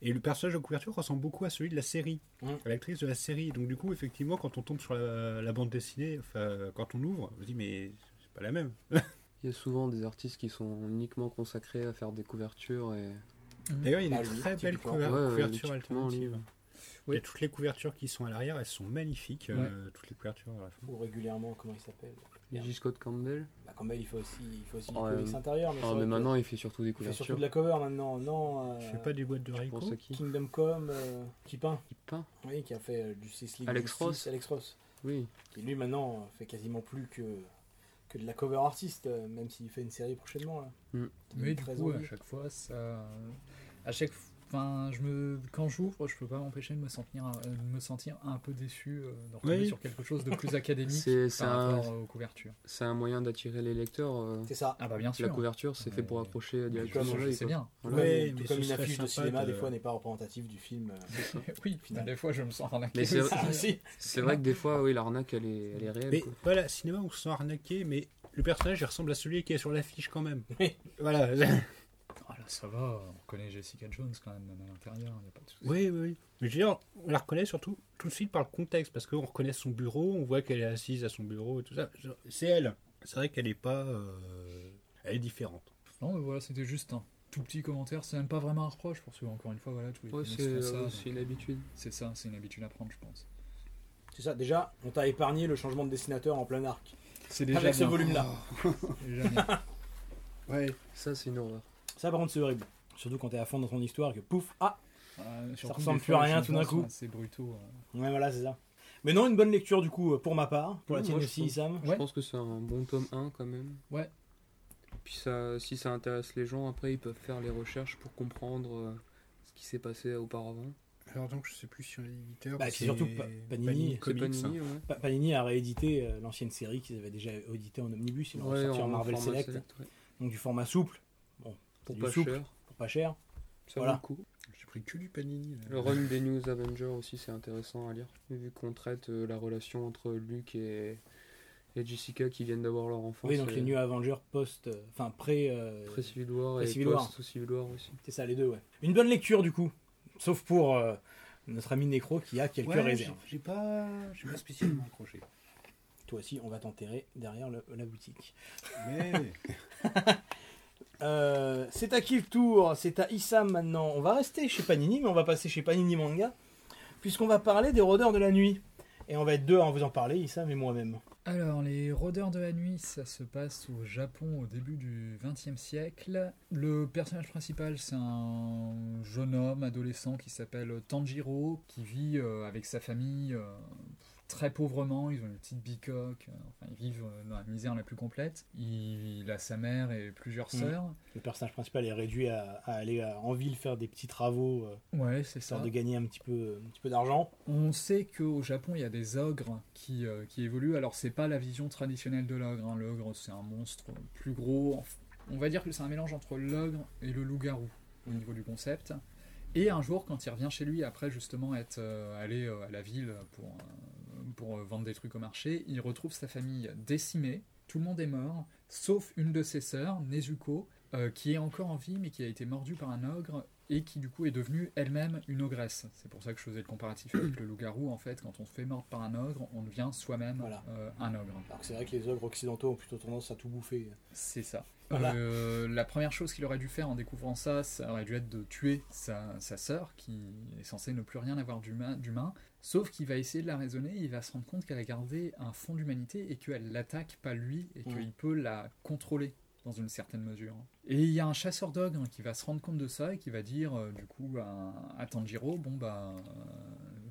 Et le personnage de couverture ressemble beaucoup à celui de la série, Mm. à l'actrice de la série. Donc, du coup, effectivement, quand on tombe sur la, la bande dessinée, enfin, quand on ouvre, on se dit mais c'est pas la même. Il y a souvent des artistes qui sont uniquement consacrés à faire des couvertures et D'ailleurs, il y a Bah, des lui, très belles couvertures ouais. Il y a toutes les couvertures qui sont à l'arrière, elles sont magnifiques. euh, toutes les couvertures à la fin. Ou régulièrement, comment il s'appelle? J. Scott Campbell. Bah, Campbell, il fait aussi, il fait aussi du Ouais, comics euh, intérieur. Mais, vrai mais que maintenant, il fait surtout des il fait surtout couvertures. de la cover maintenant. Non, Je euh, fais pas des boîtes de Je Rico. qui? Kingdom Come, euh, qui peint. Il peint Oui, qui a fait euh, Justice League. Alex Justice, Ross. Alex Ross. Oui. Qui lui maintenant euh, fait quasiment plus que, que de la cover artiste, euh, même s'il fait une série prochainement. Là. Mm. Mais du très coup, à chaque fois, ça. À chaque Enfin, je me... quand j'ouvre, je peux pas m'empêcher de me sentir, euh, de me sentir un peu déçu euh, de retomber Oui. sur quelque chose de plus académique C'est c'est par un, rapport aux couvertures. c'est un moyen d'attirer les lecteurs. euh, C'est ça. Ah bah bien sûr. La couverture, c'est fait pour Mais directement sais quoi. bien. Voilà. Tout mais comme une affiche de cinéma, de- des fois, n'est pas représentative du film. euh. oui, putain, des fois, je me sens arnaqué. Mais c'est-. Ah, si. C'est vrai que des fois, oui, l'arnaque, elle est, elle est réelle. Mais quoi. voilà, cinéma, on se sent arnaqué, mais le personnage il ressemble à celui qui est sur l'affiche quand même. Oui. Voilà. Ça va, on connaît Jessica Jones quand même, même à l'intérieur, y a pas de souci. Oui, oui, oui. Mais je veux dire, on la reconnaît surtout tout de suite par le contexte, parce qu'on reconnaît son bureau, on voit qu'elle est assise à son bureau et tout ça. C'est elle. C'est vrai qu'elle est pas. euh, Elle est différente. Non, mais voilà, c'était juste un tout petit commentaire, c'est même pas vraiment un reproche, parce que, encore une fois, voilà, tous les Ouais, c'est euh, c'est une habitude. c'est ça, c'est une habitude à prendre, je pense. C'est ça. Déjà, on t'a épargné le changement de dessinateur en plein arc. C'est Avec ce volume-là. Déjà bien. Ouais. Ça, c'est une horreur. Ça, par contre, c'est horrible. Surtout quand t'es à fond dans ton histoire que pouf, ah Euh, surtout ressemble plus à rien tout d'un coup. assez brutaux. euh. Ouais, voilà, c'est ça. Mais non, une bonne lecture du coup pour ma part, pour la tienne aussi, trouve. Sam. Je Ouais. pense que c'est un bon tome 1 quand même. Ouais. Puis ça, si ça intéresse les gens, après ils peuvent faire les recherches pour comprendre euh, ce qui s'est passé auparavant. Alors donc, je sais plus sur l'éditeur. Bah, c'est surtout Pa- Panini. C'est Comics, Panini, hein. ouais. Pa- Panini a réédité euh, l'ancienne série qu'ils avaient déjà édité en omnibus, ils l'ont Ouais, ressorti en, en Marvel Select, ouais. donc du format souple, Pour pas souple. cher. pour pas cher. Ça Voilà. vaut le coup. J'ai pris que du Panini. là. Le run des News Avengers aussi, c'est intéressant à lire. Vu qu'on traite euh, la relation entre Luke et, et Jessica qui viennent d'avoir leur enfant. oui, donc les New Avengers post, euh, enfin pré, euh, Pré-Civil War Pré et Civil War. post-Civil War aussi. c'est ça les deux, ouais. Une bonne lecture du coup, sauf pour euh, notre ami Necro qui a quelques Ouais, réserves. j'ai- pas, j'ai pas spécialement accroché. Toi aussi, on va t'enterrer derrière le- la boutique. Mais Euh, c'est à qui le tour? C'est à Issam maintenant. On va rester chez Panini, mais on va passer chez Panini Manga, puisqu'on va parler des rôdeurs de la nuit. Et on va être deux à vous en parler, Issam et moi-même. Alors, les rôdeurs de la nuit, ça se passe au Japon au début du XXe siècle. Le personnage principal, c'est un jeune homme, adolescent, qui s'appelle Tanjiro, qui vit euh, avec sa famille euh, très pauvrement. Ils ont une petite bicoque, euh, enfin, ils vivent euh, dans la misère la plus complète. Il, a sa mère et plusieurs Mhm. sœurs. Le personnage principal est réduit à, à aller à- en ville faire des petits travaux, euh, Ouais, c'est ça. de gagner un petit peu, un petit peu d'argent. On sait qu'au Japon, il y a des ogres qui, euh, qui évoluent. Alors, c'est pas la vision traditionnelle de l'ogre. hein. L'ogre, c'est un monstre plus gros. On va dire que c'est un mélange entre l'ogre et le loup-garou au niveau du concept. Et un jour, quand il revient chez lui, après justement être euh, allé euh, à la ville pour, euh, pour euh, vendre des trucs au marché, il retrouve sa famille décimée. Tout le monde est mort, sauf une de ses sœurs, Nezuko, euh, qui est encore en vie, mais qui a été mordue par un ogre et qui du coup est devenue elle-même une ogresse. C'est pour ça que je faisais le comparatif avec le loup-garou. En fait, quand on se fait mordre par un ogre, on devient soi-même Voilà. euh, un ogre. Alors que c'est vrai que les ogres occidentaux ont plutôt tendance à tout bouffer. C'est ça. Voilà. Euh, la première chose qu'il aurait dû faire en découvrant ça, ça aurait dû être de tuer sa, sa sœur, qui est censée ne plus rien avoir d'humain. Sauf qu'il va essayer de la raisonner, il va se rendre compte qu'elle a gardé un fond d'humanité et qu'elle l'attaque pas lui et qu'il peut la contrôler dans une certaine mesure. Et il y a un chasseur d'ogres qui va se rendre compte de ça et qui va dire euh, du coup à, à Tanjiro, bon bah euh,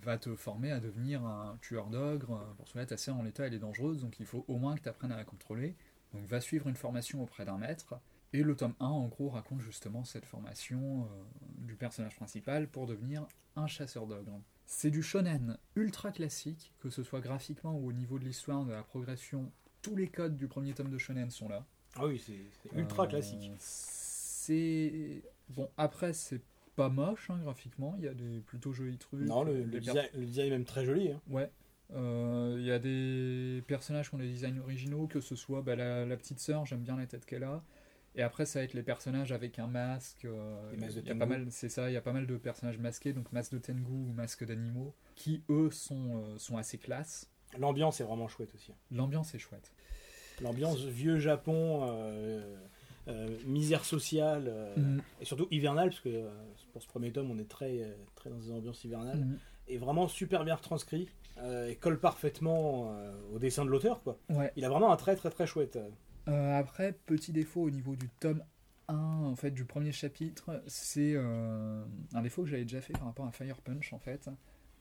va te former à devenir un tueur d'ogres, euh, pour cela ta sœur en l'état elle est dangereuse, donc il faut au moins que tu apprennes à la contrôler. Donc va suivre une formation auprès d'un maître. Et le tome 1 en gros raconte justement cette formation euh, du personnage principal pour devenir un chasseur d'ogres. C'est du shonen ultra classique, que ce soit graphiquement ou au niveau de l'histoire, de la progression, tous les codes du premier tome de shonen sont là. Ah oui, c'est ultra Euh, classique. C'est. Bon, après, c'est pas moche hein, graphiquement, il y a des plutôt jolis trucs. Non, le, des le per- design, le design est même très joli. hein. Ouais. Euh, Il y a des personnages qui ont des designs originaux, que ce soit bah, la, la petite sœur, j'aime bien la tête qu'elle a. Et après, ça va être les personnages avec un masque. euh, il y a pas mal, c'est ça, il y a pas mal de personnages masqués, donc masque de Tengu ou masque d'animaux, qui eux sont, euh, sont assez classe. L'ambiance est vraiment chouette aussi. L'ambiance est chouette. L'ambiance vieux Japon, euh, misère sociale, Mm. et surtout hivernale, parce que pour ce premier tome, on est très, très dans une ambiance hivernale. Mhm. est vraiment super bien retranscrit et colle parfaitement au dessin de l'auteur. quoi. Ouais. Il a vraiment un très très très chouette. Euh, après, petit défaut au niveau du tome 1, en fait, du premier chapitre, c'est euh, un défaut que j'avais déjà fait par rapport à Fire Punch, en fait.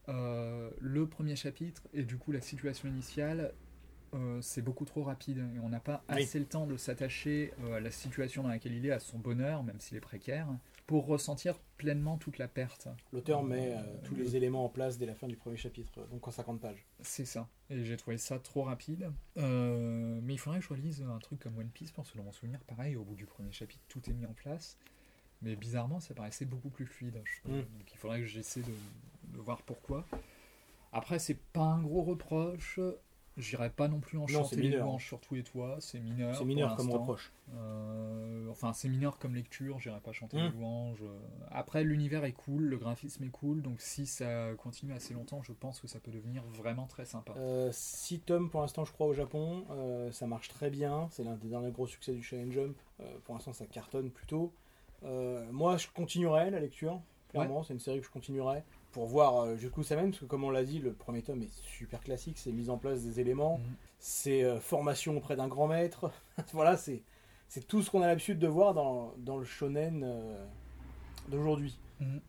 Euh, le premier chapitre, et du coup la situation initiale, c'est beaucoup trop rapide, et on n'a pas Oui. assez le temps de s'attacher à la situation dans laquelle il est, à son bonheur, même s'il est précaire, pour ressentir pleinement toute la perte. L'auteur met euh, tous le- les éléments en place dès la fin du premier chapitre, euh, donc en 50 pages. C'est ça. Et j'ai trouvé ça trop rapide. Euh, mais il faudrait que je relise un truc comme One Piece pour se le souvenir. Pareil, au bout du premier chapitre, tout est mis en place. Mais bizarrement, ça paraissait beaucoup plus fluide. je. Mm. Donc il faudrait que j'essaie de, de voir pourquoi. Après, c'est pas un gros reproche. J'irai pas non plus en chanter les louanges sur tous les toits. C'est mineur. C'est mineur comme reproche. Euh, enfin, c'est mineur comme lecture, j'irai pas chanter Mm. les louanges. euh. Après, l'univers est cool, le graphisme est cool, donc si ça continue assez longtemps, je pense que ça peut devenir vraiment très sympa. 6 tomes pour l'instant, je crois, au Japon. Euh, ça marche très bien. C'est l'un des derniers gros succès du Shonen Jump. Euh, pour l'instant, ça cartonne plutôt. Euh, moi, je continuerai la lecture. Clairement, c'est une série que je continuerai pour voir euh, jusqu'où ça mène. Parce que, comme on l'a dit, le premier tome est super classique. C'est mise en place des éléments. Mhm. C'est euh, formation auprès d'un grand maître. voilà, c'est c'est tout ce qu'on a l'habitude de voir dans, dans le shonen euh, d'aujourd'hui. Mhm.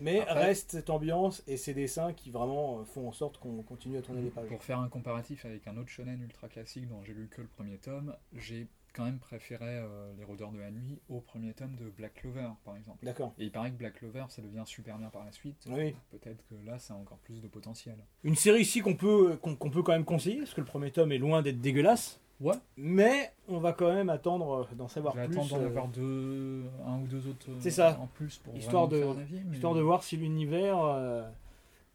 Mais Après- reste cette ambiance et ces dessins qui vraiment font en sorte qu'on continue à tourner les pages. Pour faire un comparatif avec un autre shonen ultra classique dont j'ai lu que le premier tome, j'ai quand même préféré euh, Les Rôdeurs de la Nuit au premier tome de Black Clover, par exemple. D'accord. Et il paraît que Black Clover, ça devient super bien par la suite. Oui. Peut-être que là, ça a encore plus de potentiel. Une série ici qu'on peut, qu'on qu'on peut quand même conseiller, parce que le premier tome est loin d'être dégueulasse. Ouais. Mais on va quand même attendre euh, d'en savoir plus. attendre d'en euh, avoir deux, un ou deux autres C'est ça. en plus pour Histoire de- faire un avis, mais- Histoire de voir si l'univers euh,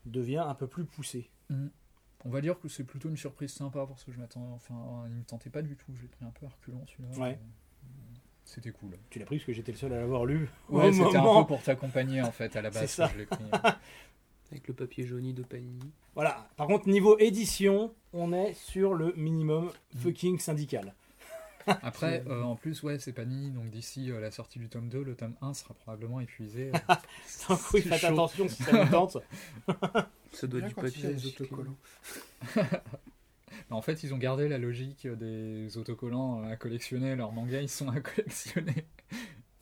devient un peu plus poussé. On va dire que c'est plutôt une surprise sympa parce que je m'attends. Enfin, il me tentait pas du tout. J'ai pris un peu à reculons celui-là. Ouais. C'était cool. Tu l'as pris parce que j'étais le seul à l'avoir lu. Ouais, c'était un peu pour t'accompagner en fait à la C'est base ça. que je l'ai pris. Avec le papier jauni de Panini. Voilà. Par contre, niveau édition, on est sur le minimum Mm. fucking syndical. Après, euh, en plus, ouais, c'est pas ni. Donc d'ici euh, la sortie du tome 2, le tome 1 sera probablement épuisé. Donc oui, C'est faites chaud. attention si ça vous tente. Ça doit du papier. a les autocollants. En fait, ils ont gardé la logique des autocollants à collectionner. Leurs mangas, ils sont à collectionner.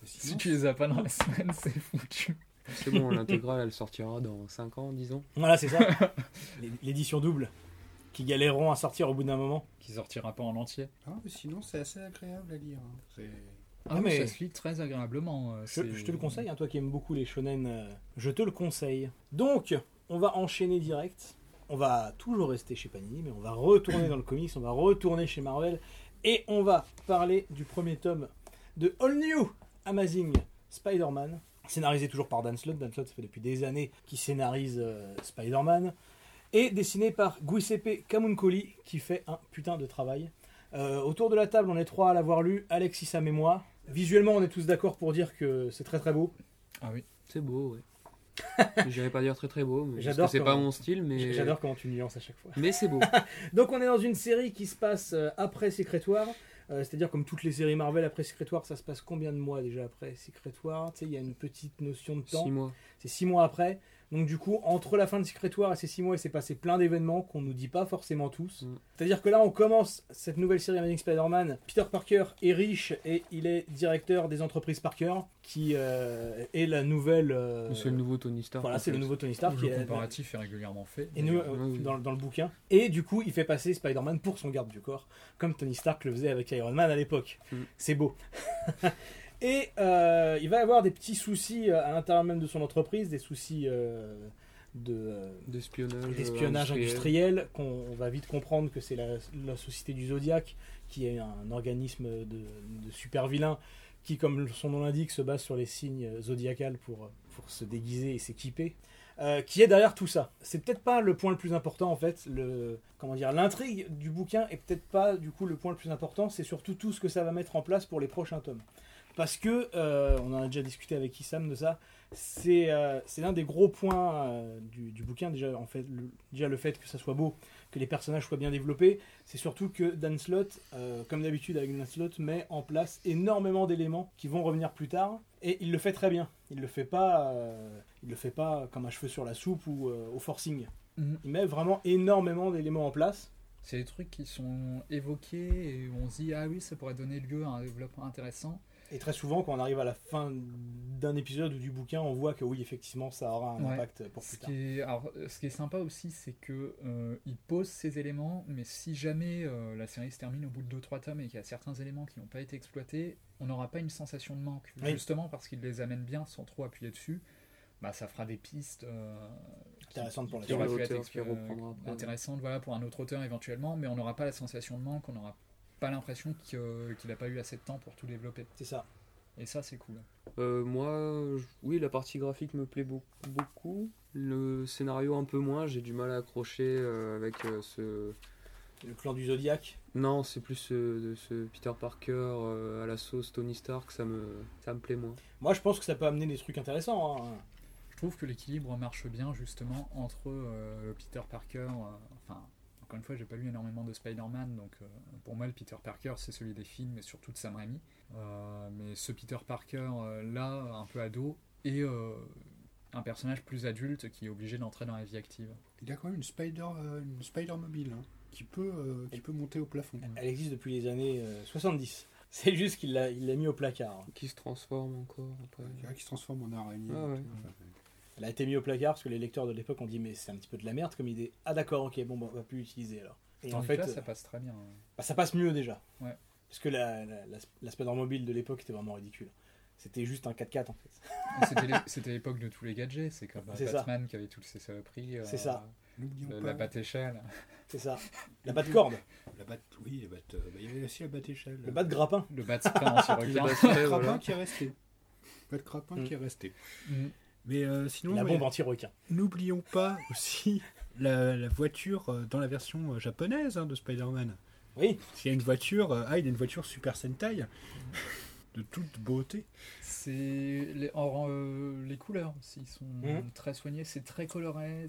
Si tu les as pas dans la semaine, c'est foutu. C'est bon, l'intégrale elle sortira dans 5 ans, 10 ans. Voilà, c'est ça. L'é- L'édition double qui galéreront à sortir au bout d'un moment. Qui sortira pas en entier. Ah, mais sinon, c'est assez agréable à lire. hein. C'est- Ah, Ah, mais ça se lit très agréablement. euh, je te le conseille, hein, toi qui aimes beaucoup les shonen, euh, je te le conseille. Donc, on va enchaîner direct. On va toujours rester chez Panini, mais on va retourner dans le comics, on va retourner chez Marvel, et on va parler du premier tome de All New Amazing Spider-Man, scénarisé toujours par Dan Slott. Dan Slott, ça fait depuis des années qu'il scénarise euh, Spider-Man, et dessiné par Giuseppe Camuncoli, qui fait un putain de travail. Euh, autour de la table, on est trois à l'avoir lu, Alexis, Sam et moi. Visuellement, on est tous d'accord pour dire que c'est très très beau. Ah oui. C'est beau, ouais. J'irais pas dire très très beau, mais parce J'adore que c'est pas mon style, mais. J'adore comment tu nuances à chaque fois. Mais c'est beau. Donc on est dans une série qui se passe euh, après Secret War. Euh, C'est-à-dire comme toutes les séries Marvel après Secret War, ça se passe combien de mois déjà après Secret War? Tu sais, il y a une petite notion de temps. 6 mois. C'est six mois après. Donc du coup, entre la fin de Secret War et ces six mois, il s'est passé plein d'événements qu'on nous dit pas forcément tous. Mm. C'est-à-dire que là, on commence cette nouvelle série Amazing Spider-Man. Peter Parker est riche et il est directeur des entreprises Parker, qui euh, est la nouvelle... euh, C'est le nouveau Tony Stark. Voilà, c'est le fait. nouveau Tony Stark. qui le est- comparatif est régulièrement fait. et nous, euh, oui. dans le bouquin. Et du coup, il fait passer Spider-Man pour son garde du corps, comme Tony Stark le faisait avec Iron Man à l'époque. Mm. C'est beau. et euh, il va avoir des petits soucis euh, à l'intérieur même de son entreprise, des soucis euh, de, D'espionnage. d'espionnage euh, industriel, qu'on on va vite comprendre que c'est la, la société du Zodiac, qui est un organisme de, de super vilains, qui, comme son nom l'indique, se base sur les signes zodiacales pour, pour se déguiser et s'équiper. euh, qui est derrière tout ça. C'est peut-être pas le point le plus important en fait. Le comment dire, l'intrigue du bouquin est peut-être pas du coup le point le plus important. C'est surtout tout ce que ça va mettre en place pour les prochains tomes. Parce que, euh, on en a déjà discuté avec Issam de ça, c'est euh, l'un des gros points euh, du, du bouquin. Déjà, en fait, le, déjà, le fait que ça soit beau, que les personnages soient bien développés. C'est surtout que Dan Slott, comme d'habitude avec Dan Slott, met en place énormément d'éléments qui vont revenir plus tard. Et il le fait très bien. Il le fait pas, il le fait pas comme un cheveu sur la soupe ou au forcing. Mhm. Il met vraiment énormément d'éléments en place. C'est des trucs qui sont évoqués et où on se dit ah oui ça pourrait donner lieu à un développement intéressant. Et très souvent, quand on arrive à la fin d'un épisode ou du bouquin, on voit que oui, effectivement, ça aura un Ouais. impact pour plus Ce tard. qui est, alors, euh, ce qui est sympa aussi, c'est que euh, il pose ces éléments, mais si jamais euh, la série se termine au bout de 2-3 tomes et qu'il y a certains éléments qui n'ont pas été exploités, on n'aura pas une sensation de manque. Oui. Justement parce qu'il les amène bien sans trop appuyer dessus, bah, ça fera des pistes euh, qui- Intéressante pour la qui reprendra après. intéressantes voilà, pour un autre auteur éventuellement, mais on n'aura pas la sensation de manque, on n'aura pas l'impression qu'il n'a pas eu assez de temps pour tout développer. C'est ça. Et ça, c'est cool. Euh, moi, je- oui, la partie graphique me plaît beaucoup. beaucoup. Le scénario un peu moins, j'ai du mal à accrocher euh, avec euh, ce... Le clan du Zodiac. Non, c'est plus ce, de ce Peter Parker euh, à la sauce Tony Stark, ça me, ça me plaît moins. Moi, je pense que ça peut amener des trucs intéressants. hein. Je trouve que l'équilibre marche bien justement entre euh, le Peter Parker. euh, enfin, encore une fois, j'ai pas lu énormément de Spider-Man, donc euh, pour moi, le Peter Parker, c'est celui des films et surtout de Sam Raimi. Euh, mais ce Peter Parker euh, là, un peu ado, et euh, un personnage plus adulte qui est obligé d'entrer dans la vie active. Il a quand même une spider, euh, une spider mobile hein, qui peut, euh, qui peut monter au plafond. Elle existe depuis les années euh, 70. C'est juste qu'il l'a il l'a mis au placard. Qui se transforme encore après. Qui se transforme en araignée. Ah ouais. Enfin, Elle a été mise au placard parce que les lecteurs de l'époque ont dit mais c'est un petit peu de la merde comme idée. Ah d'accord, ok, bon, bah, on va plus l'utiliser alors. Et en fait, là, euh, ça passe très bien. bah, ça passe mieux déjà. Ouais. Parce que la, la, la, la Spider mobile de l'époque était vraiment ridicule. C'était juste un 4x4 en fait. Et C'était l'é- C'était l'époque de tous les gadgets, c'est comme euh, ça. Batman qui avait toutes ses saloperies. euh, C'est ça. Le- La batte-échelle. C'est ça. La bas de corde, la batte. Oui, la batte. euh, bah, il y avait aussi la batte échelle. le bas de grappin. Le. Le Le crapin voilà. qui est resté. Pas de crapin Mm. qui est resté. Mm. Mais euh, sinon, La bombe anti-requin. n'oublions pas aussi la, la voiture euh, dans la version euh, japonaise hein, de Spider-Man. Oui, Il y a une voiture, euh, ah, il y a une voiture Super Sentai de toute beauté. C'est les, or, euh, les couleurs aussi sont Mhm. très soignées, c'est très coloré.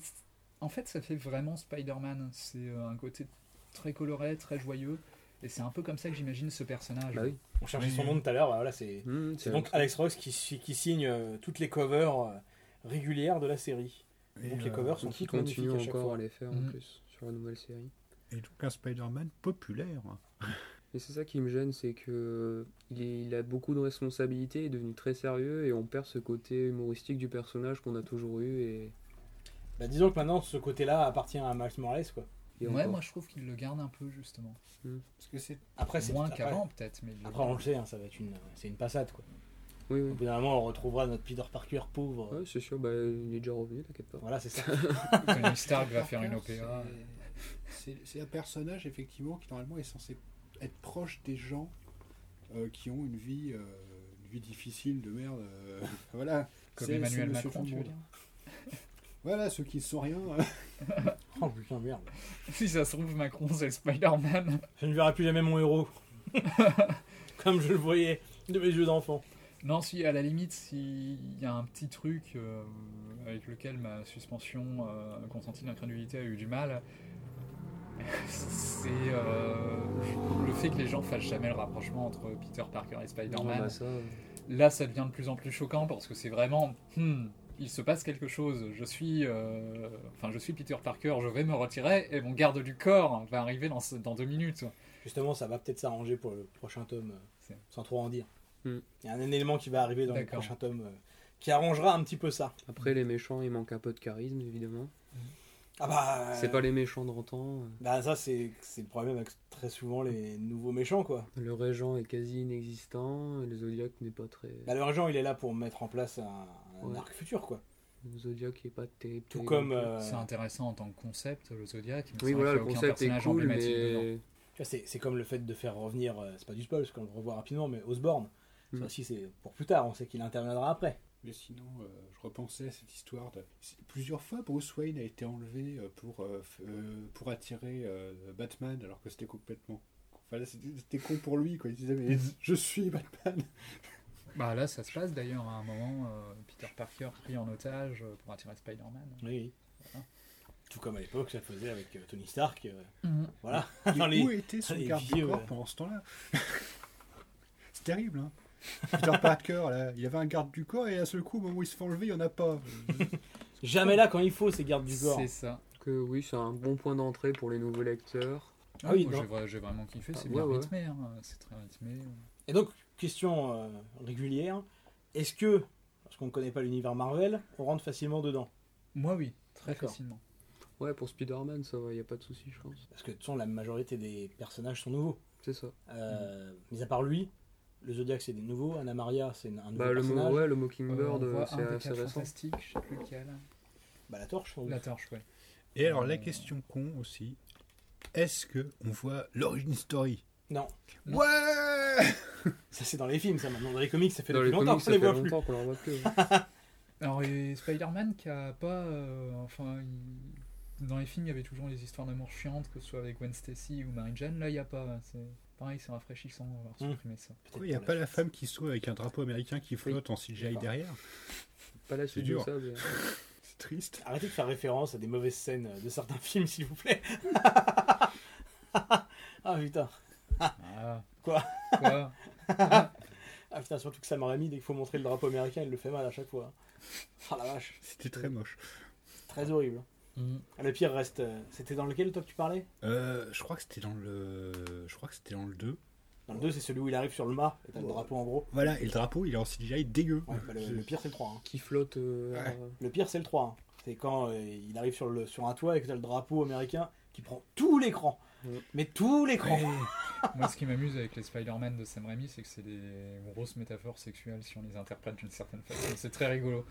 En fait, ça fait vraiment Spider-Man. C'est euh, un côté très coloré, très joyeux. Et c'est un peu comme ça que j'imagine ce personnage. Bah oui. on cherchait Oui. son nom tout à l'heure. voilà, c'est Mmh, c'est donc Alex Ross qui, si- qui signe euh, toutes les covers régulières de la série. Et, donc les euh, covers sont qui toutes magnifiques continue à chaque encore fois. à les faire en plus sur la nouvelle série. et donc un Spider-Man populaire. Et c'est ça qui me gêne, c'est que il, est- il a beaucoup de responsabilités, il est devenu très sérieux et on perd ce côté humoristique du personnage qu'on a toujours eu et, Bah, disons que maintenant ce côté-là appartient à Max Morales quoi. et Ouais, encore. moi je trouve qu'il le garde un peu justement. Parce que c'est Après c'est Moins qu'avant peut-être, mais Après on le sait, hein, ça va être une, c'est une passade quoi. Oui, Au oui. bout d'un moment on retrouvera notre Peter Parker pauvre. Ouais, c'est sûr, bah, il est déjà revenu, t'inquiète pas. Voilà c'est ça. Tony Stark va faire une OPA. c'est- un personnage effectivement qui normalement est censé être proche des gens euh, qui ont une vie, euh, une vie difficile de merde. euh, voilà. Comme Emmanuel Macron, tu veux dire Voilà, ceux qui ne sont rien. oh putain merde. Si ça se trouve, Macron c'est Spider-Man. Je ne verrai plus jamais mon héros. Comme je le voyais de mes yeux d'enfant. Non, si à la limite, s'il y a un petit truc euh, avec lequel ma suspension euh, consentie d'incrédulité a eu du mal, c'est euh, le fait que les gens fassent jamais le rapprochement entre Peter Parker et Spider-Man. Bah, ça, Là, ça devient de plus en plus choquant parce que c'est vraiment, hmm, il se passe quelque chose. Je suis, euh, enfin, je suis Peter Parker, je vais me retirer et mon garde du corps va arriver dans, deux minutes. Justement ça va peut-être s'arranger pour le prochain tome, sans trop en dire. Hmm. Il y a un élément qui va arriver dans le prochain tome euh, qui arrangera un petit peu ça. Après, les méchants, il manque un peu de charisme, évidemment. Ah bah. C'est pas les méchants de 30 ans. Bah ça c'est c'est le problème avec très souvent les nouveaux méchants quoi. Le régent est quasi inexistant, et le Zodiac n'est pas très. Bah le régent il est là pour mettre en place un, un Ouais. arc futur quoi. Le Zodiac est pas terrible. Tout comme euh, C'est intéressant en tant que concept, le Zodiac. mais Oui, voilà, le concept est cool, mais. c'est c'est comme le fait de faire revenir euh, c'est pas du spoil parce qu'on le revoit rapidement mais Osborne. Ça Mm. aussi c'est pour plus tard, on sait qu'il interviendra après. Mais sinon, euh, je repensais à cette histoire de. Plusieurs fois, Bruce Wayne a été enlevé euh, pour, euh, f- pour attirer euh, Batman, alors que c'était complètement. Enfin, c'était con pour lui, quoi. Il disait, mais je suis Batman. Bah là, ça se passe d'ailleurs à un moment. euh, Peter Parker pris en otage pour attirer Spider-Man. Oui, oui. Tout comme à l'époque, ça faisait avec euh, Tony Stark. euh, Mhm. voilà. Et Dans les- où était son les garde du vieux, corps euh. pendant ce temps-là? C'est terrible, hein Peter Parker, là, il y avait un garde du corps et à ce coup, au moment où il se fait enlever, il n'y en a pas. Jamais là quand il faut, ces gardes du corps. C'est ça. Que oui, c'est un bon point d'entrée pour les nouveaux lecteurs. Ah oui, moi, non. j'ai vra- j'ai vraiment kiffé. C'est Ah, bien ouais, ouais. rythmé. hein, C'est très rythmé. Et donc, question euh, régulière est-ce que, parce qu'on ne connaît pas l'univers Marvel, on rentre facilement dedans? Moi, oui, très facilement. Ouais, pour Spider-Man, ça va, y a pas de souci, je pense. Parce que de toute façon, la majorité des personnages sont nouveaux. C'est ça. Euh, Mis à part lui, le Zodiac c'est des nouveaux, Anna Maria c'est un nouveau Bah, le, mo- personnage. ouais, le Euh, Mockingbird, on euh, voit c'est un des assez quatre récent. fantastiques, je sais plus lequel. Bah, la torche. doute. La torche, ouais. Et alors, la question con aussi est-ce que on voit l'origin story? Non, Non. Ouais ça c'est dans les films, ça maintenant. Dans les comics, ça fait Dans depuis les longtemps comics, qu'on les voit plus. longtemps qu'on en voit plus. Alors, Spider-Man qui a pas. euh, enfin, il- dans les films, il y avait toujours les histoires d'amour chiantes, que ce soit avec Gwen Stacy ou Mary Jane. Là, il n'y a pas. C'est pareil, c'est rafraîchissant. Hmm. supprimer ça. Peut-être Il n'y a pas la femme qui saute avec un drapeau américain qui flotte en CGI derrière. Pas la suite de dur. ça, mais... C'est triste. Arrêtez de faire référence à des mauvaises scènes de certains films, s'il vous plaît. ah putain. Ah. Quoi Quoi Ah putain, surtout que Sam Raimi, dès qu'il faut montrer le drapeau américain, il le fait mal à chaque fois. Ah la vache, C'était très moche. très horrible. Ah, Le pire reste. euh, C'était dans lequel toi que tu parlais? Euh, je crois que c'était dans le. Je crois que c'était dans le 2. Dans le 2, c'est celui où il arrive sur le mât et t'as le drapeau en gros. Voilà, et le drapeau, il est en CGI dégueu. Ouais, bah, le, le pire, c'est le 3. hein. Qui flotte. euh, Ouais. euh, Le pire, c'est le 3. hein. C'est quand euh, il arrive sur, le, sur un toit et que t'as le drapeau américain qui prend tout l'écran. Ouais. Mais tout l'écran. Moi, ce qui m'amuse avec les Spider-Man de Sam Raimi, c'est que c'est des grosses métaphores sexuelles si on les interprète d'une certaine façon. C'est très rigolo.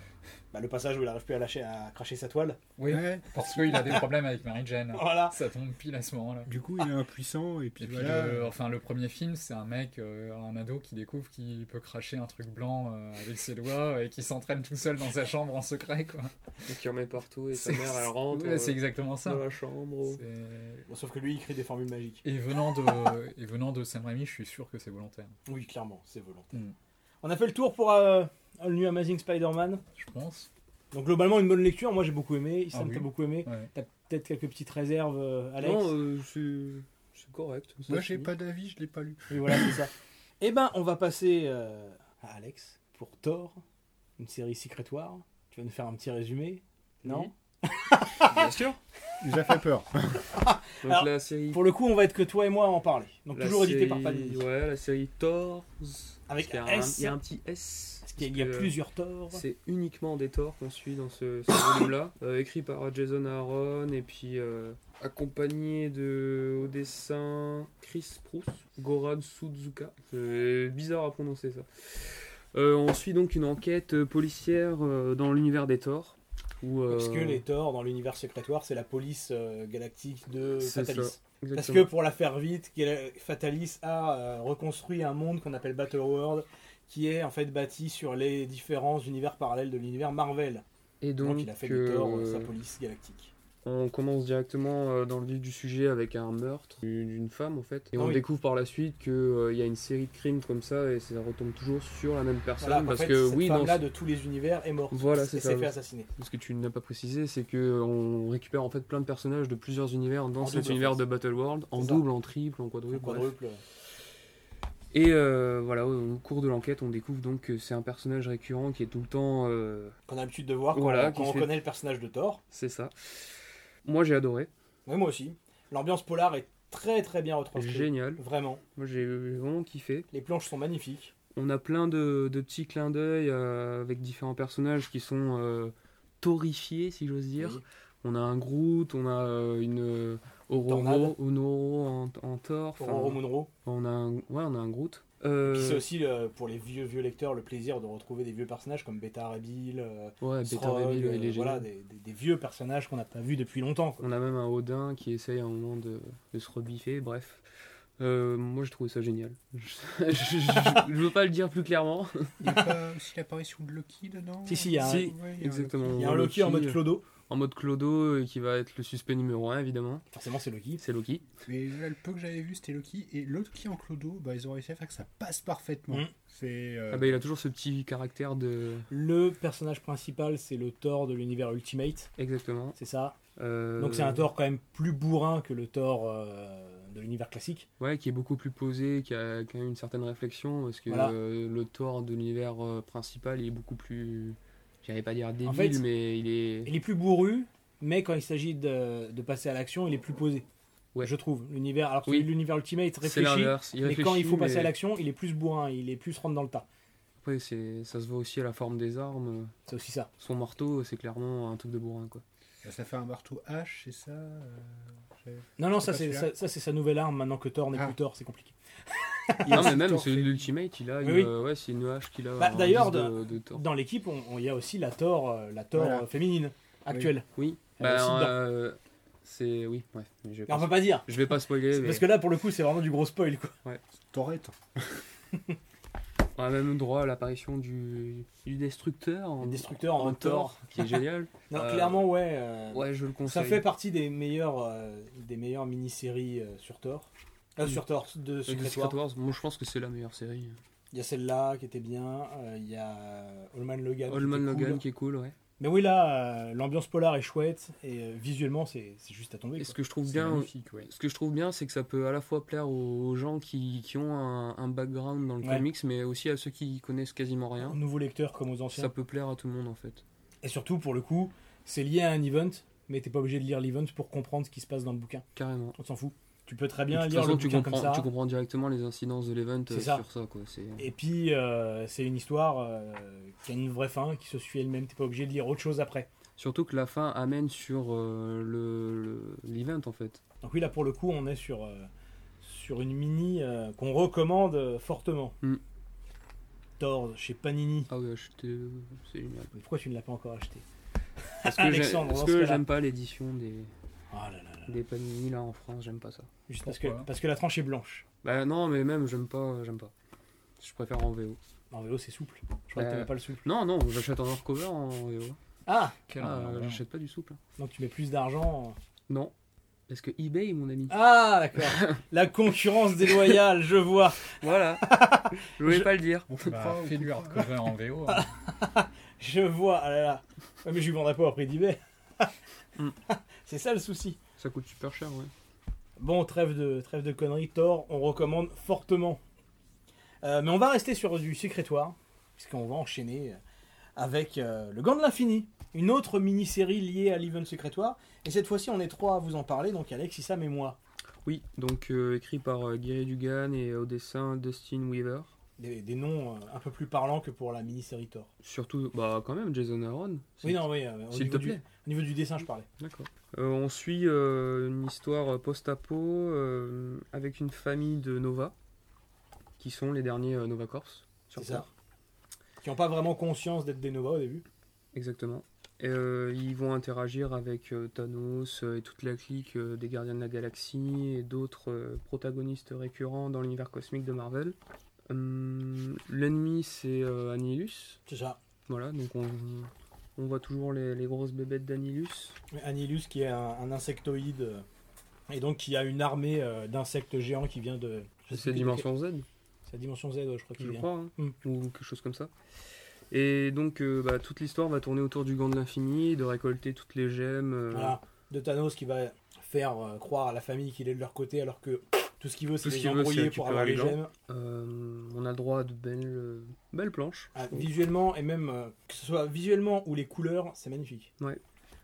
Bah, le passage où il arrive plus à lâcher, à cracher sa toile. Oui, Ouais. parce qu'il a des problèmes avec Mary Jane. Voilà. Ça tombe pile à ce moment-là. Du coup, il est impuissant, et puis Et puis, voilà. le, enfin, le premier film, c'est un mec, euh, un ado qui découvre qu'il peut cracher un truc blanc euh, avec ses doigts et qui s'entraîne tout seul dans sa chambre en secret. Quoi. et qui remet partout et sa mère elle rentre Ouais, c'est euh, exactement ça. dans la chambre. Bon, sauf que lui, il crée des formules magiques. Et venant de, et venant de Sam Raimi, je suis sûr que c'est volontaire. Oui, clairement, c'est volontaire. Mm. On a fait le tour pour euh, All New Amazing Spider-Man. Je pense. Donc, globalement, une bonne lecture. Moi, j'ai beaucoup aimé. Issam, Ah oui. t'as beaucoup aimé. Ouais. T'as peut-être quelques petites réserves, euh, Alex. Non, euh, c'est c'est correct. ça Moi, j'ai pas d'avis, je l'ai pas lu. Oui, voilà, c'est ça. Eh ben, on va passer euh, à Alex pour Thor, une série Secret War. Tu vas nous faire un petit résumé Non? Bien sûr. Il nous a fait peur. Donc Alors, la série. Pour le coup, on va être que toi et moi à en parler. Donc, la toujours édité par Panini. Ouais, la série Thor. Avec un S. il y a un petit S. Parce qu'il y a plusieurs Thor. C'est uniquement des Thor qu'on suit dans ce, ce volume-là. Euh, écrit par Jason Aaron et puis euh, accompagné de, au dessin Chris Proust, Goran Suzuka. C'est bizarre à prononcer ça. Euh, on suit donc une enquête policière dans l'univers des Thor. Où, euh, Parce que les Thor dans l'univers Secret War, c'est la police euh, galactique de Fatalis. ça, Parce que pour la faire vite, Fatalis a euh, reconstruit un monde qu'on appelle Battle World, qui est en fait bâti sur les différents univers parallèles de l'univers Marvel. Et Donc, donc, il a fait euh, euh, sa police galactique. On commence directement euh, dans le vif du sujet avec un meurtre d'une femme en fait. Et Ah on oui. découvre par la suite qu'il y a une série de crimes comme ça et ça retombe toujours sur la même personne. Voilà, en parce fait, que cette oui, dans femme-là de tous les univers est morte. Voilà, c'est s'est ça. fait assassiner. ce que tu n'as pas précisé, c'est que on récupère en fait plein de personnages de plusieurs univers dans En cet double, univers en fait. de Battle World, en ça. double, en triple, en quadruple. Quadruple. Et euh, voilà, au cours de l'enquête, on découvre donc que c'est un personnage récurrent qui est tout le temps. euh, Qu'on a l'habitude de voir quand, Voilà, quand qui on fait- connaît le personnage de Thor. c'est ça. Moi j'ai adoré, Oui, moi aussi. L'ambiance polar est très très bien retranscrite. génial. Vraiment. Moi j'ai vraiment kiffé. Les planches sont magnifiques. On a plein de, de petits clins d'œil euh, avec différents personnages qui sont euh, torifiés, si j'ose dire. Oui. On a un Groot, on a euh, une euh. Ororo, en, en Thor. Ororo Munro. on a un, ouais, on a un Groot. Euh, Puis c'est aussi euh, pour les vieux vieux lecteurs le plaisir de retrouver des vieux personnages comme Beta Ray Bill, euh, ouais, Beta euh, voilà, des, des- des vieux personnages qu'on n'a pas vus depuis longtemps. quoi. On a même un Odin qui essaye à un moment de, de se rebiffer, bref. Euh, moi j'ai trouvé ça génial. Je, je, je- je veux pas le dire plus clairement. Il n'y a pas aussi l'apparition de Loki dedans Si, si, il y a un- Ouais, il y a un Exactement. Il y a un Loki en mode Clodo. En mode Clodo euh, qui va être le suspect numéro 1 évidemment. Forcément, c'est Loki. C'est Loki. Mais là, le peu que j'avais vu, c'était Loki. Et Loki en Clodo, bah, ils ont réussi à faire que ça passe parfaitement. Mm. C'est. euh, Ah bah il a toujours ce petit caractère de. Le personnage principal, c'est le Thor de l'univers Ultimate, Exactement. c'est ça. Euh, Donc c'est un Thor quand même plus bourrin que le Thor euh, de l'univers classique. Ouais, qui est beaucoup plus posé, qui a quand même une certaine réflexion, parce que Voilà. euh, le Thor de l'univers euh, principal il est beaucoup plus. J'allais pas dire débile, fait, mais il est. Il est plus bourru, mais quand il s'agit de, de passer à l'action, il est plus posé. Ouais. Je trouve. L'univers, alors que Oui. l'univers Ultimate C'est réfléchit, l'inverse. Il mais quand il faut passer mais à l'action, il est plus bourrin, il est plus rentre dans le tas. Après, c'est- ça se voit aussi à la forme des armes. C'est aussi ça. Son marteau, c'est clairement un truc de bourrin, quoi. Ça fait un marteau H, c'est ça euh, Non, non, ça c'est ça, c'est sa nouvelle arme maintenant que Thor n'est Ah. plus Thor, c'est compliqué. Non, mais même celui fait- de l'Ultimate, il a une, Oui, oui. euh, ouais, c'est une hache qu'il a. Bah, d'ailleurs, de, de. Dans l'équipe, il y a aussi la Thor, euh, la Thor Voilà. euh, féminine actuelle. Oui, bah, c'est. Oui, ouais. mais Je vais, Mais on pas... peut pas dire. je vais pas spoiler, mais Parce que là, pour le coup, c'est vraiment du gros spoil. Quoi. Torette. on a même droit à l'apparition du... du Destructeur en, Le destructeur en, Thor, qui est génial. Non, Euh, clairement, ouais. euh, Ouais, je le ça conseille. fait partie des meilleures, euh, des meilleures mini-séries euh, sur Thor. Euh, Mm. Sur Thor, de Euh, Secret Secret Wars. Wars, moi je pense que c'est la meilleure série. Il y a celle-là qui était bien. euh, Il y a Allman Logan. qui Allman Logan cool. qui est cool, ouais. Mais oui, là, euh, l'ambiance polar est chouette. Et euh, visuellement, c'est c'est juste à tomber. Et ce que je trouve bien, ouais. ce que je trouve bien, c'est que ça peut à la fois plaire aux, aux gens qui, qui ont un, un background dans le Ouais. comics, mais aussi à ceux qui connaissent quasiment rien. Aux nouveaux lecteurs comme aux anciens. Ça peut plaire à tout le monde en fait. Et surtout, pour le coup, c'est lié à un event. Mais t'es pas obligé de lire l'event pour comprendre ce qui se passe dans le bouquin. Carrément. On s'en fout. Tu peux très De bien toute lire façon, le tu comprends, comme ça. tu comprends directement les incidences de l'event euh, sur ça. Quoi. Et puis, euh, c'est une histoire euh, qui a une vraie fin, qui se suit elle-même. T'es pas obligé de lire autre chose après. Surtout que la fin amène sur le, le- l'event en fait. Donc oui, là pour le coup, on est sur, sur une mini qu'on recommande fortement. Mm. Thor chez Panini. Ah euh, c'est génial. Mais pourquoi tu ne l'as pas encore acheté Parce que, j'aime pas l'édition des, là là là. des Panini là en France, j'aime pas ça. Juste parce que, parce que la tranche est blanche. Bah non, mais même j'aime pas, j'aime pas. Je préfère en VO. En vélo, c'est souple. Je crois que Euh, t'aimais pas le souple. Non, non, j'achète en hardcover en VO. Ah Ah, horreur. j'achète pas du souple. hein. Donc tu mets plus d'argent. Non. Parce que eBay, mon ami. Ah d'accord. la concurrence déloyale, je vois. Voilà. Je voulais Je- pas le dire. On peut Bah, pas. du hardcover en VO. hein. Je vois. Ah là là. Ouais, mais je lui vendrai pas au prix d'eBay. Mm. c'est ça le souci. Ça coûte super cher, ouais. Bon, trêve de, trêve de conneries, Thor, on recommande fortement. Euh, mais on va rester sur du sécrétoire, puisqu'on va enchaîner avec euh, Le Gant de l'Infini, une autre mini-série liée à l'event sécrétoire. Et cette fois-ci, on est trois à vous en parler, donc Alex, Issam et moi. Oui, donc euh, écrit par euh, Gary Dugan et au dessin Dustin Weaver. Des, des noms euh, un peu plus parlants que pour la mini-série Thor. Surtout, bah quand même, Jason Aaron. Oui, non, oui, euh, au, S'il niveau du, plaît. au niveau du dessin, je parlais. D'accord. Euh, on suit euh, une histoire post-apo avec une famille de Nova, qui sont les derniers Nova Corps sur C'est ça. Qui n'ont pas vraiment conscience d'être des Nova au début. Exactement. Et, ils vont interagir avec Thanos et toute la clique des Gardiens de la Galaxie et d'autres protagonistes récurrents dans l'univers cosmique de Marvel. Hum, L'ennemi c'est euh, Annihilus. C'est ça. Voilà, donc on, on voit toujours les, les grosses bébêtes d'Annihilus. Annihilus qui est un, un insectoïde, euh, et donc qui a une armée euh, d'insectes géants qui vient de... C'est de Dimension Z, C'est dimension Z, ouais, je crois qu'il vient. crois, hein, Mm. ou quelque chose comme ça. Et donc euh, bah, toute l'histoire va tourner autour du gant de l'infini, de récolter toutes les gemmes. euh, Voilà, de Thanos qui va faire euh, croire à la famille qu'il est de leur côté alors que tout ce qu'il veut c'est Tout ce les qu'il veut, c'est embrouiller pour avoir les gemmes. Euh, on a le droit à de belles, euh, belles planches. Ah, visuellement et même euh, que ce soit visuellement ou les couleurs, c'est magnifique. Ouais.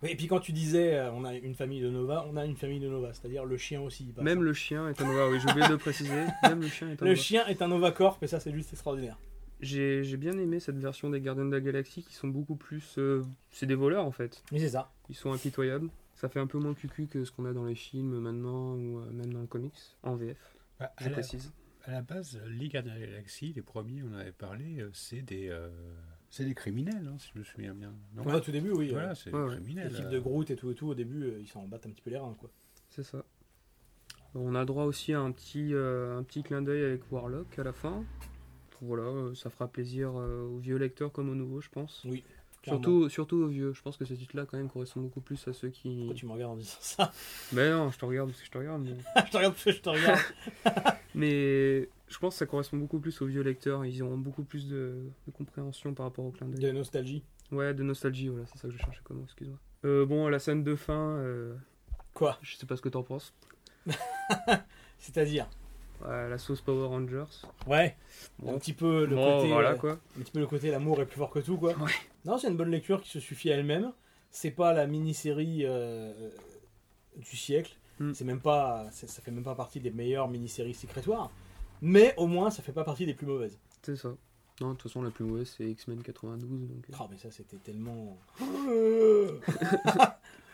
Et puis quand tu disais euh, on a une famille de Nova, on a une famille de Nova, c'est-à-dire le chien aussi. passe. Même le chien est un Nova, oui, j'ai oublié de le préciser. Même le chien est un le Nova. chien est un Nova Corp et ça c'est juste extraordinaire. J'ai j'ai bien aimé cette version des Gardiens de la Galaxie qui sont beaucoup plus. euh, c'est des voleurs en fait. Mais c'est ça. Ils sont impitoyables. Ça fait un peu moins cucu que ce qu'on a dans les films maintenant ou euh, même dans le comics, en VF, Bah, à, je la, précise. à la base, les Gardiens de la Galaxie, les premiers, on avait parlé, euh, c'est des, euh, c'est des criminels, hein, si je me souviens bien. Non Ouais, au tout début, oui. euh, Voilà, c'est Ouais, des ouais. criminels. L'équipe de Groot et tout et tout, au début, euh, ils s'en battent un petit peu les reins, quoi. C'est ça. On a droit aussi à un petit, euh, un petit clin d'œil avec Warlock à la fin. Voilà, ça fera plaisir aux vieux lecteurs comme aux nouveaux, je pense. Oui. Clairement. Surtout, surtout aux vieux. Je pense que ce titre-là, quand même, correspond beaucoup plus à ceux qui. Pourquoi tu me regardes en disant ça? Mais non, je te regarde parce que je te regarde. Mais, Je te regarde parce que je te regarde. mais je pense que ça correspond beaucoup plus aux vieux lecteurs. Ils auront beaucoup plus de, de compréhension par rapport au clin d'œil. De nostalgie. Ouais, de nostalgie, voilà, c'est ça que je cherchais comme excuse-moi. Euh, bon, la scène de fin, euh, Quoi? je sais pas ce que t'en penses. C'est-à-dire? La sauce Power Rangers. Ouais. Bon. Un petit peu le Bon, côté. voilà euh, quoi. un petit peu le côté l'amour est plus fort que tout quoi. Ouais. Non, c'est une bonne lecture qui se suffit à elle-même. C'est pas la mini-série euh, du siècle. Mm. C'est même pas, ça fait même pas partie des meilleures mini-séries sécrétoires. Mais au moins, ça fait pas partie des plus mauvaises. C'est ça. Non, de toute façon, la plus mauvaise, c'est X-Men 92. Donc, euh, Ah mais ça c'était tellement,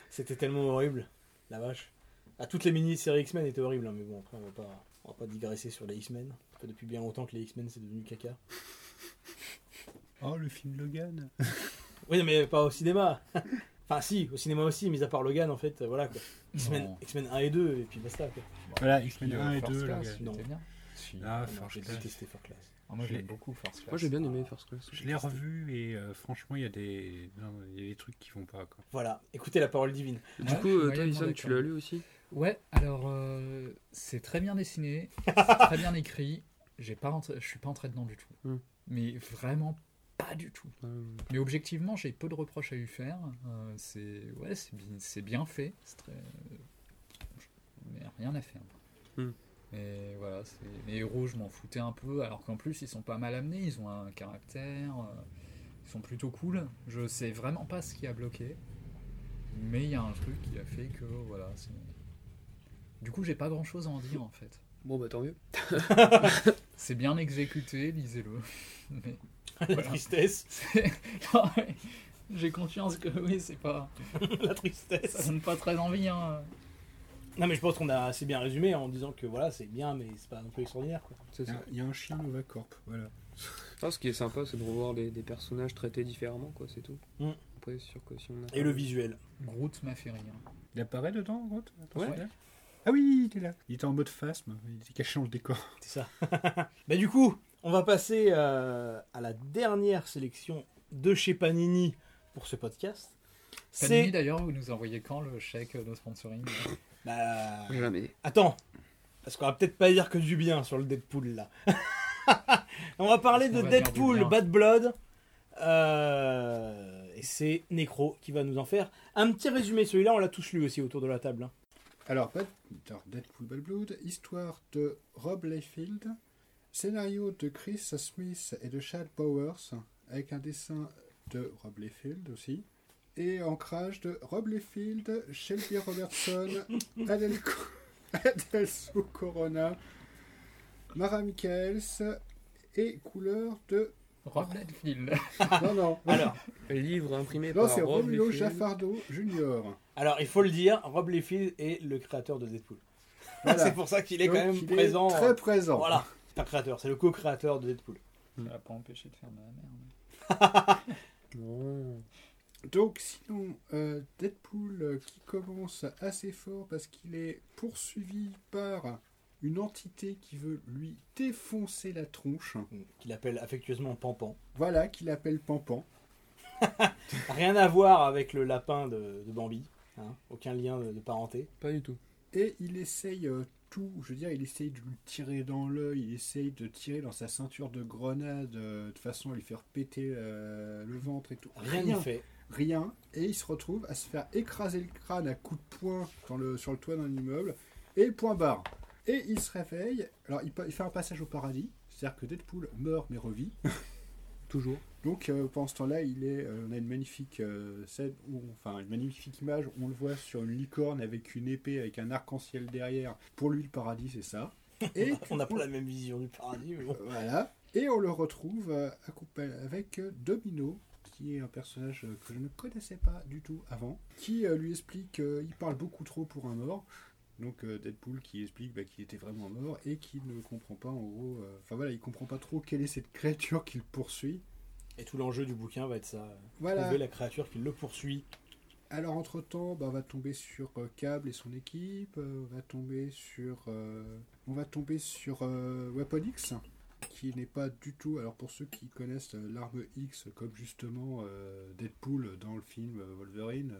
c'était tellement horrible, la vache. Ah, toutes les mini-séries X-Men étaient horribles, hein, mais bon après on va pas, on va pas digresser sur les X-Men. Ça fait depuis bien longtemps que les X-Men c'est devenu caca. Oh, le film Logan. Oui, mais pas au cinéma. enfin, si, au cinéma aussi, mis à part Logan, en fait, euh, voilà quoi. X-Men Non. X-Men 1 et 2, et puis basta quoi. Voilà, X-Men puis, euh, 1 et First 2, Class, Logan. Non. bien. Si. Ah, non, First j'ai Class. détesté First Class. Ah, moi Je l'ai- j'aime beaucoup First Class. Moi, j'ai bien aimé First Class. Je l'ai revu et euh, franchement, il y, a des... non, il y a des trucs qui vont pas. Quoi. Voilà, écoutez la parole divine. Du Ouais, coup, euh, tu l'as lu aussi? Ouais, alors euh, c'est très bien dessiné, très bien écrit. J'ai pas rentré- je suis pas entré dedans du tout. Hmm. Mais vraiment pas du tout. Mais objectivement, j'ai peu de reproches à lui faire. Euh, c'est ouais, c'est bi- c'est bien fait. C'est très... Mais rien à faire. Mais voilà, c'est- les héros, je m'en foutais un peu. Alors qu'en plus, ils sont pas mal amenés. Ils ont un caractère. euh, Ils sont plutôt cool. Je sais vraiment pas ce qui a bloqué. Mais il y a un truc qui a fait que voilà. c'est- Du coup, j'ai pas grand chose à en dire en fait. Bon, bah tant mieux. C'est bien exécuté, lisez-le. Mais la Voilà. tristesse, j'ai conscience que oui, c'est pas. la Ça tristesse. donne pas très envie, hein. Non mais je pense qu'on a assez bien résumé en disant que voilà, c'est bien, mais c'est pas non plus extraordinaire quoi. C'est Il y ça. a- il y, a un chien Novacorp, voilà. Ah, ce qui est sympa, c'est de revoir des, des personnages traités différemment, quoi, c'est tout. Mm. Après, sûr que si on a. Et le visuel. Groot m'a fait rire. Il apparaît dedans, Groot? Ouais. Est. Ah oui, il était là. Il était en mode phasme, il était caché dans le décor. C'est ça. bah du coup, on va passer euh, à la dernière sélection de chez Panini pour ce podcast. Panini d'ailleurs, vous nous envoyez quand le chèque de sponsoring? Bah, Jamais. Attends, parce qu'on va peut-être pas dire que du bien sur le Deadpool là. On va parler de va Deadpool Bad Blood. Euh, et c'est Necro qui va nous en faire un petit résumé. Celui-là, on l'a tous lu aussi autour de la table. hein. Alors, Deadpool Bad Blood, histoire de Rob Liefeld, scénario de Chris Smith et de Chad Powers, avec un dessin de Rob Liefeld aussi, et ancrage de Rob Liefeld, Shelby Robertson, Adelco, Adelso Corona, Mara Michaels, et couleur de... Rob Liefeld. Non, non, Alors, Livre imprimé non par c'est Rob Romulo Liefeld. Jaffardo Jr. alors, il faut le dire, Rob Liefeld est le créateur de Deadpool. Voilà. c'est pour ça qu'il est quand même il est présent. Très présent. Voilà, c'est pas créateur, c'est le co-créateur de Deadpool. Ça m'a pas empêché de faire de la merde. Donc sinon, euh, Deadpool euh, qui commence assez fort parce qu'il est poursuivi par une entité qui veut lui défoncer la tronche. Qu'il appelle affectueusement Pampan. Voilà, qu'il appelle Pampan. Rien à voir avec le lapin de, de Bambi. hein, aucun lien de, de parenté. Pas du tout. Et il essaye euh, tout, je veux dire, il essaye de lui tirer dans l'œil, il essaye de tirer dans sa ceinture de grenade euh, de façon à lui faire péter euh, le ventre et tout. Rien n'y fait. rien et il se retrouve à se faire écraser le crâne à coups de poing dans le, sur le toit d'un immeuble et point barre. Et il se réveille, alors il, fait un passage au paradis, c'est-à-dire que Deadpool meurt mais revit. Toujours. Donc euh, pendant ce temps-là, il est, euh, on a une magnifique euh, scène, où- enfin une magnifique image où on le voit sur une licorne avec une épée avec un arc-en-ciel derrière. Pour lui, le paradis, c'est ça. Et On n'a pas la même vision du paradis, mais bon. voilà. Et on le retrouve avec Domino, qui est un personnage que je ne connaissais pas du tout avant, qui lui explique qu'il parle beaucoup trop pour un mort. Donc euh, Deadpool qui explique bah, qu'il était vraiment mort et qui ne comprend pas en gros. euh, Enfin voilà, il comprend pas trop quelle est cette créature qu'il poursuit. Et tout l'enjeu du bouquin va être ça. Voilà. Trouver la créature qui le poursuit. Alors entre temps, on va tomber sur euh, Cable et son équipe. euh, on va tomber sur, euh, on va tomber sur Weapon X qui n'est pas du tout. Alors pour ceux qui connaissent l'arme X, comme justement Deadpool dans le film Wolverine,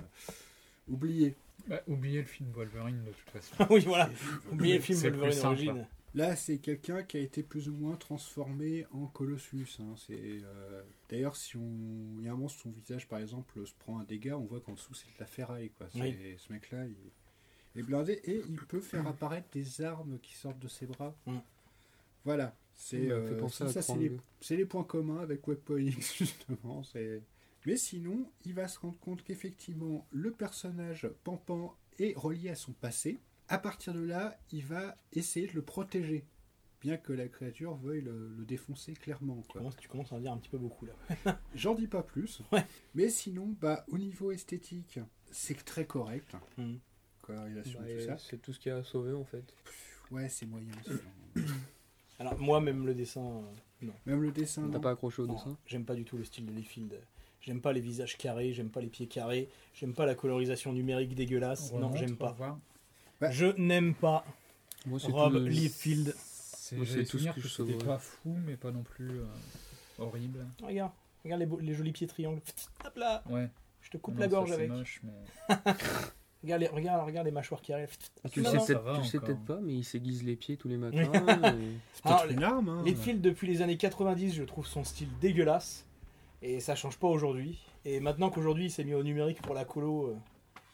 oubliez. Bah, oubliez le film Wolverine de toute façon. oui, voilà. Oubliez le film Wolverine simple, Origin. Là, c'est quelqu'un qui a été plus ou moins transformé en Colossus. hein. C'est euh, d'ailleurs si on, il y a un moment son visage par exemple se prend un dégât, on voit qu'en dessous c'est de la ferraille quoi. Oui. Ce mec-là, il est blindé et il peut faire apparaître des armes qui sortent de ses bras. Mm. Voilà. C'est euh, ça, c'est les, points communs avec Webpoint X justement. C'est mais sinon, il va se rendre compte qu'effectivement, le personnage Pampan est relié à son passé. À partir de là, il va essayer de le protéger, bien que la créature veuille le, le défoncer clairement. Tu quoi. commences, tu commences à en dire un petit peu beaucoup là. J'en dis pas plus. Ouais. Mais sinon, bah, au niveau esthétique, c'est très correct. Bah, tout ça. c'est tout ce qu'il y a à sauver en fait. Ouais, c'est moyen. aussi. Alors, moi, même le dessin, euh, non. Même le dessin. T'as pas accroché au Non, dessin? J'aime pas du tout le style de Liefeld. J'aime pas les visages carrés, j'aime pas les pieds carrés, j'aime pas la colorisation numérique dégueulasse. On non, j'aime pas. Bah. Je n'aime pas Moi, c'est Rob tout- Liefeld. C'est tout ce que que je sauverais. pas fou, mais pas non plus euh, horrible. Regarde, regarde les, beaux- les jolis pieds triangles. Hop là, Ouais. je te coupe Non, la gorge avec. moche, mais... Regarde les, regarde, regarde les mâchoires carrées. Ah, tu le Non, sais peut-être tu le sais pas, mais il s'aiguise les pieds tous les matins. et- C'est peut-être une arme. Hein. Liefeld, depuis les années 90, je trouve son style dégueulasse. Et ça change pas aujourd'hui. Et maintenant qu'aujourd'hui il s'est mis au numérique pour la colo, euh,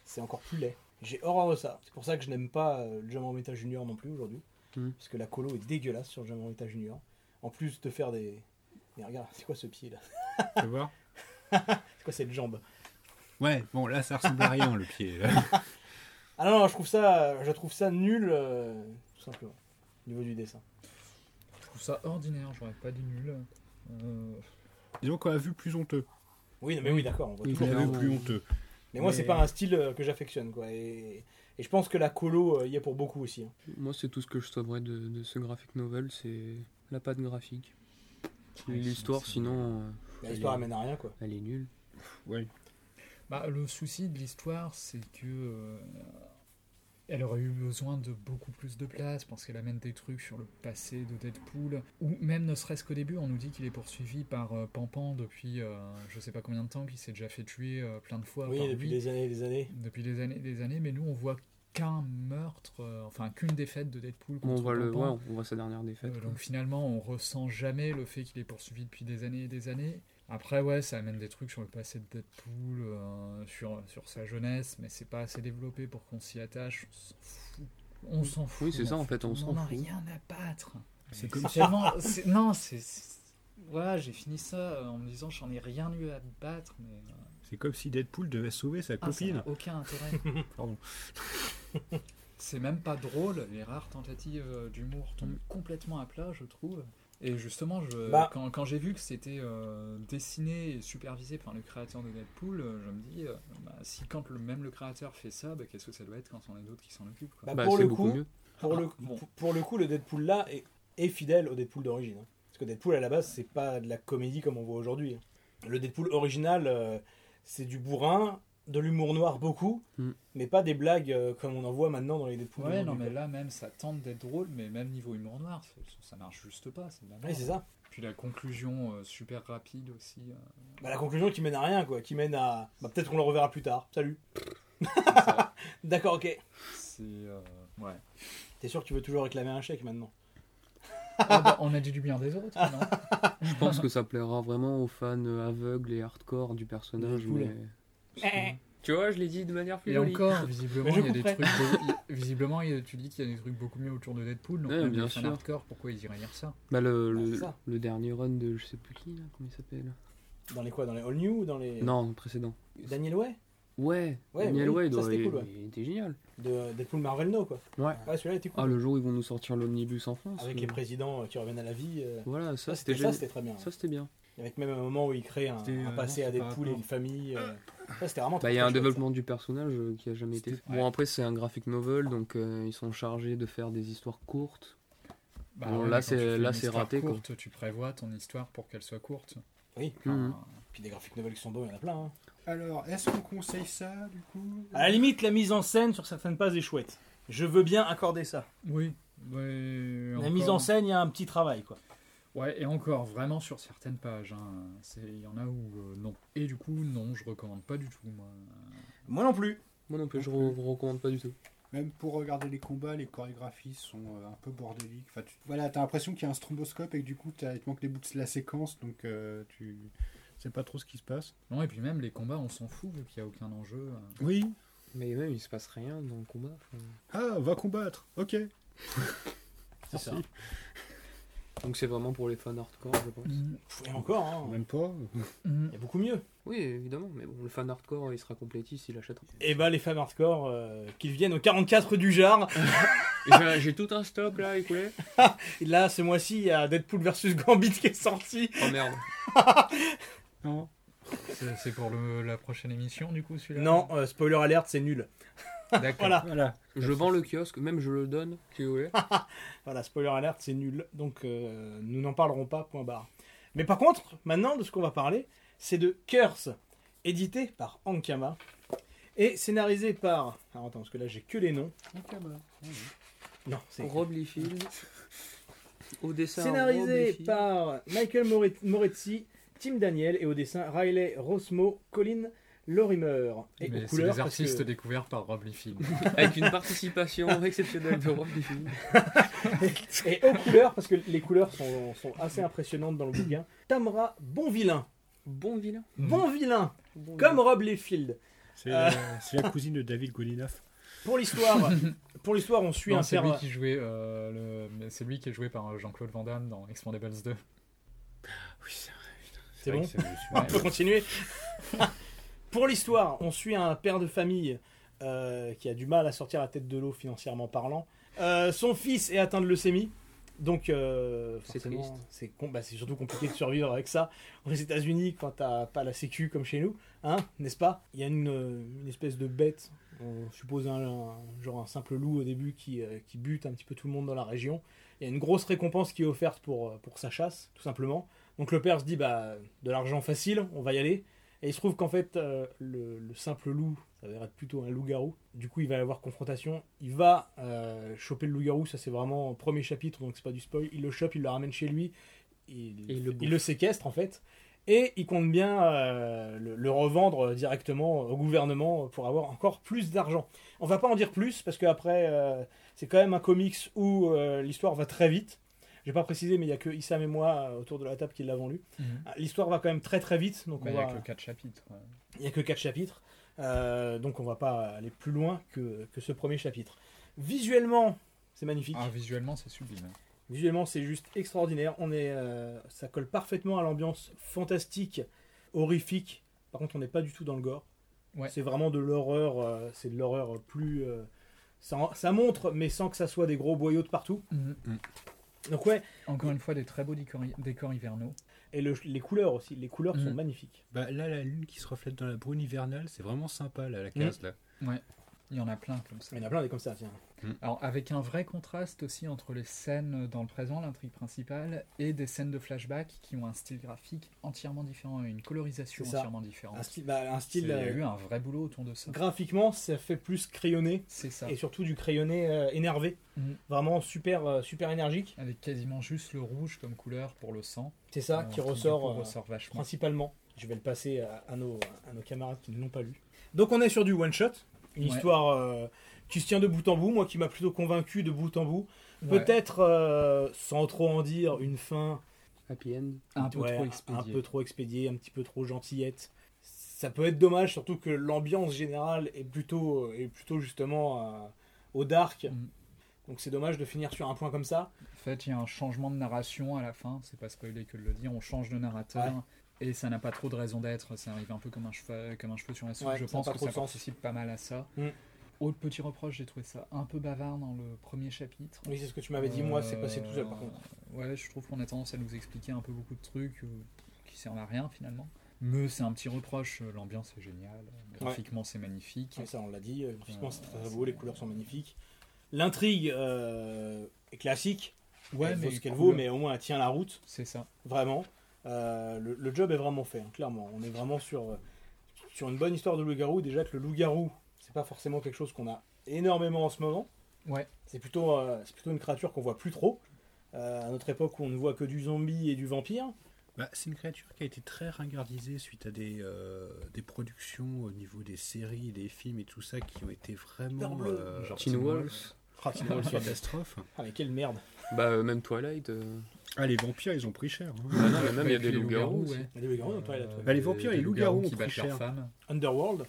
c'est encore plus laid. J'ai horreur de ça. C'est pour ça que je n'aime pas euh, le Jammer Meta Junior non plus aujourd'hui. Hmm. Parce que la colo est dégueulasse sur le Jammer Meta Junior. En plus de faire des. Mais regarde, c'est quoi ce pied là? Tu vois C'est quoi cette jambe? Ouais, bon, là, ça ressemble à rien, le pied. là. Ah non, non, je trouve ça, je trouve ça nul, euh, tout simplement, au niveau du dessin. Je trouve ça ordinaire, j'aurais pas dit nul. Euh, Disons qu'on a vu plus honteux. Oui, non, mais oui, d'accord, on voit Oui, toujours On a vu plus honteux. Mais moi, c'est Mais- pas un style euh, que j'affectionne, quoi. Et, et je pense que la colo euh, y est pour beaucoup aussi. hein. Moi, c'est tout ce que je sauverais de, de ce graphic novel, c'est la patte graphique. Ouais, L'histoire, sinon, euh, Mais L'histoire amène à rien, quoi. elle est nulle. Ouais. Bah, le souci de l'histoire, c'est que euh, elle aurait eu besoin de beaucoup plus de place parce qu'elle amène des trucs sur le passé de Deadpool. Ou même ne serait-ce qu'au début, on nous dit qu'il est poursuivi par euh, Pampan depuis euh, je sais pas combien de temps, qu'il s'est déjà fait tuer euh, plein de fois Oui, par depuis lui, des années et des années. depuis des années des années. Mais nous, on voit qu'un meurtre, euh, enfin qu'une défaite de Deadpool On contre voit, le, ouais, on voit sa dernière défaite. Euh, donc finalement, on ressent jamais le fait qu'il est poursuivi depuis des années et des années. Après, ouais, ça amène des trucs sur le passé de Deadpool, euh, sur, sur sa jeunesse, mais c'est pas assez développé pour qu'on s'y attache. On s'en fout. Oui, c'est ça, en fait, on On s'en n'en a fout. rien à battre. C'est comme tellement. Non, c'est. Voilà, j'ai fini ça euh, en me disant j'en ai rien eu à battre, mais. euh, C'est comme si Deadpool devait sauver sa ah, ça copine. n'a aucun intérêt. Pardon. C'est même pas drôle, les rares tentatives d'humour tombent Mm. complètement à plat, je trouve. Et justement, je, Bah. quand, quand j'ai vu que c'était euh, dessiné et supervisé par le créateur de Deadpool, euh, je me dis, euh, bah, si quand le, même le créateur fait ça, bah, qu'est-ce que ça doit être quand on est d'autres qui s'en occupent quoi. Bah, Bah, pour le beaucoup coup, mieux. pour le, Ah, bon. pour- pour le coup, le Deadpool là est, est fidèle au Deadpool d'origine. hein. Parce que Deadpool à la base, c'est pas de la comédie comme on voit aujourd'hui. hein. Le Deadpool original, euh, c'est du bourrin, de l'humour noir beaucoup, Mm. mais pas des blagues euh, comme on en voit maintenant dans les Deadpool. Ouais, non, mais là même, ça tente d'être drôle, mais même niveau humour noir, ça, ça marche juste pas. C'est c'est ça. Puis la conclusion euh, super rapide aussi. euh, Bah, la conclusion qui mène à rien, quoi. Qui mène à. Bah, peut-être qu'on le reverra plus tard. Salut. D'accord, ok. c'est. euh, ouais. T'es sûr que tu veux toujours réclamer un chèque maintenant? Ah bah, on a dit du bien des autres, non? Je pense que ça plaira vraiment aux fans aveugles et hardcore du personnage. Mais... Tu vois, je l'ai dit de manière plus Et jolie. encore, visiblement, il y a des trucs. visiblement, il y a- tu dis qu'il y a des trucs beaucoup mieux autour de Deadpool. Donc, Ouais, même bien sûr. hardcore, pourquoi ils iraient lire ça Bah, le, Bah, le, ça. le dernier run de je sais plus qui, là, comment il s'appelle Dans les quoi Dans les All New ou dans les. Non, le précédent. Daniel Way Ouais, Ouais, Daniel oui, Way, ça, il, cool, ouais. il était génial. De Deadpool Marvel No, quoi. Ouais. Ouais, celui-là était cool. Ah, le jour où ils vont nous sortir l'omnibus en France. Avec euh, les présidents euh, qui reviennent à la vie. euh, Voilà, ça, Ça, c'était c'était ça, génial. c'était très bien. Ça, c'était bien. Avec même un moment où il crée un, euh, passé non, à par Deadpool et une famille. euh, Ça, c'était vraiment Bah, il y a un développement du personnage euh, qui a jamais été. C'était- Bon, ouais. après, c'est un graphic novel, donc euh, ils sont chargés de faire des histoires courtes. Bah Bon, ouais, là, c'est- là, c'est raté, quoi. Courte, tu prévois ton histoire pour qu'elle soit courte. Oui. Mhm. Enfin, Puis des graphiques novels qui sont beaux, il y en a plein. hein. Alors, est-ce qu'on conseille ça, du coup? À la limite, la mise en scène sur certaines pages est chouette. Je veux bien accorder ça. Oui. ouais, La encore- mise en scène, il y a un petit travail, quoi. Ouais, et encore, vraiment sur certaines pages. hein, c'est- Il y en a où euh, non. Et du coup, non, je recommande pas du tout. Moi. Moi non plus. Moi non plus, je re- recommande pas du tout. Même pour regarder les combats, les chorégraphies sont euh, un peu bordéliques. Enfin, tu... Voilà, t'as l'impression qu'il y a un stromboscope et que du coup, t'as- il te manque les bouts de la séquence, donc euh, tu sais pas trop ce qui se passe. Non, et puis même les combats, on s'en fout vu qu'il n'y a aucun enjeu. euh. Oui. Mais même, il se passe rien dans le combat. enfin. Ah, va combattre. Ok. C'est ça. Donc c'est vraiment pour les fans hardcore, je pense. Et encore, hein, Même pas. il y a beaucoup mieux. Oui, évidemment, mais bon, le fan hardcore, il sera complétiste, il achètera. Et bah les fans hardcore, euh, qu'ils viennent au 44 du Jar. J'ai tout un stock là, écoulé. Et là, ce mois-ci, il y a Deadpool versus Gambit qui est sorti. Oh merde. Non. C'est c'est pour le- la prochaine émission, du coup, celui-là? Non, euh, spoiler alert, c'est nul. D'accord. Voilà, Voilà. Je vends le kiosque, même je le donne, voulez. voilà, spoiler alert, c'est nul. Donc euh, nous n'en parlerons pas, point barre. Mais par contre, maintenant, de ce qu'on va parler, c'est de Curse, édité par Ankama et scénarisé par. Alors attends, parce que là j'ai que les noms. Non, c'est. Rob Liefeld. Au dessin. Scénarisé par Michael More- Moretti, Tim Daniel et au dessin Riley Rosmo, Colin Lorimer. Et Mais aux c'est couleurs, les parce artistes que- découverts par Rob Liefeld. Avec une participation exceptionnelle de Rob Liefeld. Et aux couleurs, parce que les couleurs sont, sont assez impressionnantes dans le bouquin. Tamra Bonvillain. Bon vilain. Bon vilain, Bon comme. Rob Liefeld. C'est la, c'est la cousine de David Godinoff. Pour l'histoire, pour l'histoire, on suit Non, un c'est père. lui qui jouait, euh, le... c'est lui qui est joué par euh, Jean-Claude Van Damme dans Expandables 2. Oui, c'est vrai. putain. C'est vrai bon. On peut continuer. pour l'histoire, on suit un père de famille euh, qui a du mal à sortir la tête de l'eau financièrement parlant. Euh, son fils est atteint de leucémie. Donc, euh, C'est c'est bah, c'est surtout compliqué de survivre avec ça aux États-Unis quand t'as pas la sécu comme chez nous, hein, n'est-ce pas? Il y a une, une espèce de bête, on suppose un, un- genre un simple loup au début qui, euh, qui bute un petit peu tout le monde dans la région. Il y a une grosse récompense qui est offerte pour, pour sa chasse, tout simplement. Donc le père se dit bah de l'argent facile, on va y aller. Et il se trouve qu'en fait euh, le, le simple loup, ça va être plutôt un loup-garou. Du coup il va y avoir confrontation. Il va euh, choper le loup-garou, ça c'est vraiment au premier chapitre, donc c'est pas du spoil. Il le chope, il le ramène chez lui, il, le il bouffe. le séquestre en fait. Et il compte bien euh, le, le revendre directement au gouvernement pour avoir encore plus d'argent. On va pas en dire plus parce qu'après c'est quand même un comics où l'histoire va très vite. J'ai pas précisé, mais il y a que Issam et moi euh, autour de la table qui l'avons lu. Ah, L'histoire va quand même très très vite, donc on Il n'y va- a que 4 chapitres. il n'y a que 4 chapitres, euh, donc on va pas aller plus loin que, que ce premier chapitre. Visuellement, c'est magnifique. Ah, visuellement, c'est sublime. Visuellement, c'est juste extraordinaire. On est, euh, ça colle parfaitement à l'ambiance fantastique, horrifique. Par contre, on n'est pas du tout dans le gore. Ouais. C'est vraiment de l'horreur. euh, c'est de l'horreur plus. euh, ça, ça montre, mais sans que ça soit des gros boyaux de partout. Donc ouais. Encore une fois, des très beaux décors, décors hivernaux. Et le- les couleurs aussi. Les couleurs sont Mhm. magnifiques. Bah, là, la lune qui se reflète dans la brune hivernale, c'est vraiment sympa, là, la case. Là. Il y en a plein comme ça. Il y en a plein des comme ça. Tiens. Alors, avec un vrai contraste aussi entre les scènes dans le présent, l'intrigue principale, et des scènes de flashback qui ont un style graphique entièrement différent et une colorisation entièrement différente. Un style, bah, un style Il y a eu un vrai boulot autour de ça. graphiquement, ça fait plus crayonné C'est ça. et surtout du crayonné euh, énervé. Mhm. Vraiment super, euh, super énergique. Avec quasiment juste le rouge comme couleur pour le sang. C'est ça Euh, qui ressort. euh, ressort vachement. principalement. Je vais le passer à, à nos, à nos camarades qui ne l'ont pas lu. Donc on est sur du one shot, une Ouais. histoire euh, qui se tient de bout en bout, moi qui m'a plutôt convaincu de bout en bout. Ouais. Peut-être, euh, sans trop en dire, une fin Happy end. un peu ouais, trop un expédié. peu trop expédiée, un petit peu trop gentillette. Ça peut être dommage, surtout que l'ambiance générale est plutôt, est plutôt justement euh, au dark. Mm. Donc c'est dommage de finir sur un point comme ça. En fait, il y a un changement de narration à la fin, c'est pas spoilé que de le dire, on change de narrateur. Et ça n'a pas trop de raison d'être, ça arrive un peu comme un cheveu, comme un cheveu sur la soupe. Ouais, Je pense que ça participe pas mal à ça. Mm. Autre petit reproche, j'ai trouvé ça un peu bavard dans le premier chapitre. Oui, c'est ce que tu m'avais dit, moi c'est passé tout seul par contre. Euh, Ouais, je trouve qu'on a tendance à nous expliquer un peu beaucoup de trucs euh, qui servent à rien finalement. Mais c'est un petit reproche, euh, l'ambiance est géniale, graphiquement c'est magnifique. Ouais, ça on l'a dit, euh, graphiquement, c'est très beau, les couleurs sont magnifiques. L'intrigue euh, est classique, Ouais, elle vaut ce qu'elle vaut, mais au moins elle tient la route, C'est ça. vraiment. Euh, le, le job est vraiment fait, hein, clairement. On est vraiment sur, euh, sur une bonne histoire de loup-garou. Déjà que le loup-garou, c'est pas forcément quelque chose qu'on a énormément en ce moment. Ouais. C'est plutôt, euh, c'est plutôt une créature qu'on voit plus trop. euh, à notre époque où on ne voit que du zombie et du vampire. Bah, c'est une créature qui a été très ringardisée suite à des, euh, des productions au niveau des séries, des films et tout ça qui ont été vraiment euh, Teen Wolf. Ah, catastrophe. Ah, mais quelle merde. Bah, euh, même Twilight. euh. Ah, les vampires, ils ont pris cher. hein. Ah non, mais même il y a des loups-garous. aussi. ouais. Il y a des loups-garous dans Twilight, ouais. Bah, les vampires et les loups-garous ont qui pris battent leurs cher. femmes. Underworld.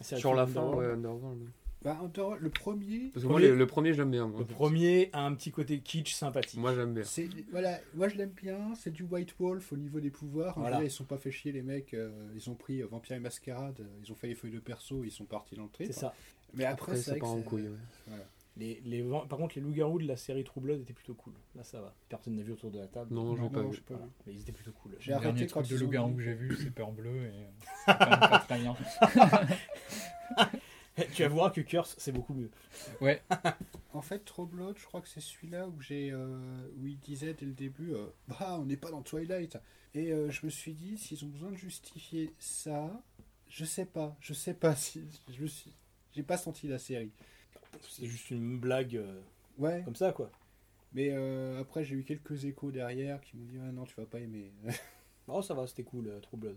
C'est Sur la fin, Underworld. ouais, Underworld. Bah, Underworld, le premier, Parce que moi, Premier- le, le premier, j'aime bien. Moi, Le premier a un petit côté kitsch sympathique. Moi, j'aime bien. c'est voilà, moi je l'aime bien. C'est du White Wolf au niveau des pouvoirs. Voilà. Voilà. Ils sont pas fait chier les mecs. euh, ils ont pris euh, Vampire et Mascarade. euh, Ils ont fait les feuilles de perso. Ils sont partis dans le trip. C'est ça. Mais après, Après, c'est ça vrai part en c'est- couille. ouais. Voilà. Les, les, par contre, les loups-garous de la série True Blood étaient plutôt cool. Là, ça va. Personne n'a vu autour de la table. Non, j'ai Non, pas non, vu. j'ai pas Voilà. vu. Mais ils étaient plutôt cool. J'ai Le arrêté dernier quand truc de ils ont loup-garou que j'ai vu, c'est Peur Bleu et euh, c'est quand même pas très bien. tu avoueras que Curse, c'est beaucoup mieux. Ouais, En fait, Troblot, je crois que c'est celui-là où j'ai, euh, où il disait dès le début, euh, bah, on n'est pas dans Twilight. Et euh, je me suis dit, s'ils ont besoin de justifier ça, je sais pas, je sais pas si, je me suis, j'ai pas senti la série. C'est juste une blague euh, Ouais, comme ça, quoi. mais euh, après j'ai eu quelques échos derrière qui m'ont dit, ah non, tu vas pas aimer. Oh, ça va, c'était cool, euh, True Blood.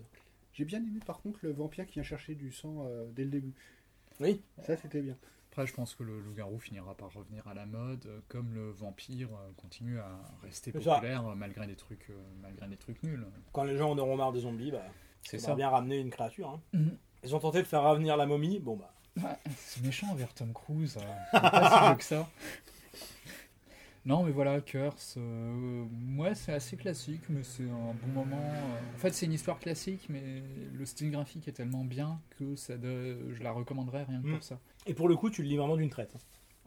j'ai bien aimé par contre le vampire qui vient chercher du sang euh, dès le début. Oui. Ça c'était bien. après je pense que le loup-garou finira par revenir à la mode, comme le vampire continue à rester populaire malgré des trucs, euh, malgré des trucs nuls. Quand les gens en auront marre des zombies, bah, C'est ça ça. bien ramener une créature. hein. Mhm. Ils ont tenté de faire revenir la momie, bon bah. Ouais, c'est méchant envers Tom Cruise. euh, pas si vieux que ça. Non, mais voilà, Curse, euh, ouais, c'est assez classique, mais c'est un bon moment. euh, En fait, c'est une histoire classique, mais le style graphique est tellement bien que ça de- je la recommanderais rien que Mm. pour ça. Et pour le coup, tu le lis vraiment d'une traite. hein.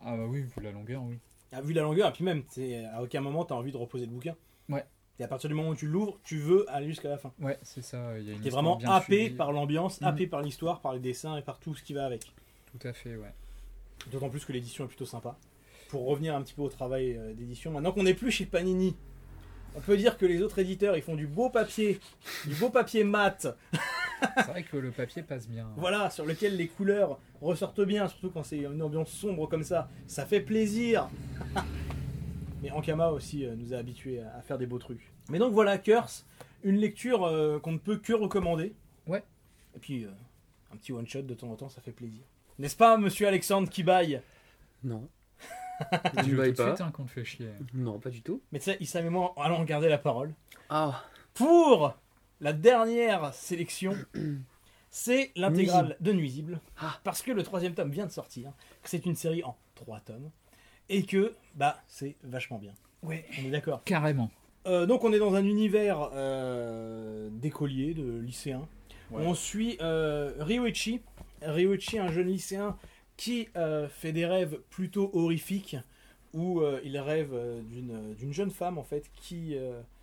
Ah bah oui, vu la longueur, oui. Ah, vu la longueur, et puis même, à aucun moment, tu as envie de reposer le bouquin. Et à partir du moment où tu l'ouvres, tu veux aller jusqu'à la fin. Ouais, c'est ça. Il y a une T'es vraiment bien happé suivie. par l'ambiance, Mhm. happé par l'histoire, par les dessins et par tout ce qui va avec. Tout à fait, ouais. D'autant plus que l'édition est plutôt sympa. Pour revenir un petit peu au travail euh, d'édition, maintenant qu'on n'est plus chez Panini, on peut dire que les autres éditeurs ils font du beau papier, du beau papier mat, C'est vrai que le papier passe bien. voilà, sur lequel les couleurs ressortent bien, surtout quand c'est une ambiance sombre comme ça. Ça fait plaisir. Mais Ankama aussi euh, nous a habitués à à faire des beaux trucs. Mais donc voilà, Curse, une lecture euh, qu'on ne peut que recommander. Ouais. Et puis euh, un petit one shot de temps en temps, ça fait plaisir. N'est-ce pas, Monsieur Alexandre qui baille? Non. Tu Je veux baille tout de pas? suite hein, qu'on te fait chier. Non, pas du tout. Mais tu sais, Issam et moi allons garder la parole. Ah, Pour la dernière sélection, c'est l'intégrale de Nuisible. Ah. Parce que le troisième tome vient de sortir, que c'est une série en trois tomes, et que bah c'est vachement bien. Ouais. On est d'accord. Carrément. Euh, donc on est dans un univers euh, d'écoliers, de lycéens. Ouais. On suit euh, Ryoichi. Ryoichi, un jeune lycéen qui euh, fait des rêves plutôt horrifiques, où il rêve d'une jeune femme en fait qui,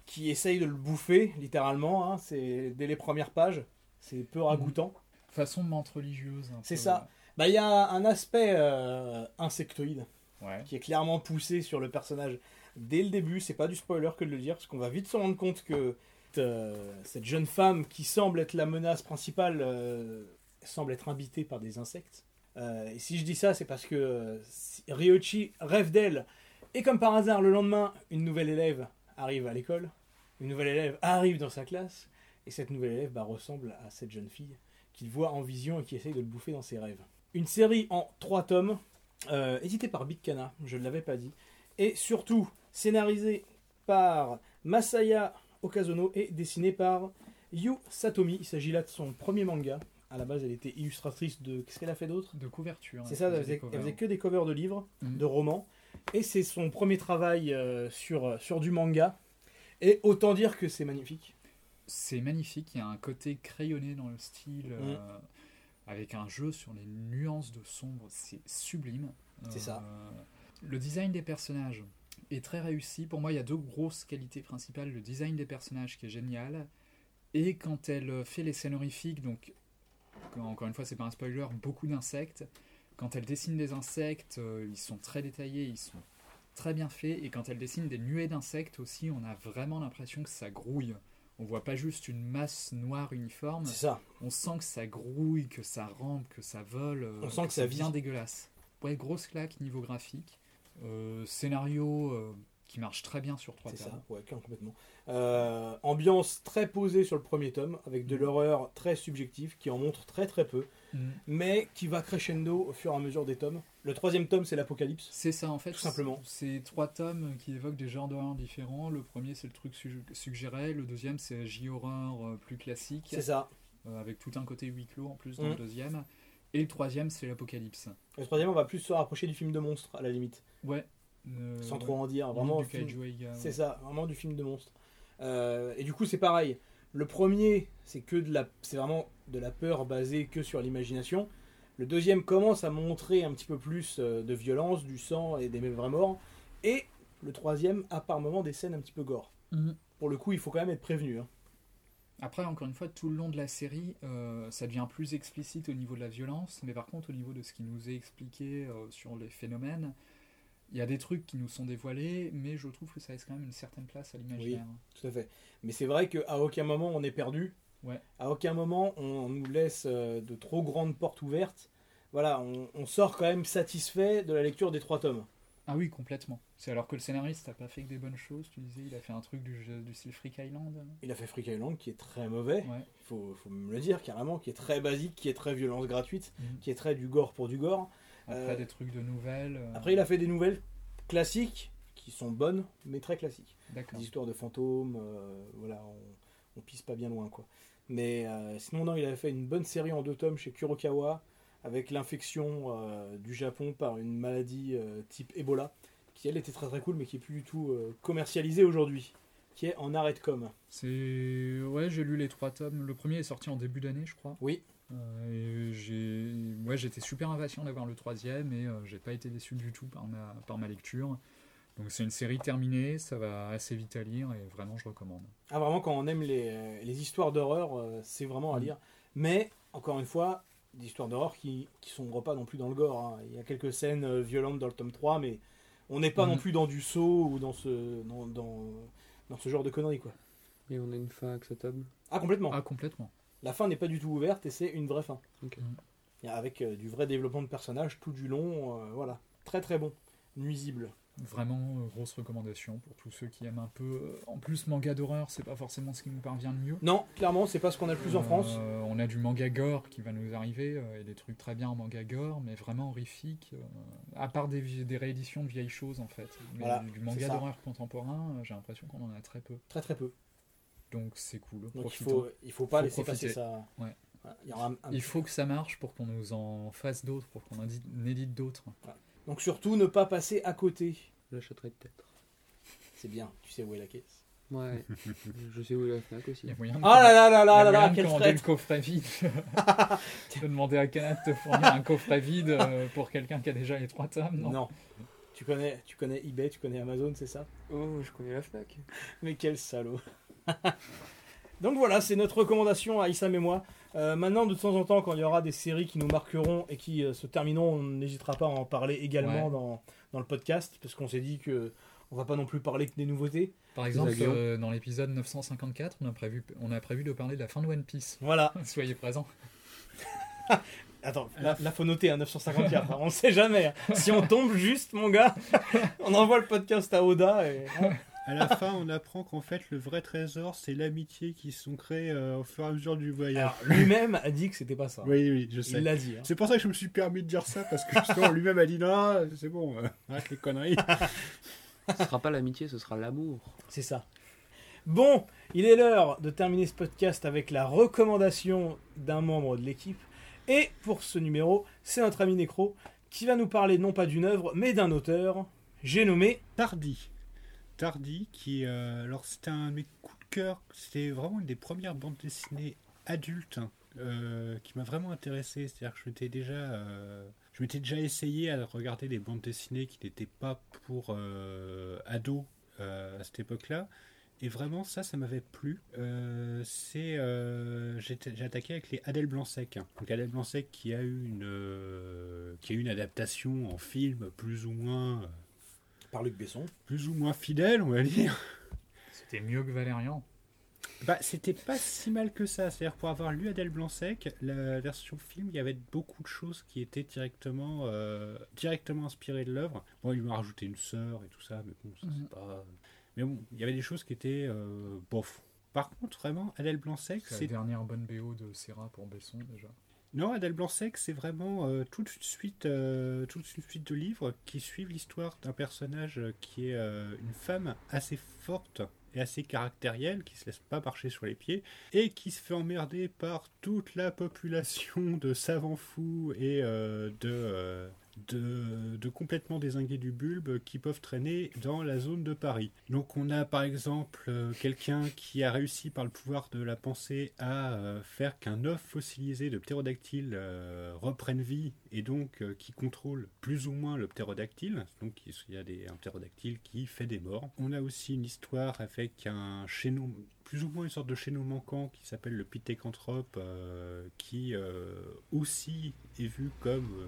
qui essaye de le bouffer, littéralement. hein. c'est dès les premières pages. C'est peu ragoûtant. Façon de menthe religieuse. C'est ça. Bah, il y a un aspect insectoïde Qui est clairement poussé sur le personnage dès le début. C'est pas du spoiler que de le dire, parce qu'on va vite se rendre compte que euh, cette jeune femme qui semble être la menace principale euh, semble être habitée par des insectes. Euh, et si je dis ça, c'est parce que Ryoichi rêve d'elle, et comme par hasard, le lendemain, une nouvelle élève arrive à l'école, une nouvelle élève arrive dans sa classe, et cette nouvelle élève bah, ressemble à cette jeune fille qu'il voit en vision et qui essaye de le bouffer dans ses rêves. Une série en trois tomes, euh, éditée par Big Cana, je ne l'avais pas dit, et surtout scénarisée par Masaya Okazono et dessinée par Yu Satomi. Il s'agit là de son premier manga. À la base, elle était illustratrice de. Qu'est-ce qu'elle a fait d'autre? De couverture. C'est ça, elle faisait elle que des covers de livres, Mhm. de romans. Et c'est son premier travail euh, sur, sur du manga. Et autant dire que c'est magnifique. C'est magnifique, il y a un côté crayonné dans le style, euh, avec un jeu sur les nuances de sombre, c'est sublime. C'est ça. Le design des personnages est très réussi. Pour moi, il y a deux grosses qualités principales. Le design des personnages qui est génial, et quand elle fait les scènes horrifiques, donc encore une fois, c'est pas un spoiler, beaucoup d'insectes. Quand elle dessine des insectes, euh, ils sont très détaillés, ils sont très bien faits, et quand elle dessine des nuées d'insectes aussi, on a vraiment l'impression que ça grouille. On voit pas juste une masse noire uniforme, C'est ça. on sent que ça grouille, que ça rampe, que ça vole. euh, On sent que ça vit. dégueulasse. Ouais, grosse claque niveau graphique. Euh, scénario euh, qui marche très bien sur trois C'est ça, ouais, complètement. Ambiance très posée sur le premier tome, avec de Mhm. l'horreur très subjective, qui en montre très très peu, Mm. mais qui va crescendo au fur et à mesure des tomes. Le troisième tome, c'est l'Apocalypse. C'est ça en fait. Tout simplement. C'est trois tomes qui évoquent des genres d'horreur différents. Le premier c'est le truc su- suggéré, le deuxième c'est J-horreur euh, plus classique, C'est ça. euh, avec tout un côté huis clos en plus dans le deuxième. Et le troisième c'est l'Apocalypse. Le troisième, on va plus se rapprocher du film de monstre, à la limite. Ouais. euh, Sans ouais. trop en dire. Vraiment, film- c'est ouais. ça, vraiment du film de monstre. Euh, et du coup, c'est pareil. Le premier, c'est que de la, c'est vraiment de la peur basée que sur l'imagination. Le deuxième commence à montrer un petit peu plus euh, de violence, du sang et des vrais morts. Et le troisième a par moments des scènes un petit peu gore. Mhm. Pour le coup, il faut quand même être prévenu. hein. Après, encore une fois, tout le long de la série, euh, ça devient plus explicite au niveau de la violence, mais par contre, au niveau de ce qui nous est expliqué euh, sur les phénomènes, il y a des trucs qui nous sont dévoilés, mais je trouve que ça laisse quand même une certaine place à l'imaginaire. Tout à fait. Mais c'est vrai qu'à aucun moment on est perdu. Ouais. À aucun moment on nous laisse euh, de trop grandes portes ouvertes. Voilà, on, on sort quand même satisfait de la lecture des trois tomes. Ah oui, complètement. C'est alors que le scénariste n'a pas fait que des bonnes choses, tu disais, il a fait un truc du, du style Freak Island. Il a fait Freak Island qui est très mauvais. Ouais. il faut, faut me le dire carrément, qui est très basique, qui est très violence gratuite, Mhm. qui est très du gore pour du gore. Après, Euh, des trucs de nouvelles. euh, Après, il a fait des nouvelles classiques, qui sont bonnes, mais très classiques. D'accord. Des histoires de fantômes, euh, voilà, on, on pisse pas bien loin, quoi. Mais euh, sinon, non, il a fait une bonne série en deux tomes chez Kurokawa, avec l'infection euh, du Japon par une maladie euh, type Ebola, qui elle était très très cool, mais qui est plus du tout commercialisée aujourd'hui, qui est en arrêt de com. C'est ouais, j'ai lu les trois tomes. Le premier est sorti en début d'année, je crois. Oui. J'ai ouais, j'étais super impatient d'avoir le troisième et j'ai pas été déçu du tout par ma par ma lecture. Donc c'est une série terminée, ça va assez vite à lire et vraiment je recommande. Ah, vraiment, quand on aime les, euh, les histoires d'horreur, euh, c'est vraiment à Mm. lire. Mais, encore une fois, des histoires d'horreur qui qui sombrent pas non plus dans le gore. hein. Il y a quelques scènes euh, violentes dans le tome 3, mais on n'est pas Mhm. non plus dans du saut ou dans ce, dans, dans, dans ce genre de conneries. Quoi. Et on a une fin acceptable. Ah, complètement. Ah complètement. La fin n'est pas du tout ouverte et c'est une vraie fin. Ok. Mm. Avec euh, du vrai développement de personnages tout du long. euh, voilà. Très très bon. Nuisible. Vraiment euh, grosse recommandation pour tous ceux qui aiment un peu. euh, En plus manga d'horreur, c'est pas forcément ce qui nous parvient le mieux. Non, clairement, c'est pas ce qu'on a le plus en France. Euh, on a du manga gore qui va nous arriver, et des trucs très bien en manga gore, mais vraiment horrifiques, à part des, rééditions de vieilles choses en fait. Mais Voilà, du, manga d'horreur contemporain, j'ai l'impression qu'on en a très peu. Très très peu. Donc c'est cool. Donc il faut, il faut pas Faut laisser profiter. passer ça. Ouais. Il y aura un- un Il faut que ça marche pour qu'on nous en fasse d'autres, pour qu'on en édite d'autres. Donc surtout ne pas passer à côté. J'achèterai peut-être. C'est bien, tu sais où est la caisse. Ouais. je sais où est la Fnac aussi. Il y a moyen de, Oh là là là là là là, moyen de quel commander le fret coffret vide. tu peux demander à Canal de te fournir un coffret vide euh, pour quelqu'un qui a déjà les trois tomes. Non. Non. Tu connais, tu connais eBay, tu connais Amazon, c'est ça? Oh, je connais la Fnac. Mais quel salaud Donc voilà, c'est notre recommandation à Issam et moi. Euh, maintenant, de temps en temps, quand il y aura des séries qui nous marqueront et qui euh, se termineront, on n'hésitera pas à en parler également Ouais. dans, dans le podcast, parce qu'on s'est dit que on va pas non plus parler que des nouveautés. Par exemple, euh, dans l'épisode 954, on a, prévu, on a prévu de parler de la fin de One Piece. Voilà. Soyez présents. Attends, là, là, faut noter, hein, 954. hein, on sait jamais. hein. Si on tombe juste, mon gars, on envoie le podcast à Oda et. Hein. À la fin, on apprend qu'en fait, le vrai trésor, c'est l'amitié qui se sont créées euh, au fur et à mesure du voyage. Alors, lui-même a dit que c'était pas ça. oui, oui, je sais. Il l'a dit. hein. C'est pour ça que je me suis permis de dire ça, parce que justement, lui-même a dit non, c'est bon, euh, arrête les conneries. Ce sera pas l'amitié, ce sera l'amour. C'est ça. Bon, il est l'heure de terminer ce podcast avec la recommandation d'un membre de l'équipe. Et pour ce numéro, c'est notre ami Necro qui va nous parler non pas d'une œuvre, mais d'un auteur. J'ai nommé. Tardy. Tardy, qui, euh, alors c'était un de mes coups de cœur, c'était vraiment une des premières bandes dessinées adultes hein, euh, qui m'a vraiment intéressé. C'est-à-dire que je m'étais déjà, euh, déjà essayé à regarder des bandes dessinées qui n'étaient pas pour ados à cette époque-là. Et vraiment, ça, ça m'avait plu. C'est, euh, j'ai attaqué avec les Adèle Blanc-Sec. Donc Adèle Blanc-Sec qui a eu une, qui a eu une adaptation en film plus ou moins Par Luc Besson. plus ou moins fidèle, on va dire. C'était mieux que Valérian. Bah, c'était pas si mal que ça. C'est-à-dire, pour avoir lu Adèle Blanc-Sec, la version film, il y avait beaucoup de choses qui étaient directement, euh, directement inspirées de l'œuvre. Bon, il m'a rajouté une sœur et tout ça, mais bon, ça, Mhm. c'est pas. Mais bon, il y avait des choses qui étaient euh, bof. Par contre, vraiment, Adèle Blanc-Sec, C'est la c'est dernière bonne BO de Serra pour Besson déjà. Non, Adèle Blanc-Sec, c'est vraiment euh, toute, une suite, euh, suite de livres qui suivent l'histoire d'un personnage qui est euh, une femme assez forte et assez caractérielle, qui se laisse pas marcher sur les pieds, et qui se fait emmerder par toute la population de savants fous et de, de, complètement désingués du bulbe qui peuvent traîner dans la zone de Paris. Donc on a par exemple euh, quelqu'un qui a réussi par le pouvoir de la pensée à euh, faire qu'un œuf fossilisé de ptérodactyle euh, reprenne vie et donc qui contrôle plus ou moins le ptérodactyle. Donc il y a des, un ptérodactyle qui fait des morts. On a aussi une histoire avec un chéneau plus ou moins une sorte de chéneau manquant qui s'appelle le pithécanthrope, euh, qui aussi est vu comme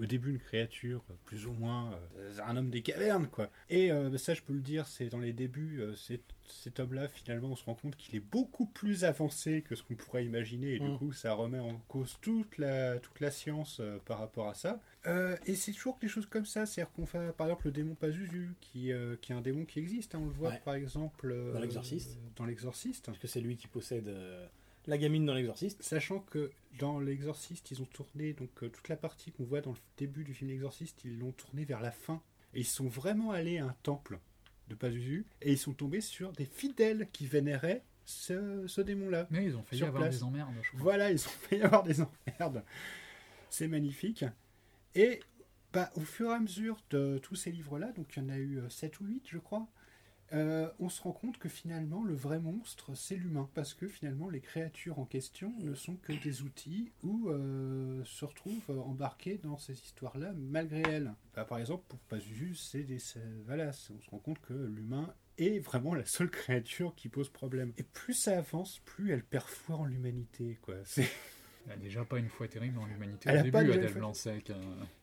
au début une créature plus ou moins euh, un homme des cavernes quoi. Et euh, ça je peux le dire, c'est dans les débuts, euh, cet homme-là finalement on se rend compte qu'il est beaucoup plus avancé que ce qu'on pourrait imaginer et du Mm. coup ça remet en cause toute la, toute la science euh, par rapport à ça. Et c'est toujours des choses comme ça, c'est-à-dire qu'on fait par exemple le démon Pazuzu qui, qui est un démon qui existe, hein, on le voit Ouais. par exemple Dans l'Exorciste. Dans l'Exorciste. Parce que c'est lui qui possède la gamine dans l'exorciste. Sachant que dans l'Exorciste, ils ont tourné donc euh, toute la partie qu'on voit dans le début du film L'Exorciste, ils l'ont tourné vers la fin. Et ils sont vraiment allés à un temple de Pazuzu et ils sont tombés sur des fidèles qui vénéraient ce, ce démon-là. Mais ils ont failli avoir place. des emmerdes, je crois. Voilà, ils ont fait y avoir des emmerdes. C'est magnifique. Et bah, au fur et à mesure de tous ces livres-là, donc il y en a eu 7 ou 8, je crois, euh, on se rend compte que finalement, le vrai monstre, c'est l'humain. Parce que finalement, les créatures en question ne sont que des outils ou euh, se retrouvent euh, embarqués dans ces histoires-là malgré elles. Bah, par exemple, pour Pazuzu, c'est des. Voilà, on se rend compte que l'humain est vraiment la seule créature qui pose problème. Et plus ça avance, plus elle en l'humanité, quoi. C'est Elle déjà pas une fois terrible dans l'humanité au début, Adèle Blanc-Sec. euh,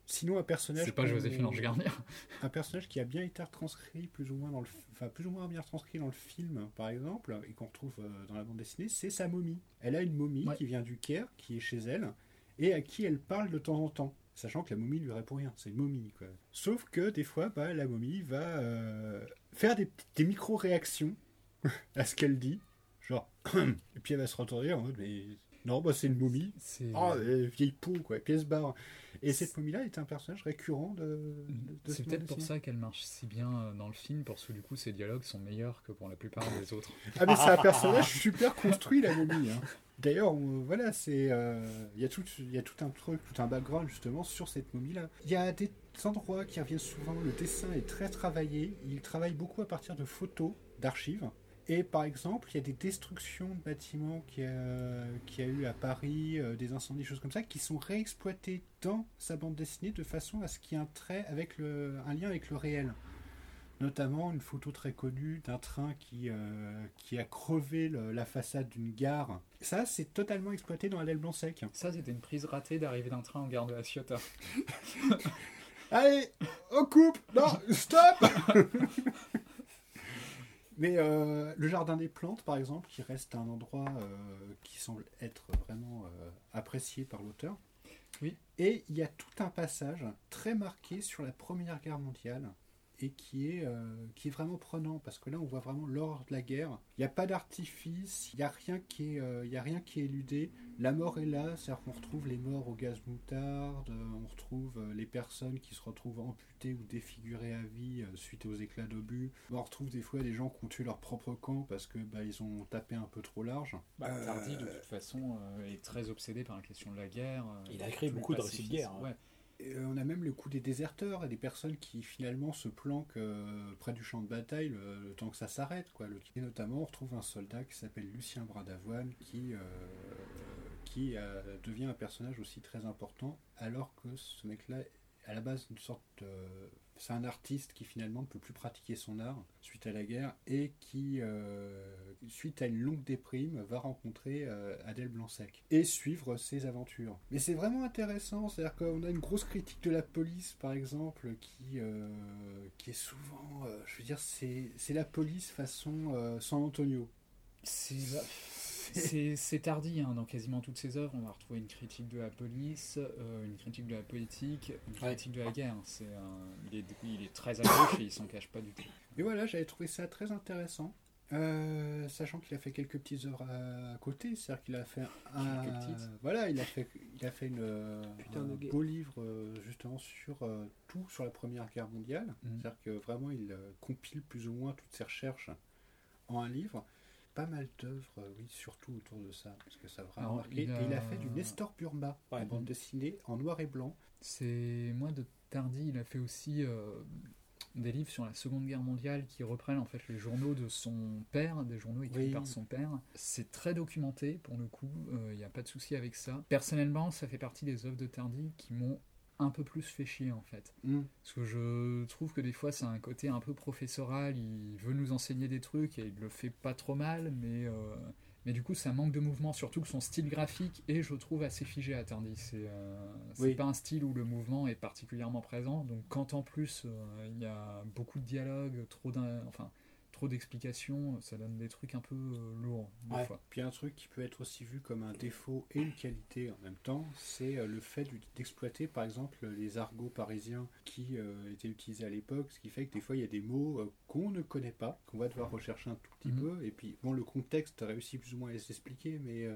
sinon un personnage. C'est pas Joséphine Ange Garnier. un personnage qui a bien été retranscrit plus ou moins dans le, enfin plus ou moins bien retranscrit dans le film, par exemple, et qu'on retrouve euh, dans la bande dessinée, c'est sa momie. Elle a une momie Ouais. qui vient du Caire, qui est chez elle, et à qui elle parle de temps en temps. Sachant que la momie lui répond rien, c'est une momie quoi. Sauf que des fois, bah, la momie va euh, faire des, des micro-réactions à ce qu'elle dit, genre, et puis elle va se retourner en mode, mais non, bah c'est une momie, C'est oh, euh, vieille peau quoi, et puis elle se barre. Et cette momie-là est un personnage récurrent de, de, de C'est peut-être pour ça qu'elle marche si bien euh, dans le film, parce que du coup ses dialogues sont meilleurs que pour la plupart des autres. Ah mais c'est un personnage super construit la momie. hein. D'ailleurs, on- voilà, c'est euh, il y a tout il y a tout un truc, tout un background justement sur cette momie là. Il y a des endroits qui reviennent souvent. Le dessin est très travaillé. Il travaille beaucoup à partir de photos, d'archives. Et par exemple, il y a des destructions de bâtiments qu'il y a, qu'il y a eu à Paris, euh, des incendies, des choses comme ça, qui sont réexploités dans sa bande dessinée de façon à ce qu'il y ait un trait avec le, un lien avec le réel notamment une photo très connue d'un train qui, euh, qui a crevé le- la façade d'une gare. Ça, c'est totalement exploité dans Adèle Blanc-Sec. Ça, c'était une prise ratée d'arrivée d'un train en gare de la Ciotat. Allez, on coupe Non, stop Mais euh, le jardin des plantes, par exemple, qui reste un endroit euh, qui semble être vraiment euh, apprécié par l'auteur. Oui. Et il y a tout un passage très marqué sur la Première Guerre mondiale et qui est, euh, qui est vraiment prenant parce que là on voit vraiment l'horreur de la guerre. Il n'y a pas d'artifice, il n'y a, rien qui est, euh, il y a rien qui est éludé. La mort est là, c'est-à-dire qu'on retrouve les morts au gaz moutarde, euh, on retrouve euh, les personnes qui se retrouvent amputées ou défigurées à vie euh, suite aux éclats d'obus. On retrouve des fois des gens qui ont tué leur propre camp parce que bah, ils ont tapé un peu trop large. Bah, Euh, Tardy, de toute façon, euh, est très obsédé par la question de la guerre. euh, Il a le beaucoup de récits de guerre, hein. Ouais. Euh, on a même le coup des déserteurs et des personnes qui finalement se planquent euh, près du champ de bataille le, temps que ça s'arrête. Et notamment, on retrouve un soldat qui s'appelle Lucien Bradavoine qui, euh, qui devient un personnage aussi très important alors que ce mec-là, à la base, une sorte de... C'est un artiste qui finalement ne peut plus pratiquer son art suite à la guerre et qui, euh, suite à une longue déprime, va rencontrer euh, Adèle Blanc-Sec et suivre ses aventures. Mais c'est vraiment intéressant, c'est-à-dire qu'on a une grosse critique de la police, par exemple, qui, euh, qui est souvent, je veux dire, c'est la police façon San Antonio. C'est c'est- tardi hein, dans quasiment toutes ses œuvres. On va retrouver une critique de la police, euh, une critique de la politique, une Ouais. critique de la guerre. C'est un- il, est, il est très à gauche et il s'en cache pas du tout. Et voilà, j'avais trouvé ça très intéressant. Euh, sachant qu'il a fait quelques petites œuvres à côté, c'est-à-dire qu'il a fait un, voilà, il a fait, il a fait une, Putain un beau livre euh, justement sur euh, tout sur la Première Guerre mondiale. Mhm. C'est-à-dire que vraiment il compile plus ou moins toutes ses recherches en un livre. Pas mal d'œuvres, euh, oui, surtout autour de ça, parce que ça a vraiment Alors, marqué. il Et a- il a fait du Nestor Burma Ouais. en bande dessinée en noir et blanc. C'est moi de Tardy, il a fait aussi euh, des livres sur la Seconde Guerre mondiale qui reprennent en fait les journaux de son père, des journaux écrits Oui. par son père. C'est très documenté pour le coup, il n'y a pas de souci avec ça. Personnellement, ça fait partie des œuvres de Tardy qui m'ont un peu plus fait chier en fait. Mhm. Parce que je trouve que des fois c'est un côté un peu professoral, il veut nous enseigner des trucs et il le fait pas trop mal, mais, euh, mais du coup ça manque de mouvement, surtout que son style graphique est je trouve assez figé à Tardy. C'est euh, Oui. pas un style où le mouvement est particulièrement présent, donc quand en plus euh, il y a beaucoup de dialogues, trop d'un- enfin, trop d'explications, ça donne des trucs un peu euh, lourds des Ouais. fois. Puis un truc qui peut être aussi vu comme un défaut et une qualité en même temps, c'est euh, le fait d'exploiter par exemple les argots parisiens qui euh, étaient utilisés à l'époque, ce qui fait que des fois il y a des mots euh, qu'on ne connaît pas, qu'on va devoir rechercher un tout petit Mhm. peu, et puis bon le contexte réussit plus ou moins à les expliquer, mais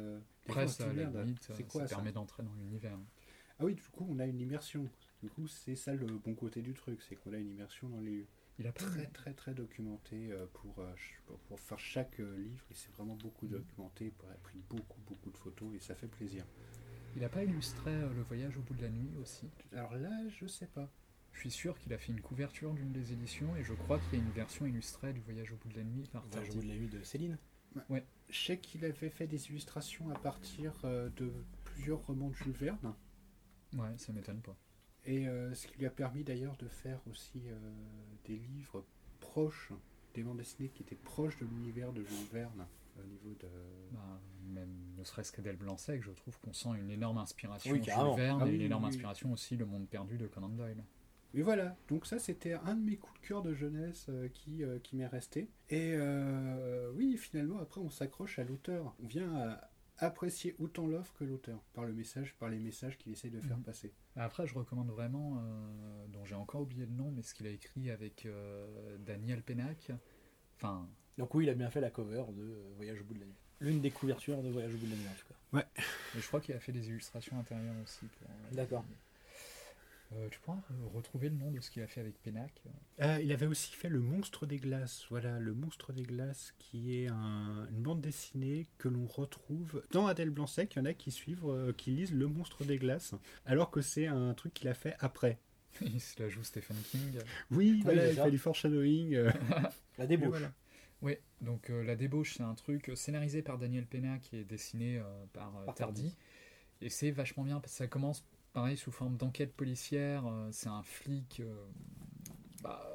Après ça, c'est quoi ça ça permet d'entrer dans l'univers. Ah oui, du coup on a une immersion. Du coup c'est ça le bon côté du truc, c'est qu'on a une immersion dans les lieux. Il a Très très très documenté euh, pour, euh, pour, pour faire chaque euh, livre, et c'est vraiment beaucoup Mhm. documenté, il a pris beaucoup beaucoup de photos et ça fait plaisir. Il a pas illustré le voyage au bout de la nuit aussi? Alors là, je sais pas. Je suis sûr qu'il a fait une couverture d'une des éditions et je crois qu'il y a une version illustrée du Voyage au bout de la nuit par Voyage au bout de la nuit de Céline? Je sais qu'il avait fait des illustrations à partir de plusieurs romans de Jules Verne, Ouais, ça m'étonne pas. Et euh, ce qui lui a permis d'ailleurs de faire aussi euh, des livres proches, des bandes dessinées qui étaient proches de l'univers de Jules Verne, au niveau de... Bah, même ne serait-ce qu'Adèle Blanc-Sec, je trouve qu'on sent une énorme inspiration Oui, Jules. Verne Ah et oui, une énorme oui, inspiration aussi Le Monde Perdu de Conan Doyle. Mais voilà, donc ça c'était un de mes coups de cœur de jeunesse euh, qui, euh, qui m'est resté. Et euh, oui, finalement, après on s'accroche à l'auteur. On vient à apprécier autant l'œuvre que l'auteur, par le message, par les messages qu'il essaye de faire Mhm. passer. Après, je recommande vraiment, euh, dont j'ai encore oublié le nom, mais ce qu'il a écrit avec euh, Daniel Pénac. Enfin, Donc oui, il a bien fait la cover de euh, Voyage au bout de la nuit. L'une des couvertures de Voyage au bout de la nuit en tout cas. et je crois qu'il a fait des illustrations intérieures aussi. pour, D'accord. Euh, tu pourras retrouver le nom de ce qu'il a fait avec Pénac Euh, il avait aussi fait Le Monstre des Glaces. Voilà, Le Monstre des Glaces, qui est un- une bande dessinée que l'on retrouve dans Adèle Blanc-Sec. Il y en a qui suivent, euh, qui lisent Le Monstre des Glaces, alors que c'est un truc qu'il a fait après. Il se la joue Stephen King. Oui, Oui, voilà, c'est il fait du foreshadowing. euh, La débauche. voilà. Oui, donc euh, La Débauche, c'est un truc scénarisé par Daniel Pénac et dessiné euh, par, euh, Par Tardy. Tardy. Et c'est vachement bien parce que ça commence pareil sous forme d'enquête policière. euh, c'est un flic. euh, bah,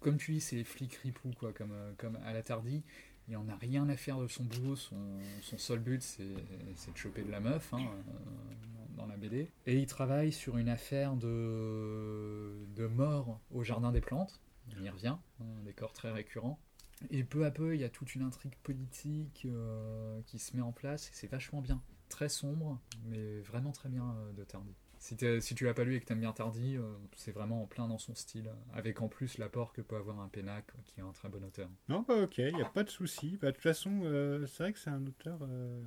comme tu dis, c'est les flics ripoux, quoi, comme, euh, comme à la Tardy. Il en a rien à faire de son boulot. Son, seul but, c'est de choper de la meuf hein, dans la BD. Et il travaille sur une affaire de, mort au Jardin des Plantes. On y revient, hein, un décor très récurrent. Et peu à peu, il y a toute une intrigue politique qui se met en place c'est vachement bien. Très sombre, mais vraiment très bien de Tardy. Si, t'es- si tu l'as pas lu et que t'aimes bien Tardy, euh, c'est vraiment en plein dans son style, avec en plus l'apport que peut avoir un Pénac, qui est un très bon auteur. Non, bah ok, il n'y a pas de souci. Bah, de toute façon, euh, c'est vrai que c'est un auteur. euh,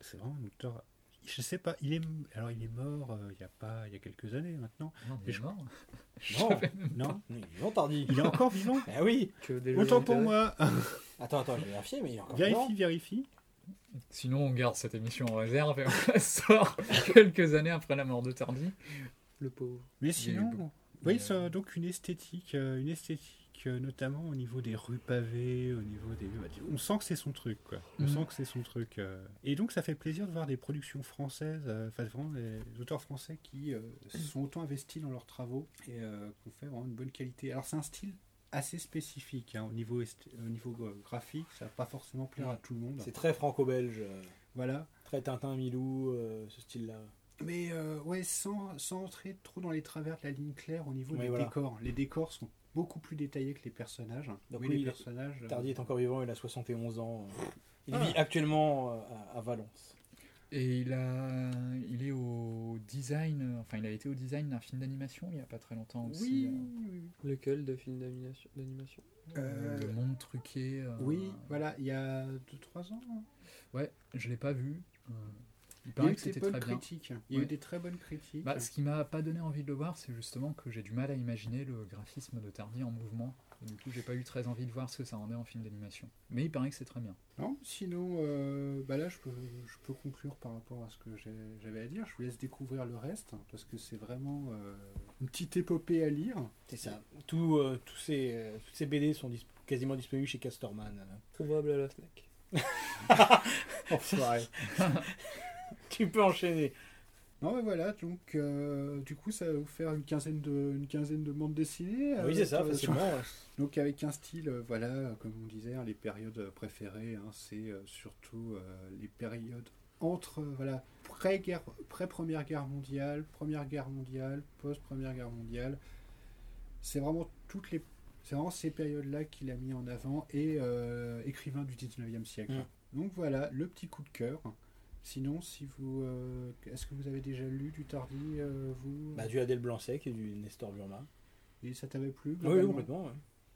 C'est vraiment un auteur. Je sais pas, il est, alors il est mort euh, il y a pas, il y a quelques années maintenant. Non, Mais mais je- mort. Non, Non, non, non, Tardy. il est encore vivant. Ah oui. Autant pour moi. Attends, attends, je vais vérifier, mais il est encore Vérifie, vivant. vérifie. Sinon, on garde cette émission en réserve et on la sort quelques années après la mort de Tardy. Le pauvre. Mais sinon, oui, euh, donc une esthétique, euh, une esthétique euh, notamment au niveau des rues pavées, au niveau des. bah, On sent que c'est son truc, quoi. On Mhm. sent que c'est son truc. euh. Et donc, ça fait plaisir de voir des productions françaises, enfin vraiment des auteurs français qui euh, se sont autant investis dans leurs travaux et euh, qui ont fait vraiment une bonne qualité. Alors, c'est un style assez spécifique hein, au niveau, au niveau graphique, ça va pas forcément plaire à tout le monde. C'est très franco-belge, euh, Voilà. très Tintin, Milou, euh, ce style-là. Mais euh, ouais, sans, sans entrer trop dans les travers de la ligne claire au niveau Oui, des voilà. décors. Les décors sont beaucoup plus détaillé que les personnages. Donc oui, oui, les personnages. Tardy est encore vivant, il a 71 ans. Il Ah. vit actuellement à, à Valence. Et il, a, il est au design, euh, enfin il a été au design d'un film d'animation il n'y a pas très longtemps aussi. Oui, euh, oui, Lequel de film d'animation d'animation? Euh, de monde truqué. euh, oui, voilà, il y a 2-3 ans. hein. Ouais, je l'ai pas vu. euh, il paraît eu que des c'était très bien. critiques. Il y a eu des très bonnes critiques. Bah, ce qui m'a pas donné envie de le voir, c'est justement que j'ai du mal à imaginer le graphisme de Tardy en mouvement. Et du coup, j'ai pas eu très envie de voir ce que ça rendait en film d'animation. Mais il paraît que c'est très bien. Non, sinon, euh, bah là, je peux, je peux conclure par rapport à ce que j'avais à dire. Je vous laisse découvrir le reste, parce que c'est vraiment euh, une petite épopée à lire. C'est ça. Tout, euh, tous ces, euh, toutes ces BD sont dis- quasiment disponibles chez Castorman. Trouvable à la Fnac. Enfoiré. tu peux enchaîner. Non, mais voilà, donc euh, du coup, ça va vous faire une quinzaine de, une quinzaine de bandes dessinées. oui, c'est ça, euh, facilement. Donc avec un style, euh, voilà, euh, comme on disait, hein, les périodes préférées, hein, c'est euh, surtout euh, les périodes entre, euh, voilà, pré-guerre, pré-première guerre mondiale, première guerre mondiale, post-première guerre mondiale. C'est vraiment toutes les, c'est vraiment ces périodes-là qu'il a mis en avant et euh, écrivain du 19e siècle. Mm. Donc voilà, le petit coup de cœur. Sinon, si vous, euh, est-ce que vous avez déjà lu du Tardy, euh, vous? Bah, du Adèle Blanc-Sec et du Nestor Burma. Et ça t'avait plu Oui, complètement. ouais.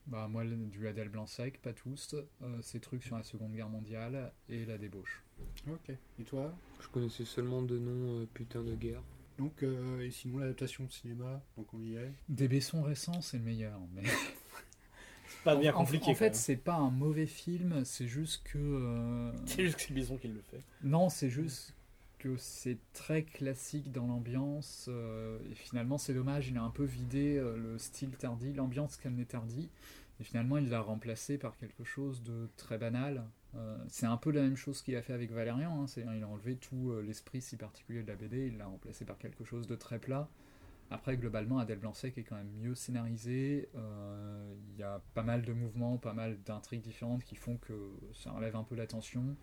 Bah, moi, le- du Adèle Blanc-Sec, pas tous. euh, ces trucs sur la Seconde Guerre mondiale et la débauche. Ok. Et toi? Je connaissais seulement de nom euh, putain de guerre. Donc, euh, et sinon l'adaptation de cinéma, donc on y est? Des Besson récents, c'est le meilleur. Mais... C'est pas bien en, fait, c'est pas un mauvais film, c'est juste que. euh, c'est juste que c'est Bison qui le fait. Non, c'est juste que c'est très classique dans l'ambiance. euh, et finalement, c'est dommage, il a un peu vidé euh, le style Tardy, l'ambiance qu'amenait Tardy. Et finalement, il l'a remplacé par quelque chose de très banal. C'est un peu la même chose qu'il a fait avec Valérian. hein, c'est-à-dire, il a enlevé tout l'esprit si particulier de la BD, il l'a remplacé par quelque chose de très plat. Après, globalement, Adèle Blanc-Sec est quand même mieux scénarisé. euh, Il y a pas mal de mouvements, pas mal d'intrigues différentes qui font que ça enlève un peu l'attention.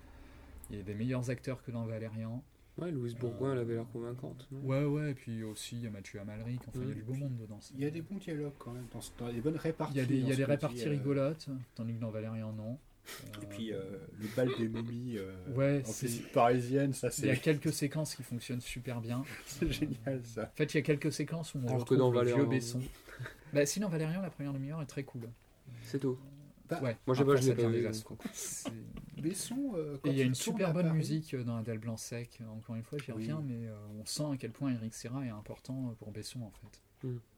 Il y a des meilleurs acteurs que dans Valérian. Ouais, Louise Bourgoin, elle avait l'air convaincante. non? Ouais, ouais, et puis aussi il y a Mathieu Amalric, enfin il y a du beau monde dedans. Il y a des bons dialogues quand même, dans, ce- dans des bonnes réparties. il y a des, y a réparties dit, euh, rigolotes, tandis que dans Valérian, non. Et Euh, puis euh, le bal des momies euh, Ouais, en c'est- physique parisienne, ça il y a c'est quelques séquences qui fonctionnent super bien. c'est génial ça. En fait, il y a quelques séquences où on Alors que retrouve dans le Valérian, vieux Besson. bah, sinon, Valérian, la première demi-heure est très cool. C'est tout. Bah, ouais, moi, j'ai pas- je pas vu. C'est- Besson, euh, quand Et il y a une super bonne Paris- musique euh, dans Adèle Blanc-Sec. Encore une fois, j'y Oui. reviens, mais euh, on sent à quel point Eric Serra est important euh, pour Besson, en fait.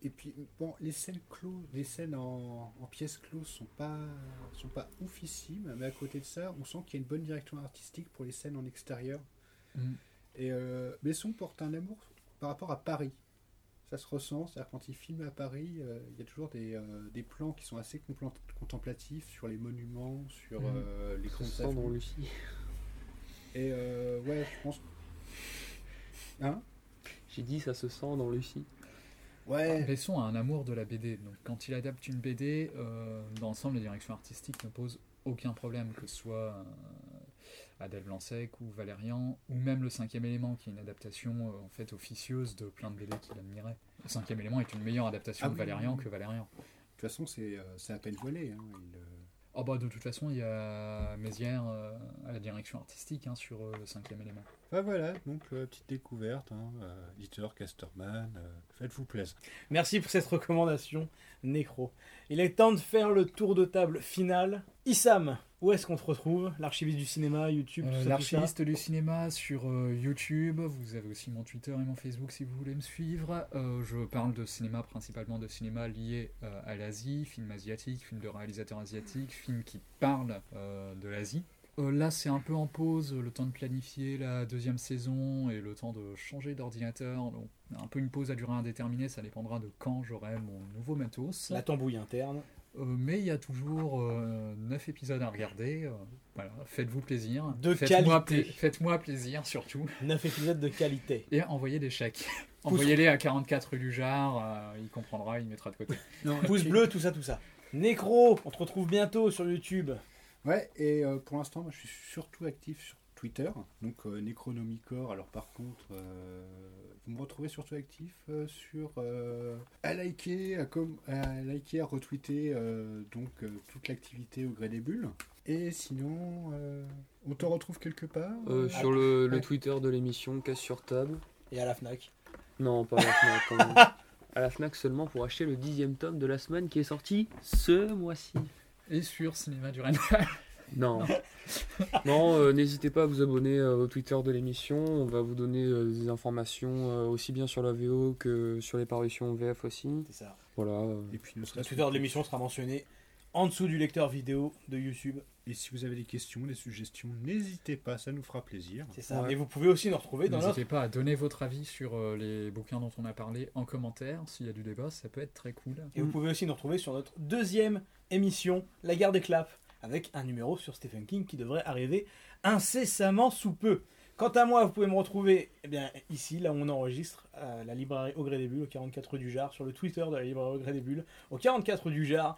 Et puis bon, les scènes closes, les scènes en, en pièces closes sont pas sont pas oufissimes, mais à côté de ça, on sent qu'il y a une bonne direction artistique pour les scènes en extérieur. Mm. Et euh, Besson porte un amour par rapport à Paris. Ça se ressent, c'est-à-dire quand il filme à Paris, euh, il y a toujours des, euh, des plans qui sont assez contemplatifs sur les monuments, sur Mhm. euh, les Ça grandes se sent dans avenues. Lucie. Et euh, ouais, je pense. Hein J'ai dit ça se sent dans Lucie. Ouais. Besson a un amour de la BD. Donc, quand il adapte une BD, euh, dans l'ensemble, la direction artistique ne pose aucun problème, que ce soit euh, Adèle Blanc-Sec ou Valérian, ou même Le Cinquième Élément, qui est une adaptation euh, en fait officieuse de plein de BD qu'il admirait. Le Cinquième Élément est une meilleure adaptation Ah de Valérian oui, que Valérian. De toute façon, c'est euh, à peine voilé. Hein. Il, Oh bah de toute façon, il y a Mézières euh, à la direction artistique hein, sur euh, Le Cinquième Élément. Enfin, voilà, donc euh, petite découverte, hein, euh, éditeur Casterman, euh, faites-vous plaisir. Merci pour cette recommandation, Nécro. Il est temps de faire le tour de table final. Issam, où est-ce qu'on te retrouve? L'archiviste du cinéma, YouTube, Euh, L'archiviste du cinéma sur euh, YouTube. Vous avez aussi mon Twitter et mon Facebook si vous voulez me suivre. Euh, je parle de cinéma, principalement de cinéma lié euh, à l'Asie, films asiatiques, films de réalisateurs asiatiques, films qui parlent euh, de l'Asie. Là, c'est un peu en pause, le temps de planifier la deuxième saison et le temps de changer d'ordinateur. Donc, un peu une pause à durée indéterminée, ça dépendra de quand j'aurai mon nouveau matos. La tambouille interne. Euh, mais il y a toujours 9 épisodes à regarder. euh, voilà, faites-vous plaisir. De Faites-moi qualité. pla- Faites-moi plaisir surtout. 9 épisodes de qualité. Et envoyez des chèques. Envoyez-les à 44 rue euh, il comprendra, il mettra de côté. Non, Pouce bleu, tout ça, tout ça. Nécro, on te retrouve bientôt sur YouTube. Ouais, et euh, pour l'instant, moi, je suis surtout actif sur Twitter, donc euh. Alors par contre, euh, vous me retrouvez surtout actif euh, sur euh, à liker, à, com- à liker, à retweeter euh, donc euh, toute l'activité au gré des bulles. Et sinon, euh, on te retrouve quelque part Euh, euh, sur le, le ouais. Twitter de l'émission, casse sur table. Et à la Fnac. Non, pas à la Fnac quand même. À la Fnac seulement pour acheter le dixième tome de la semaine qui est sorti ce mois-ci. Et sur Cinéma du Rennal. Non. non, euh, n'hésitez pas à vous abonner euh, au Twitter de l'émission. On va vous donner euh, des informations euh, aussi bien sur la VO que sur les parutions VF aussi. C'est ça. Voilà. euh. Et puis Le Twitter de l'émission sera mentionné en dessous du lecteur vidéo de YouTube. Et si vous avez des questions, des suggestions, n'hésitez pas, ça nous fera plaisir. C'est ça. Ouais. Mais vous pouvez aussi nous retrouver dans notre N'hésitez pas à donner votre avis sur les bouquins dont on a parlé en commentaire. S'il y a du débat, ça peut être très cool. Et vous pouvez aussi nous retrouver sur notre deuxième émission, La Guerre des Claps, avec un numéro sur Stephen King qui devrait arriver incessamment sous peu. Quant à moi, vous pouvez me retrouver eh bien, ici, là où on enregistre, à la librairie au gré des bulles, au 44 rue du Jard, sur le Twitter de la librairie au gré des bulles, au 44 rue du Jard,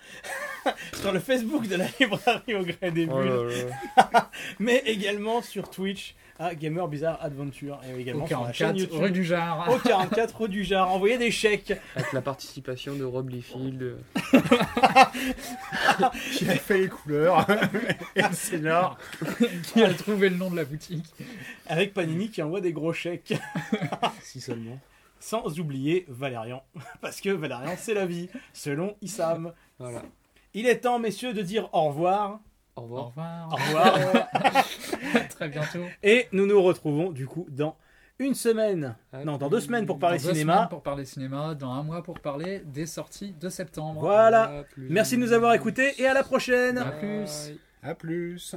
sur le Facebook de la librairie au gré des Oh bulles, là là. mais également sur Twitch à Gamer Bizarre Adventure, et également Au sur la chaîne 44 YouTube. rue du Jard. Au 44 rue du Jard, envoyez des chèques. Avec la participation de Rob Liefeld. Qui a fait les couleurs et le scénar. qui a trouvé le nom de la boutique. Avec Panini qui envoie des gros chèques. si seulement. Sans oublier Valérian. Parce que Valérian, c'est la vie, selon Issam. Voilà. Il est temps, messieurs, de dire au revoir. Au Au revoir. revoir. Au revoir. très bientôt. Et nous nous retrouvons, du coup, dans une semaine. À Non, dans deux semaines pour parler Dans deux cinéma. semaines pour parler cinéma, dans un mois pour parler des sorties de septembre. Voilà. Merci de nous avoir écoutés et à la prochaine. À plus. À plus.